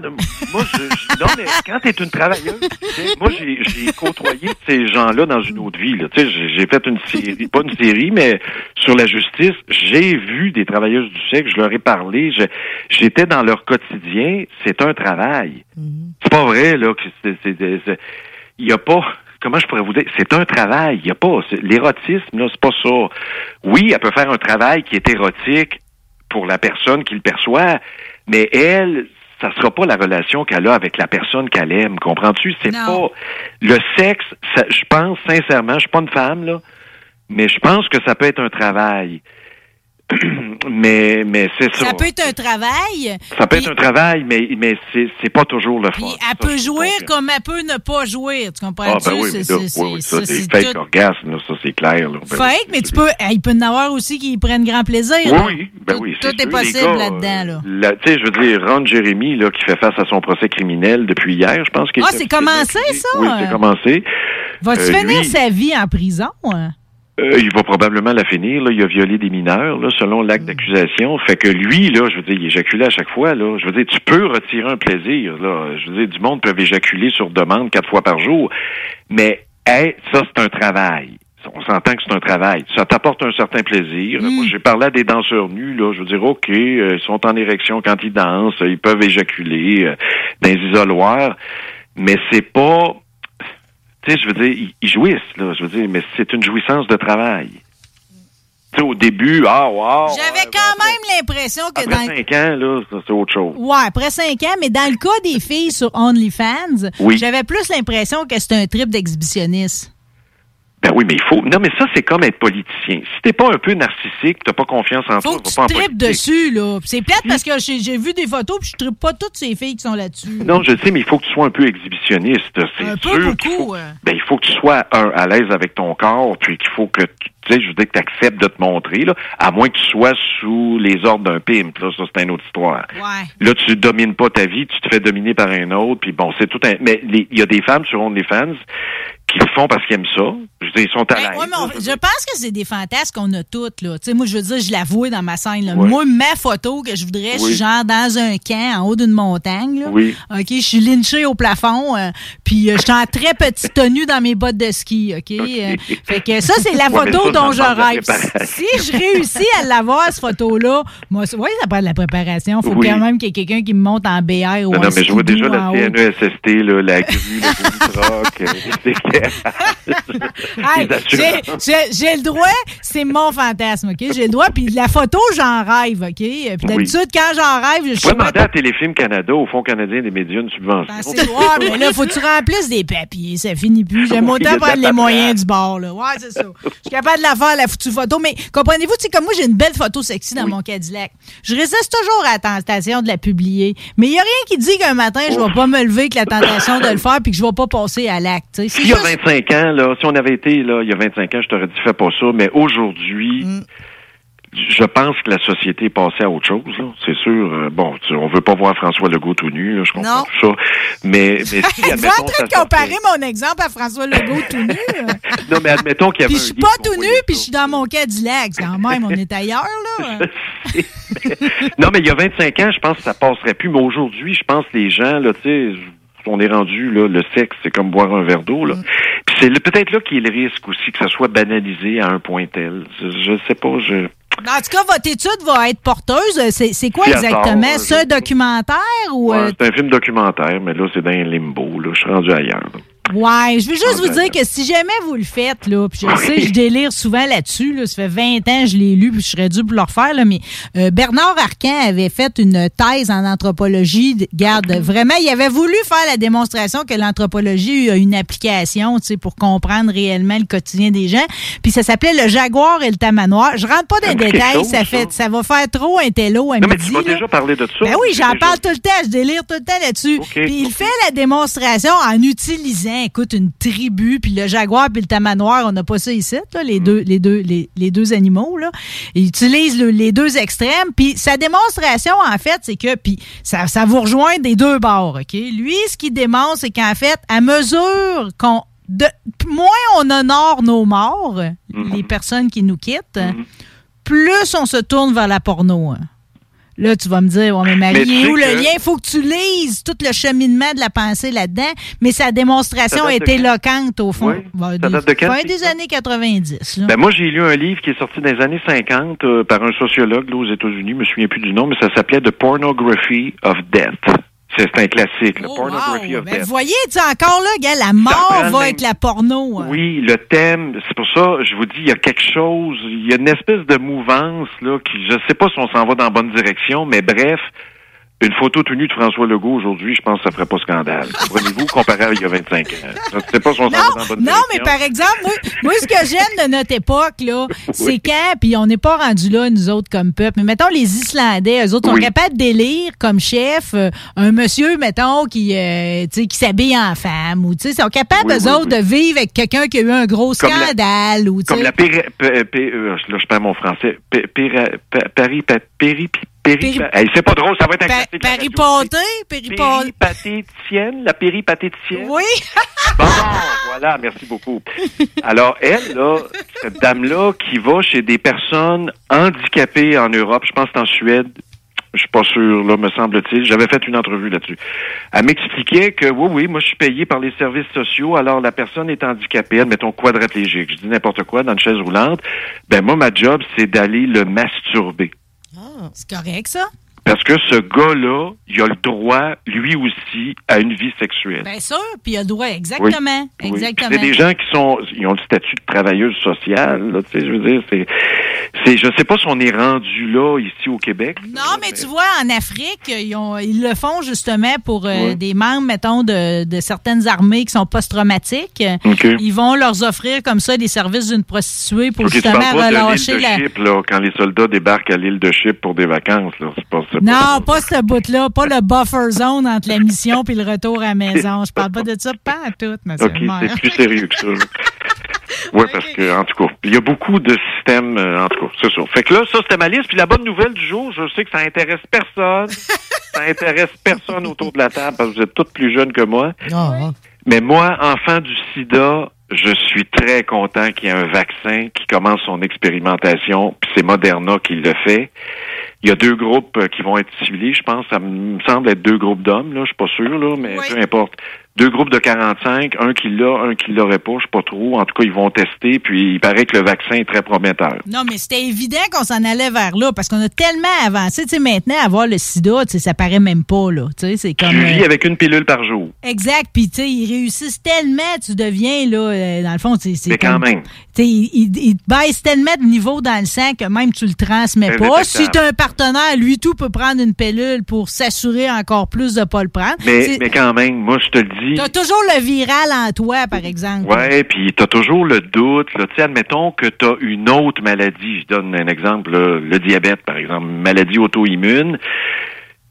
moi, je, je- non, mais quand t'es une travailleuse, tu sais, moi, j'ai, j'ai côtoyé ces gens-là dans une autre vie. Là. Tu sais, j'ai, j'ai fait une série, pas une série, mais sur la justice, j'ai vu des travailleuses du sexe, je leur ai parlé, je- j'étais dans leur quotidien. C'est un travail. C'est pas vrai là que c'est, c'est, c'est- c'est- il y a pas. Comment je pourrais vous dire? C'est un travail. Il y a pas. l'érotisme, là, c'est pas ça. Oui, elle peut faire un travail qui est érotique pour la personne qui le perçoit, mais elle, ça sera pas la relation qu'elle a avec la personne qu'elle aime. Comprends-tu? C'est pas le sexe. ça- je pense sincèrement, je suis pas une femme là, mais je pense que ça peut être un travail. mais mais c'est ça. Ça peut être un travail. Ça peut être un travail, mais mais c'est c'est pas toujours le fun. Elle peut jouer comme elle peut ne pas jouer. Tu comprends? Ah ben oui, mais là, oui, oui, ça, c'est fake orgasme, là, ça c'est clair. Là. Ben, Fake, mais tu peux. Il peut y en avoir aussi qui prennent grand plaisir. Oui, là. oui, ben oui. Tout c'est est sûr, possible les gars, là-dedans. Là. La- Tu sais, je veux dire, Ron Jérémy, là, qui fait face à son procès criminel depuis hier, je pense qu'il Ah, c'est commencé, ça? Oui, c'est commencé. Va-tu Euh, finir sa vie en prison? Euh, il va probablement la finir. Là. Il a violé des mineurs, là, selon l'acte Mm. d'accusation. Fait que lui, là, je veux dire, il éjaculait à chaque fois. Là. Je veux dire, tu peux retirer un plaisir. Là. Je veux dire, du monde peut éjaculer sur demande quatre fois par jour. Mais hey, ça, c'est un travail. On s'entend que c'est un travail. Ça t'apporte un certain plaisir. Mm. Moi, j'ai parlé à des danseurs nus, là. Je veux dire, OK, euh, ils sont en érection quand ils dansent, ils peuvent éjaculer euh, dans les isoloirs. Mais c'est pas tu sais, je veux dire, ils, jouissent, là, je veux dire, mais c'est une jouissance de travail. Tu sais, au début, ah, wow, J'avais quand même l'impression que après dans. cinq ans, là, c'est autre chose. Ouais, après cinq ans, mais dans le cas des filles sur OnlyFans, Oui. j'avais plus l'impression que c'était un trip d'exhibitionniste. Ben oui, mais il faut. Non, mais ça, c'est comme être politicien. Si t'es pas un peu narcissique, t'as pas confiance en Faut toi, que tu pas tripes dessus, là. C'est plate parce que j'ai vu des photos puis je tripe pas toutes ces filles qui sont là-dessus. Non, je sais, mais il faut que tu sois un peu exhibitionniste. C'est Un peu sûr qu'il beaucoup, faut, ben, il faut que tu sois un, à l'aise avec ton corps, puis qu'il faut que tu tu sais, je veux dire que tu acceptes de te montrer, là, à moins que tu sois sous les ordres d'un pimp, là, ça c'est une autre histoire. Ouais. Là, tu domines pas ta vie, tu te fais dominer par un autre, puis bon, c'est tout un. Mais il y a des femmes sur OnlyFans qui le font parce qu'ils aiment ça. Je veux dire, ils sont à l'aise. Ouais, je pense que c'est des fantasmes qu'on a toutes, là. Moi, je veux dire, je l'avoue dans ma scène, là. Ouais. Moi, ma photo que je voudrais, je suis genre dans un camp en haut d'une montagne, là. Oui. OK, je suis lynchée au plafond, euh, puis euh, je suis en très petite tenue dans mes bottes de ski, OK? Euh, fait que ça, c'est la photo ça, dont je rêve. Si je réussis à l'avoir, cette photo-là, moi, oui, ça prend de la préparation. Faut Oui. quand même qu'il y ait quelqu'un qui me monte en BR ou Non, en non, mais je vois déjà la. CNESST, là, la grue, le boom-truck, Hey, j'ai- le droit, c'est mon fantasme, OK? J'ai le droit, puis la photo, j'en rêve, OK? Puis d'habitude, quand j'en rêve, je pas... demander à Téléfilm Canada, au Fonds canadien des médias, une subvention. Ben, c'est ouais, mais là, faut que tu remplisses des papiers, ça finit plus. J'aime autant prendre les moyens du bord, là. Ouais, c'est ça. Je suis capable de la faire, la foutue photo, mais comprenez-vous, tu sais, comme moi, j'ai une belle photo sexy dans mon Cadillac. Je résiste toujours à la tentation de la publier, mais il y a rien qui dit qu'un matin, je vais pas me lever avec la tentation de le faire puis que je vais pas passer à l'acte. C'est juste- 25 ans, là, si on avait été là, il y a 25 ans, je t'aurais dit fais pas ça, mais aujourd'hui, Mm. je pense que la société est passée à autre chose. C'est sûr. euh, bon, tu- on veut pas voir François Legault tout nu, là, je comprends Non. tout ça. Mais, mais si, Êtes-vous en admettons, train de comparer mon exemple à François Legault tout nu? sortait- Non, mais admettons qu'il y avait Puis je suis pas tout nu, puis je suis dans mon Cadillac. Quand même, on est ailleurs, là. Non, mais il y a 25 ans, je pense que ça passerait plus. Mais aujourd'hui, je pense que les gens, là, tu sais, on est rendu, là, le sexe, c'est comme boire un verre d'eau, là. Mm. Puis c'est peut-être là qu'il y a le risque aussi que ça soit banalisé à un point tel. Je, je sais pas, je... En tout cas, votre étude va être porteuse. C'est quoi exactement? C'est un documentaire ou... Ouais, euh, c'est un film documentaire, mais là, c'est dans un limbo, là. Je suis rendu ailleurs. là. Ouais, je veux juste vous Ouais, dire que si jamais vous le faites, là, puis je sais, je délire souvent là-dessus, là, ça fait 20 ans que je l'ai lu, puis je serais dû pour le refaire, là, mais euh, Bernard Arcan avait fait une thèse en anthropologie. De- Garde, vraiment, il avait voulu faire la démonstration que l'anthropologie a une application, tu sais, pour comprendre réellement le quotidien des gens. Puis ça s'appelait le jaguar et le tamanoir. Je rentre pas dans les détails, chose, ça fait, ça va faire trop un télo à Non, mais midi. tu m'as déjà parlé de ça. Ben oui, j'en parle tout le temps, je délire tout le temps là-dessus. puis il fait la démonstration en utilisant, écoute, une tribu, puis le jaguar puis le tamanoir, on n'a pas ça ici, là, les deux, les deux, les, les deux animaux là. Il utilise le- les deux extrêmes, puis sa démonstration en fait, c'est que, puis ça, ça vous rejoint des deux bords, ok? Lui, ce qu'il démontre, c'est qu'en fait, à mesure qu'on de, moins on honore nos morts, les personnes qui nous quittent, plus on se tourne vers la porno. hein. Là, tu vas me dire, ouais, mais Marie, Mais est où le lien? Il faut que tu lises tout le cheminement de la pensée là-dedans, mais sa démonstration est éloquente au fond. Oui. Ça date de quand, fin des années 90. là. Ben moi, j'ai lu un livre qui est sorti dans les années 50 euh, par un sociologue là, aux États-Unis, je me souviens plus du nom, mais ça s'appelait The Pornography of Death. C'est un classique, le Pornography of Ben, Death. vous voyez, tu sais, encore là, gars, la mort va même- avec la porno. hein. Oui, le thème, c'est pour ça, je vous dis, il y a quelque chose, il y a une espèce de mouvance, là, qui, je sais pas si on s'en va dans la bonne direction, mais bref, une photo tenue de François Legault aujourd'hui, je pense que ça ferait pas scandale. Comprenez-vous, comparé à il y a 25 ans. Sais pas si on s'en va dans bonne Non, mais par exemple, moi, moi, ce que j'aime de notre époque, là, c'est quand, puis on n'est pas rendu là, nous autres, comme peuple, mais mettons les Islandais, eux autres sont Oui. capables d'élire comme chef euh, un monsieur, mettons, qui, euh, tu sais, qui s'habille en femme, ou, tu sais, sont capables, Oui, eux autres, de vivre avec quelqu'un qui a eu un gros Comme la- scandale, ou, tu Comme sais. la péri... pé- pé- euh, là, je perds mon français. Péri... pé- péri... péri... Péri- Hey, c'est pas drôle, ça va être un. Péripaté, péripaté. Péripatéticienne, la péripatéticienne. Oui. Bon, voilà, merci beaucoup. Alors, elle, là, cette dame-là qui va chez des personnes handicapées en Europe, je pense que c'est en Suède, je suis pas sûr, là, me semble-t-il. J'avais fait une entrevue là-dessus. Elle m'expliquait que, oui, oui, moi, je suis payé par les services sociaux, alors la personne est handicapée, admettons quadraplégique, je dis n'importe quoi, dans une chaise roulante. Ben, moi, ma job, c'est d'aller le masturber. C'est correct, ça? Parce que ce gars-là, il a le droit, lui aussi, à une vie sexuelle. Bien sûr, puis il a le droit, exactement. Oui. Exactement. C'est des gens qui sont, ils ont le statut de travailleuse sociale, là, tu sais, je veux dire, c'est, c'est, je sais pas si on est rendu là, ici au Québec. Non, mais tu vois, en Afrique, ils, ont- ils le font justement pour euh, des membres, mettons, de, de certaines armées qui sont post-traumatiques. Ils vont leur offrir comme ça des services d'une prostituée pour justement pas relâcher de la... Chypre, là, quand les soldats débarquent à l'île de Chypre pour des vacances, là, c'est pas, Non, pas ce bout-là, pas le buffer zone entre la mission et le retour à la maison. Je parle pas de ça, pas à tout, monsieur OK, le maire. c'est plus sérieux que ça. Oui, parce que, en tout cas, il y a beaucoup de systèmes, euh, en tout cas, c'est ça. Fait que là, ça, c'était ma liste. Puis la bonne nouvelle du jour, je sais que ça intéresse personne. ça intéresse personne autour de la table parce que vous êtes toutes plus jeunes que moi. Mais moi, enfant du sida, je suis très content qu'il y ait un vaccin qui commence son expérimentation, puis c'est Moderna qui le fait. Il y a deux groupes euh, qui vont être ciblés, je pense. Ça me semble être deux groupes d'hommes, là, je suis pas sûr, là, mais peu importe. Deux groupes de 45, un qui l'a, un qui l'aurait pas, je sais pas trop. En tout cas, ils vont tester, puis il paraît que le vaccin est très prometteur. Non, mais c'était évident qu'on s'en allait vers là parce qu'on a tellement avancé. Tu sais, maintenant, avoir le sida, tu sais, ça paraît même pas, là. Tu sais, c'est comme. Tu euh, vis avec une pilule par jour. Exact. Puis, tu sais, ils réussissent tellement, tu deviens, là, euh, dans le fond, c'est. Mais quand comme- même. Tu sais, ils, baissent tellement de niveau dans le sang que même tu le transmets pas. Si tu un partenaire, lui, tout peut prendre une pilule pour s'assurer encore plus de pas le prendre. Mais, mais quand même, moi, je te le dis. T'as toujours le viral en toi, par exemple. Ouais, puis t'as toujours le doute. Là. Tu sais, admettons que t'as une autre maladie. Je donne un exemple, là, le diabète, par exemple, une maladie auto-immune.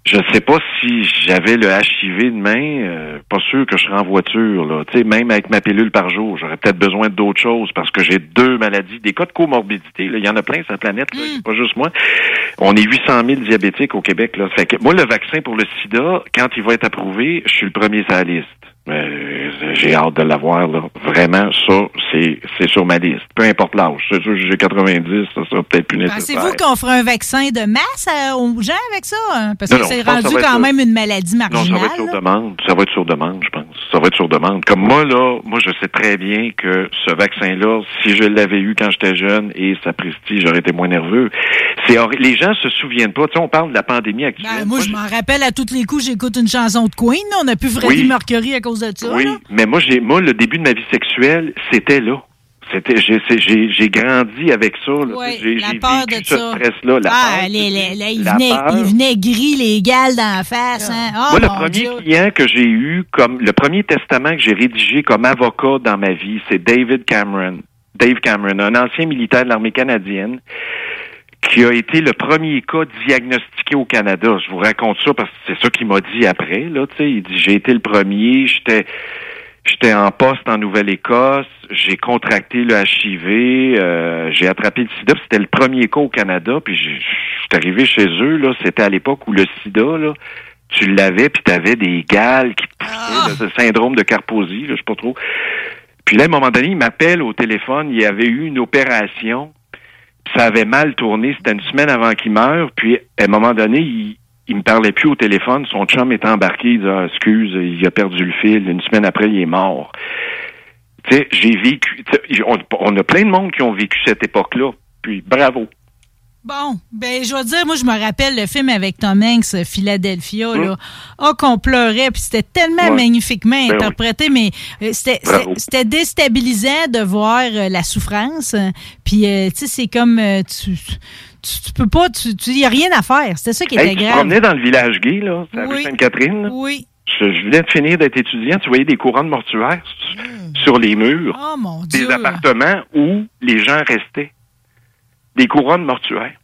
Je sais pas si j'avais le HIV demain, euh, pas sûr que je serais en voiture. Là. Même avec ma pilule par jour, j'aurais peut-être besoin d'autres choses parce que j'ai deux maladies, des cas de comorbidité. Il y en a plein sur la planète, là. c'est pas juste moi. On est 800 000 diabétiques au Québec. Là. Fait que moi, le vaccin pour le sida, quand il va être approuvé, je suis le premier sur la liste. Euh, j'ai hâte de l'avoir, là. Vraiment, ça, c'est, c'est sur ma liste. Peu importe l'âge. C'est sûr, j'ai 90, ça sera peut-être plus nécessaire. Pensez-vous qu'on fera un vaccin de masse euh, aux gens avec ça? hein? Parce Non, que c'est rendu quand même une maladie Non, ça marginale. va être sur demande. Ça va être sur demande, je pense. Ça va être sur demande. Comme moi, là, moi, je sais très bien que ce vaccin-là, si je l'avais eu quand j'étais jeune et ça prestige, j'aurais été moins nerveux. C'est Les gens se souviennent pas. Tu sais, on parle de la pandémie actuelle. Ben, moi, je m'en rappelle à tous les coups, j'écoute une chanson de Queen. là. On a plus Freddie Oui. Mercury à cause de ça. Oui, là? mais moi, j'ai, moi, le début de ma vie sexuelle, c'était là. C'était, j'ai, j'ai, j'ai grandi avec ça. Là. Ouais, j'ai, la j'ai peur vécu de ce ça. stress-là. La ah, peur, les, les- les- il, la venait, peur. il venait gris, les gales dans la face. Hein? Oh, Moi, le mon premier Dieu. client que j'ai eu, comme le premier testament que j'ai rédigé comme avocat dans ma vie, c'est David Cameron. Dave Cameron, un ancien militaire de l'armée canadienne qui a été le premier cas diagnostiqué au Canada. Je vous raconte ça parce que c'est ça qu'il m'a dit après. Là, tu sais, il dit j'ai été le premier, j'étais j'étais en poste en Nouvelle-Écosse, j'ai contracté le HIV, euh, j'ai attrapé le SIDA, puis c'était le premier cas au Canada, puis je suis arrivé chez eux là, c'était à l'époque où le SIDA là, tu l'avais puis tu avais des gales qui te poussaient, là, le syndrome de Carposi, là, je sais pas trop. Puis là, à un moment donné, il m'appelle au téléphone, il y avait eu une opération, ça avait mal tourné, c'était une semaine avant qu'il meure, puis à un moment donné, il, il me parlait plus au téléphone, son chum est embarqué, il dit ah, excuse, il a perdu le fil, une semaine après, il est mort. Tu sais, j'ai vécu, on, on a plein de monde qui ont vécu cette époque-là, puis bravo. Bon, ben je vais dire, moi je me rappelle le film avec Tom Hanks, euh, Philadelphia, là. Ah, qu'on pleurait, puis c'était tellement Ouais. magnifiquement Ben oui. interprété, mais euh, c'était déstabilisant de voir euh, la souffrance. Puis, euh, tu sais, c'est comme, euh, tu, tu, tu peux pas, tu, tu y a rien à faire. C'était ça qui était Hey, tu grave. promenais dans le village gay, là, Oui. Sainte-Catherine. Oui. Je, je venais de finir d'être étudiant, tu voyais des courants de mortuaires s- sur les murs Oh mon des Dieu. appartements où les gens restaient. Des courants de mortuaires.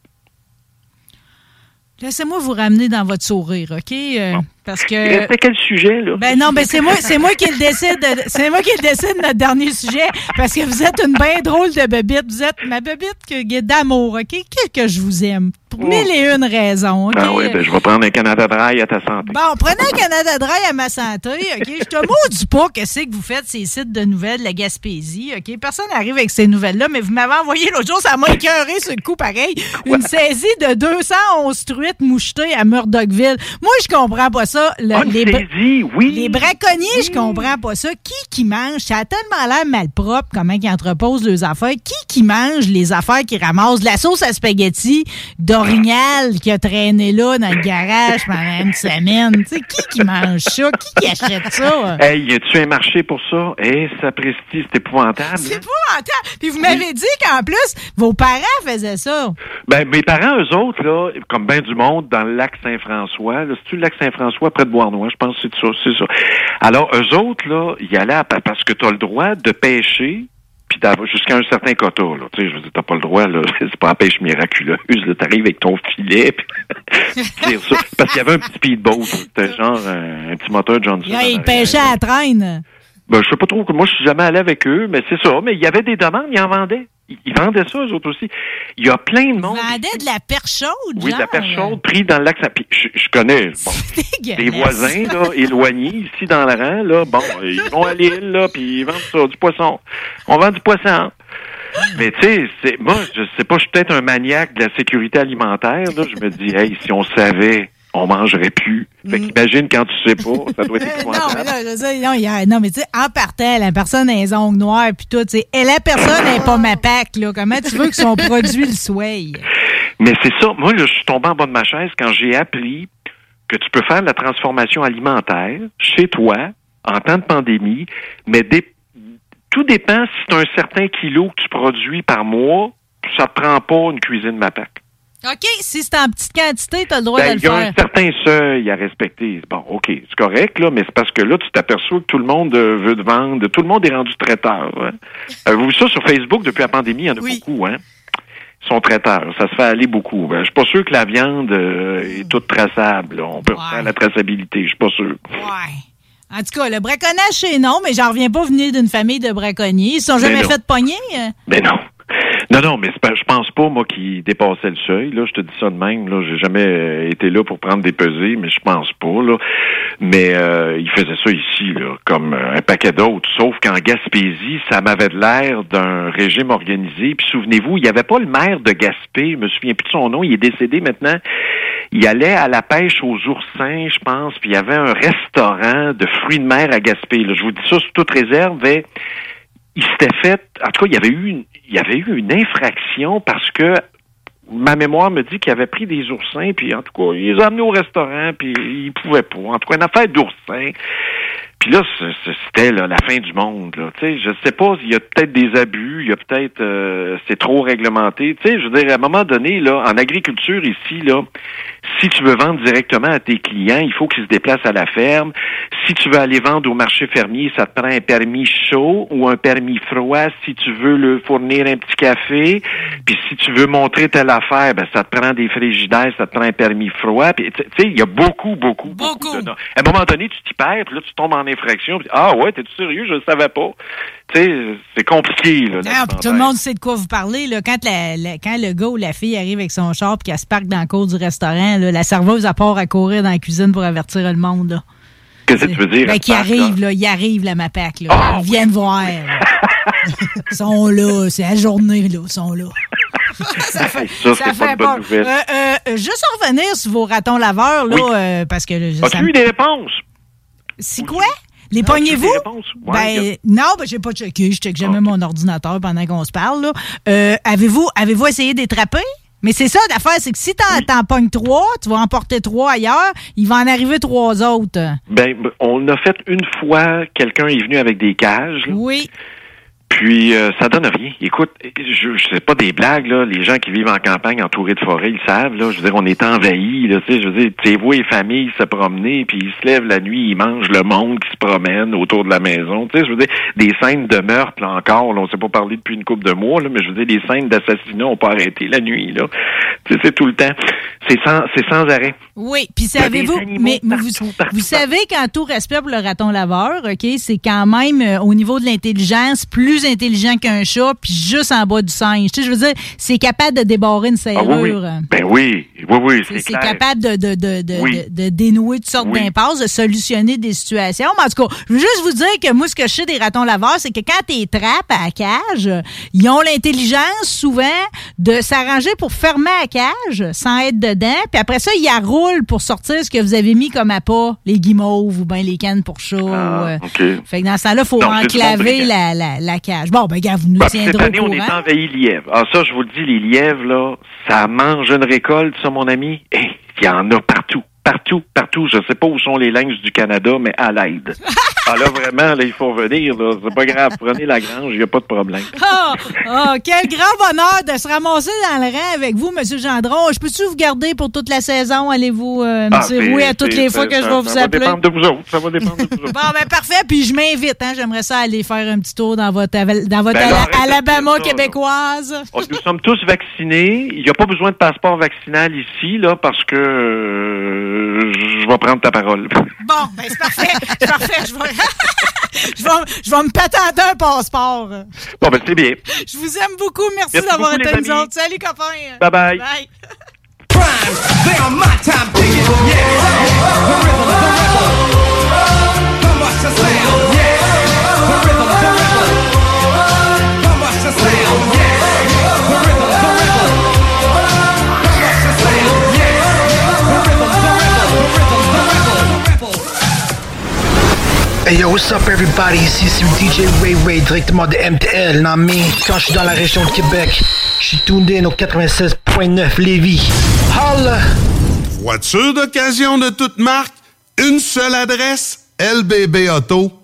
Laissez-moi vous ramener dans votre sourire, OK? Euh, Parce que. Il restait quel sujet, là? Ben non, ben c'est moi, c'est moi qui le décide. de- C'est moi qui le décide de notre dernier sujet parce que vous êtes une bien drôle de bébite. Vous êtes ma bébite que- d'amour, ok? Que que je vous aime pour mille et une raisons, ok? Ah oui, ben, je vais prendre un Canada Dry à ta santé. Bon, prenez un Canada Dry à ma santé, OK? Je te maudis pas que c'est que vous faites ces sites de nouvelles de la Gaspésie, OK? Personne n'arrive avec ces nouvelles-là, mais vous m'avez envoyé l'autre jour, ça m'a écœuré le coup pareil. Une saisie de 211 truites mouchetées à Murdochville. Moi, je comprends pas ça. Le- Ah, les, saisie, oui. les braconniers, je comprends pas ça. Qui qui mange? Ça a tellement l'air malpropre comment ils entreposent leurs affaires. Qui qui mange les affaires qui ramassent? De la sauce à spaghetti d'orignal qui a traîné là dans le garage pendant une semaine. Qui qui mange ça? Qui qui achète ça? Hey, y a-tu un marché pour ça? Hey, sapristi, c'est épouvantable. C'est épouvantable. Puis vous m'avez dit qu'en plus, vos parents faisaient ça. Ben, mes parents, eux autres, là, comme bien du monde, dans le lac Saint-François, c'est-tu le lac Saint-François, près de Bois-Noir, je pense que c'est ça, c'est ça. Alors, eux autres, là, ils allaient à- parce que tu as le droit de pêcher, jusqu'à un certain quota, là. Tu sais, je veux dire, t'as pas le droit, là, c'est pas la pêche miraculeuse, là, t'arrives avec ton filet, puis ça. Parce qu'il y avait un petit speedboat, c'était genre euh, un petit moteur Johnson. En ils arrière. pêchaient à la traîne. Ben, je sais pas trop, moi, je suis jamais allé avec eux, mais c'est ça. Mais il y avait des demandes, ils en vendaient. Ils, vendaient ça, eux autres aussi. Il y a plein de monde. Ils vendaient de la perche chaude, Oui, de la perche chaude prise dans le lac. Puis je, je connais bon, des voisins là, éloignés ici dans le rang. Là, bon, ils vont à l'île, là, puis ils vendent ça, du poisson. On vend du poisson. Mais tu sais, c'est moi, je sais pas, je suis peut-être un maniaque de la sécurité alimentaire. Là, je me dis, hey, si on savait, on mangerait plus. Fait qu'imagine quand tu sais pas, ça doit être non, mais là, je dire, non, y a- non, mais tu sais, en partant, la personne a les ongles noirs puis tout, tu sais, et la personne n'est pas ma pack, là. Comment tu veux que son produit le soit? Mais c'est ça. Moi, là, je suis tombé en bas de ma chaise quand j'ai appris que tu peux faire de la transformation alimentaire chez toi en temps de pandémie, mais dé- tout dépend si tu as un certain kilo que tu produis par mois, ça te prend pas une cuisine MAPAC. OK, si c'est en petite quantité, tu as le droit Ben, de il le y a faire. un certain seuil à respecter. Bon, OK, c'est correct, là, mais c'est parce que là, tu t'aperçois que tout le monde euh, veut te vendre, tout le monde est rendu traiteur. Hein. Avez-vous vu ça sur Facebook depuis la pandémie? Il y en a beaucoup, hein? son traiteur. Ça se fait aller beaucoup. Ben, je suis pas sûr que la viande euh, est toute traçable. là. On peut faire la traçabilité, je suis pas sûr. En tout cas, le braconnage, c'est non, mais j'en reviens pas venir d'une famille de braconniers. Ils sont Mais jamais non. fait pogner. euh. Ben non. Non, non, mais pas- je pense pas, moi, qui dépassait le seuil. Là, je te dis ça de même. Là, j'ai jamais euh, été là pour prendre des pesées, mais je pense pas. Là. Mais euh, il faisait ça ici, là, comme euh, un paquet d'autres. Sauf qu'en Gaspésie, ça m'avait l'air d'un régime organisé. Puis souvenez-vous, il n'y avait pas le maire de Gaspé. Je me souviens plus de son nom. Il est décédé maintenant. Il allait à la pêche aux oursins, je pense. Puis il y avait un restaurant de fruits de mer à Gaspé. Là. Je vous dis ça sous toute réserve. mais il s'était fait, en tout cas, il y avait eu une, il y avait eu une infraction parce que ma mémoire me dit qu'il avait pris des oursins, puis en tout cas, il les a amenés au restaurant, puis il pouvait pas. En tout cas, une affaire d'oursins. Puis là, c'était la fin du monde. Là. Tu sais, je sais pas, il y a peut-être des abus, il y a peut-être euh, c'est trop réglementé. Tu sais, je veux dire, à un moment donné, là, en agriculture ici, là, si tu veux vendre directement à tes clients, il faut qu'ils se déplacent à la ferme. Si tu veux aller vendre au marché fermier, ça te prend un permis chaud ou un permis froid si tu veux le fournir un petit café. Puis si tu veux montrer telle affaire, ben ça te prend des frigidaires, ça te prend un permis froid. Puis tu sais, il y a beaucoup, beaucoup, beaucoup. de- À un moment donné, tu t'y perds, puis là tu tombes en infraction. Puis, ah ouais, t'es sérieux, je le savais pas. Tu sais, c'est compliqué là. Ah, tout le monde sait de quoi vous parlez. Là. Quand, la, la- quand le gars ou la fille arrive avec son char et qu'elle se parque dans le cours du restaurant, là, la serveuse à part à courir dans la cuisine pour avertir le monde. Là. Qu'est-ce que tu veux dire? Ben, qui Marc, là? ils arrivent, la MAPAC. Là. ils viennent voir. ils sont là, c'est la journée, là, ils sont là. ça, c'est pas une bonne. Euh, euh, juste en revenir sur vos ratons laveurs, là, euh, parce que... ça As-tu eu des réponses? C'est quoi? Les pognez-vous? Ouais, Ben, non, ben, j'ai pas checké. Je check jamais mon ordinateur pendant qu'on se parle. là. Euh, avez-vous, avez-vous essayé d'étrapper? Mais c'est ça, l'affaire, c'est que si t'en, t'en pognes trois, tu vas emporter trois ailleurs, il va en arriver trois autres. Ben, on a fait une fois, quelqu'un est venu avec des cages. là. Oui. Puis euh, ça donne rien. Écoute, je, je sais pas des blagues là. Les gens qui vivent en campagne entourés de forêts, ils savent là. Je veux dire, on est envahis là. Tu sais, je veux dire, tu vois les familles se promener, puis ils se lèvent la nuit, ils mangent le monde qui se promène autour de la maison. Tu sais, je veux dire, des scènes de meurtre là encore. Là, on s'est pas parlé depuis une couple de mois là, mais je veux dire, les scènes d'assassinat ont pas arrêté la nuit là. Tu sais, c'est tout le temps. C'est sans, c'est sans arrêt. Oui, puis des savez-vous, mais vous, vous savez qu'en tout respect pour le raton laveur, OK, c'est quand même euh, au niveau de l'intelligence plus intelligent qu'un chat, puis juste en bas du singe. Tu sais, je veux dire, c'est capable de débarrer une Ah serrure. oui, oui. Ben oui, oui, oui, c'est C'est clair. capable de, de, de, de, Oui. de- de dénouer toutes sortes Oui. d'impasses, de solutionner des situations. Mais en tout cas, je veux juste vous dire que moi, ce que je sais des ratons laveurs, c'est que quand tu trappes à la cage, ils ont l'intelligence souvent de s'arranger pour fermer la cage sans être dedans. Puis après ça, ils roulent pour sortir ce que vous avez mis comme appât, les guimauves ou bien les cannes pour chat. euh, Ah, OK. Fait que dans ce temps-là, il faut Non, c'est enclaver la, la, la cage. Bon, ben, gars, vous nous Bah, tiendrez cette année, au on est envahi lièvres. Ah, ça, je vous le dis, les lièvres, là, ça mange une récolte, ça, mon ami? Eh, il y en a partout. Partout, partout. Je sais pas où sont les lynx du Canada, mais à l'aide. ah là, vraiment, là, il faut venir. C'est pas grave. Prenez la grange, il n'y a pas de problème. Ah, ah, quel grand bonheur de se ramasser dans le rang avec vous, M. Gendron. Je peux-tu vous garder pour toute la saison? Allez-vous, euh, Ah, M. c'est- Rouet, à toutes les fois que ça- je vais ça vous va appeler? dépendre de vous autres. Ça va dépendre de vous autres. Bon, ben parfait. Puis je m'invite. Hein, J'aimerais ça aller faire un petit tour dans votre, dans votre Ben Alabama dire ça, québécoise. Oh, Nous sommes tous vaccinés. Il n'y a pas besoin de passeport vaccinal ici, là, parce que euh, je vais prendre ta parole. Bon, ben c'est parfait. C'est parfait. Je vais... je, vais, je vais me patenter un passeport. Bon, ben, c'est bien. Je vous aime beaucoup. Merci, Merci d'avoir été nous autres. Salut, copains. Bye bye. Bye. They on my time digging, yeah. The. Hey yo, what's up everybody? Ici c'est DJ Ray Ray directement de MTL. Non mais quand je suis dans la région de Québec, je suis tourné au 96.9 Lévis. Holla! Voiture d'occasion de toute marque, une seule adresse,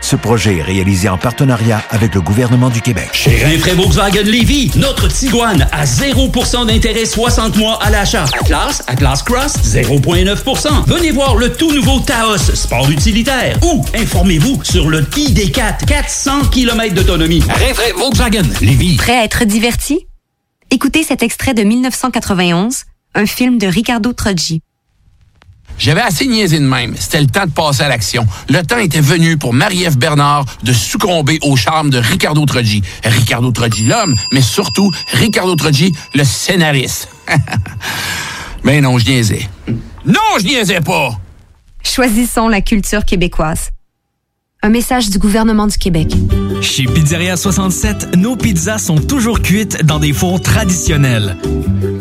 Ce projet est réalisé en partenariat avec le gouvernement du Québec. Chez Rinfraie Volkswagen Lévy, notre Tiguan à 0% d'intérêt 60 mois à l'achat. Atlas, Atlas Cross, 0,9%. Venez voir le tout nouveau Taos, sport utilitaire. Ou informez-vous sur le ID4, 400 km d'autonomie. Rinfraie Volkswagen Lévy. Prêt à être diverti? Écoutez cet extrait de 1991, un film de Ricardo Troggi. J'avais assez niaisé de même. C'était le temps de passer à l'action. Le temps était venu pour Marie-Ève Bernard de succomber au charme de Ricardo Troggi. Ricardo Troggi, l'homme, mais surtout Ricardo Troggi, le scénariste. ben non, je niaisais. Non, je niaisais pas! Choisissons la culture québécoise. Un message du gouvernement du Québec. Chez Pizzeria 67, nos pizzas sont toujours cuites dans des fours traditionnels.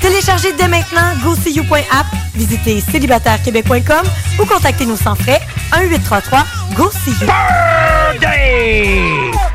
Téléchargez dès maintenant GoSeeYou.app, visitez célibatairequebec.com ou contactez-nous sans frais 1-833-GO-SEE-YOU.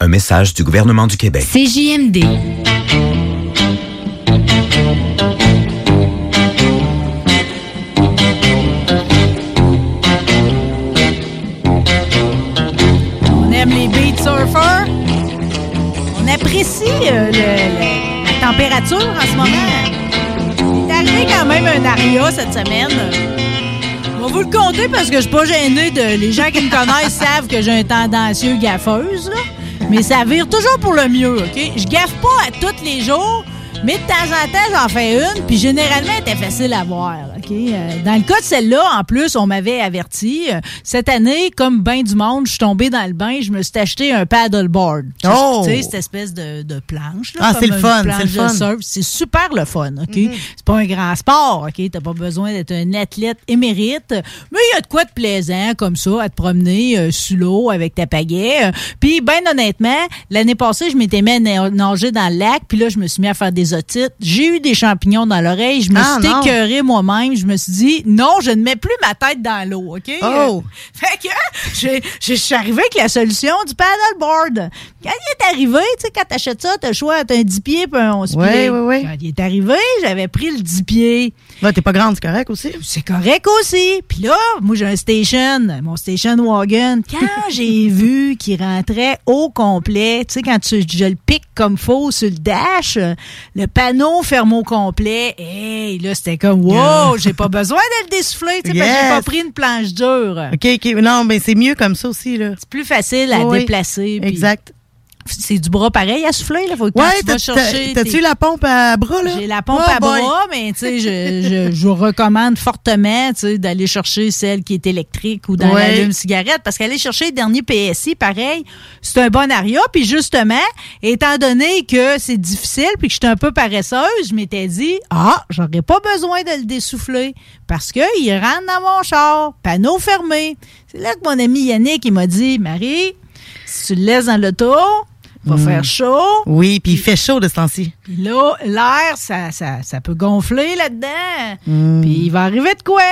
Un message du gouvernement du Québec. CJMD. On aime les beat surfers. On apprécie euh, le- le- la température en ce moment. Il est arrivé quand même un aria cette semaine. On va vous le compter parce que je suis pas gêné de. Les gens qui me connaissent savent que j'ai un tendancieux gaffeuse, là. Mais ça vire toujours pour le mieux, OK? Je gaffe pas à tous les jours, mais de temps en temps, j'en fais une, puis généralement, elle était facile à voir, OK? Euh, dans le cas de celle-là, en plus, on m'avait averti. euh, cette année, comme ben du monde, je suis tombée dans le bain, je me suis acheté un paddleboard. Oh! Tu sais, cette espèce de, de planche, là. Ah, c'est le fun, c'est le fun. surf. C'est super le fun, OK? Mhm. C'est pas un grand sport, OK? T'as pas besoin d'être un athlète émérite, mais il y a de quoi de plaisant, comme ça, à te promener euh, sous l'eau avec ta pagaie. Puis, ben honnêtement, l'année passée, je m'étais mis à na- nager dans le lac, puis là, je me suis mis à faire des des otites, j'ai eu des champignons dans l'oreille, je me Ah, suis écœurée moi-même, je me suis dit, non, je ne mets plus ma tête dans l'eau, OK? Oh. Euh, fait que je suis arrivé avec la solution du paddleboard. Quand il est arrivé, tu sais, quand t'achètes ça, t'as le choix, t'as un 10 pieds puis un 11 Ouais, pieds. ouais, ouais. Quand il est arrivé, j'avais pris le 10 pieds. Là, t'es pas grande, c'est correct aussi. C'est correct aussi. Puis là, moi, j'ai un station, mon station wagon. Quand j'ai vu qu'il rentrait au complet, tu sais, quand tu, je le pique comme faux sur le dash, le panneau ferme au complet, hey, là, c'était comme, wow, j'ai pas besoin de le dessouffler, tu sais, parce que j'ai pas pris une planche dure. OK, OK. Non, mais c'est mieux comme ça aussi, là. C'est plus facile à Oui, déplacer. Exact. C'est du bras pareil à souffler, là. Faut que quand Ouais, tu vas chercher. t'as- t'as-tu la pompe à bras, là? J'ai la pompe Oh à boy. bras, mais tu sais, je, je, je vous recommande fortement d'aller chercher celle qui est électrique ou dans Ouais. l'allume-cigarette parce qu'aller chercher le dernier PSI, pareil, c'est un bon aria. Puis justement, étant donné que c'est difficile puis que je suis un peu paresseuse, je m'étais dit, ah, j'aurais pas besoin de le dessouffler parce qu'il rentre dans mon char, panneau fermé. C'est là que mon ami Yannick, il m'a dit, Marie, si tu le laisses dans l'auto, va Mm. faire chaud. Oui, puis il fait chaud de ce temps-ci. Puis là, l'air, ça, ça, ça peut gonfler là-dedans. Mm. Puis il va arriver de quoi?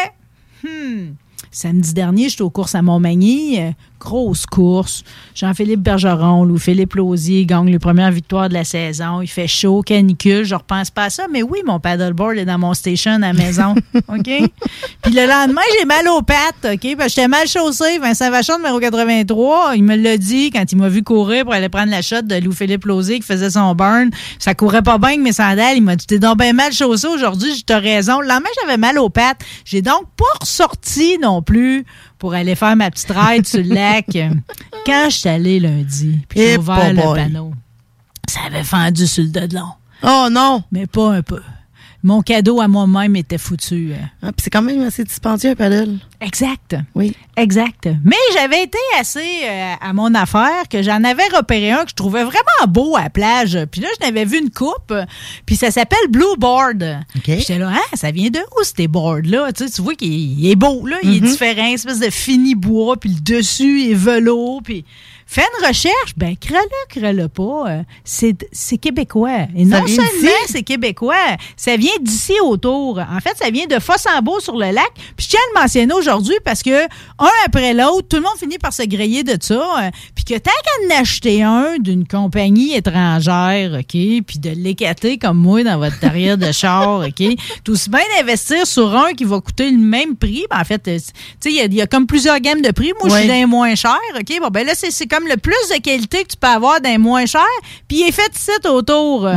Hmm. Samedi dernier, j'étais aux courses à Montmagny. Grosse course. Jean-Philippe Bergeron, Louis-Philippe Lausier gagne les premières victoires de la saison. Il fait chaud, canicule. Je repense pas à ça. Mais oui, mon paddleboard est dans mon station à la maison. OK? Puis le lendemain, j'ai mal aux pattes. OK? Parce que j'étais mal chaussé. Vincent Vachon, numéro 83, il me l'a dit quand il m'a vu courir pour aller prendre la shot de Louis-Philippe Lausier qui faisait son burn. Ça courait pas bien avec mes sandales. Il m'a dit, t'es donc bien mal chaussé aujourd'hui. J'ai raison. Le lendemain, j'avais mal aux pattes. J'ai donc pas ressorti non plus pour aller faire ma petite ride sur le lac. Quand je suis allé lundi, puis j'ai ouvert le boy. panneau, ça avait fendu sur le dedans. Oh non! Mais pas un peu. Mon cadeau à moi-même était foutu. euh. Ah, puis c'est quand même assez dispendieux, un paddle. Exact. Oui. Exact. Mais j'avais été assez euh, à mon affaire que j'en avais repéré un que je trouvais vraiment beau à la plage. Puis là, je n'avais vu une coupe. Puis ça s'appelle Blue Board. Puis J'étais là, ah, ça vient de où ces boards-là? Tu, sais, tu vois qu'il il est beau, là. Il est Mhm. différent, espèce de fini bois. Puis le dessus est velours. Puis fais une recherche. Ben, crée-le, crée-le pas. euh, C'est c'est québécois. Et Ça non seulement c'est québécois, ça vient d'ici autour. En fait, ça vient de Fossambeau sur le lac. Puis je tiens à le mentionner aujourd'hui parce que un après l'autre, tout le monde finit par se griller de ça. euh, Puis que tant qu'à en acheter un d'une compagnie étrangère, OK, puis de l'écater comme moi dans votre arrière de char, OK, tout aussi bien d'investir sur un qui va coûter le même prix. Ben, en fait, euh, tu sais, il y y, a comme plusieurs gammes de prix. Moi, je suis Ouais. dans les moins cher, OK? Bon, ben là, c'est c'est comme le plus de qualité que tu peux avoir les moins cher. Puis il est fait ici autour. euh,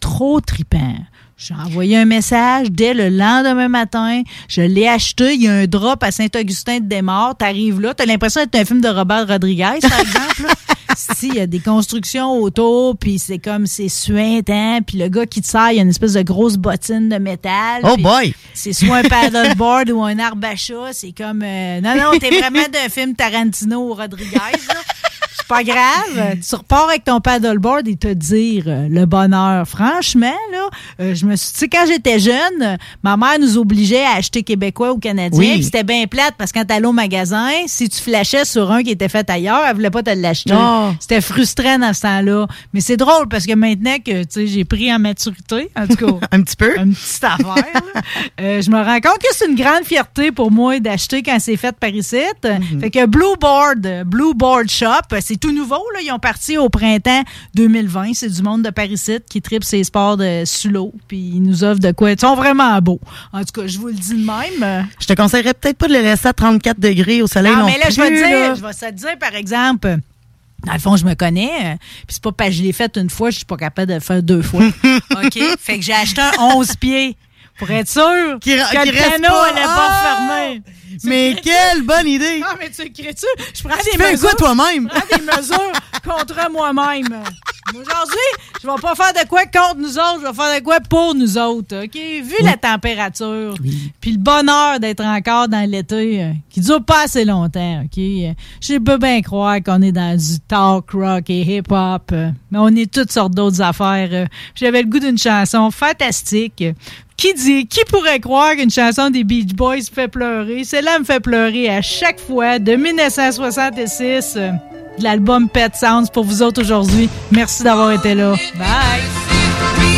Trop tripant. J'ai envoyé un message dès le lendemain matin. Je l'ai acheté. Il y a un drop à Saint-Augustin de Desmaures. T'arrives là. T'as l'impression d'être un film de Robert Rodriguez, par exemple. Si, il y a des constructions autour, puis c'est comme, c'est suintant, puis le gars qui te sert, il y a une espèce de grosse bottine de métal. Oh boy! C'est soit un paddleboard ou un arbre à chat. C'est comme, euh, non, non, t'es vraiment d'un film Tarantino ou Rodriguez, là. C'est pas grave. Tu repars avec ton paddleboard et te dire euh, le bonheur. Franchement, là, euh, je me suis tu sais, quand j'étais jeune, ma mère nous obligeait à acheter québécois ou canadien. Oui. C'était bien plate parce que quand t'allais au magasin, si tu flashais sur un qui était fait ailleurs, elle voulait pas te l'acheter. C'était frustrant dans ce temps-là. Mais c'est drôle parce que maintenant que, tu sais, j'ai pris en maturité, en tout cas. Un petit peu. Une petite affaire, euh, je me rends compte que c'est une grande fierté pour moi d'acheter quand c'est fait par ici. Mhm. Fait que Blue Board, Blue Board Shop, euh, c'est tout nouveau. Là. Ils ont parti au printemps 2020. C'est du monde de Paris qui tripe ses sports de sous l'eau. Puis ils nous offrent de quoi. Ils sont vraiment beaux. En tout cas, je vous le dis de même. Je te conseillerais peut-être pas de le laisser à 34 degrés au soleil non, mais là, plus. je vais te dire, là. je vais te dire, par exemple, dans le fond, je me connais, euh, puis c'est pas parce que je l'ai fait une fois, je suis pas capable de le faire deux fois. OK? Fait que j'ai acheté un 11 pieds pour être sûr Qui, que qui le reste panneau pas. fermer. Mais quelle bonne idée! Non, mais tu le crées-tu? Je prends Tu des fais mesures. quoi toi-même? Je prends des mesures contre moi-même. Aujourd'hui, je vais pas faire de quoi contre nous autres, je vais faire de quoi pour nous autres. OK? Vu la température, puis le bonheur d'être encore dans l'été, euh, qui dure pas assez longtemps, OK? Euh, Je peux bien croire qu'on est dans du talk rock et hip-hop, euh, mais on est toutes sortes d'autres affaires. euh. J'avais le goût d'une chanson fantastique. Qui dit, qui pourrait croire qu'une chanson des Beach Boys fait pleurer? Celle-là me fait pleurer à chaque fois de 1966. euh, de l'album Pet Sounds pour vous autres aujourd'hui. Merci d'avoir été là. Bye!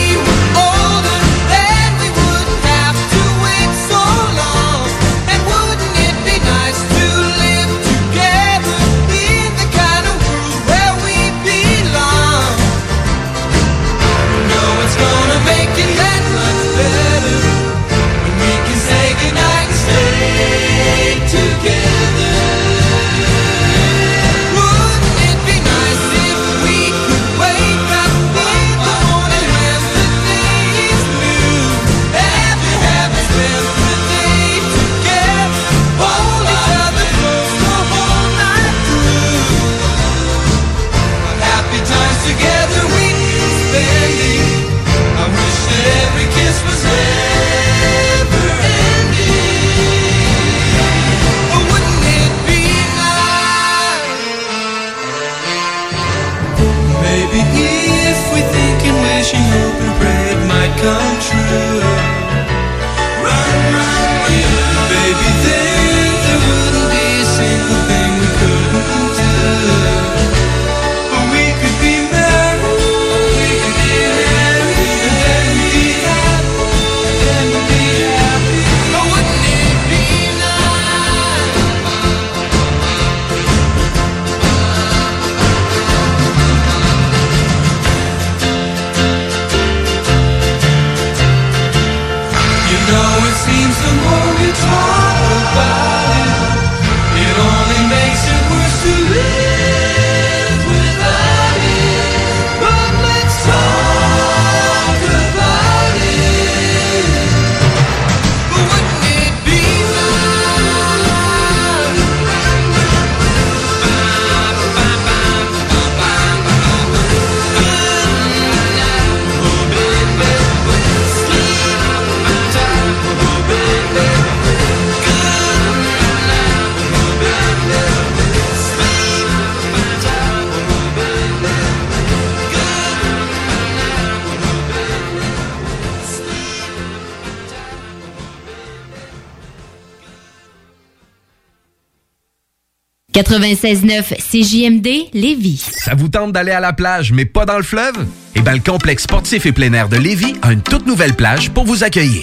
96.9 CJMD Lévis. Ça vous tente d'aller à la plage, mais pas dans le fleuve? Eh bien, le complexe sportif et plein air de Lévis a une toute nouvelle plage pour vous accueillir.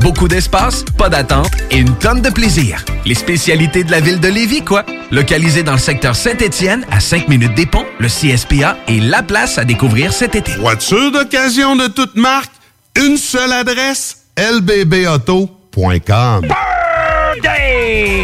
Beaucoup d'espace, pas d'attente et une tonne de plaisir. Les spécialités de la ville de Lévis, quoi. Localisé dans le secteur Saint-Étienne, à 5 minutes des ponts, le CSPA est la place à découvrir cet été. Voiture d'occasion de toute marque, une seule adresse, lbbauto.com. Birthday!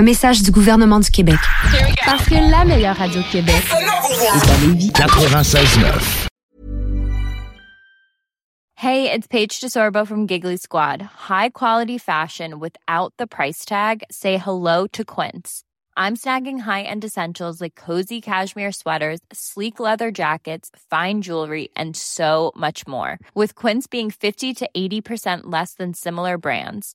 Un message du gouvernement du Québec. Parce que la meilleure radio de Québec est à Lévis. 96.9. Hey, it's Paige DeSorbo from Giggly Squad. High quality fashion without the price tag. Say hello to Quince. I'm snagging high-end essentials like cozy cashmere sweaters, sleek leather jackets, fine jewelry, and so much more. With Quince being 50 to 80% less than similar brands.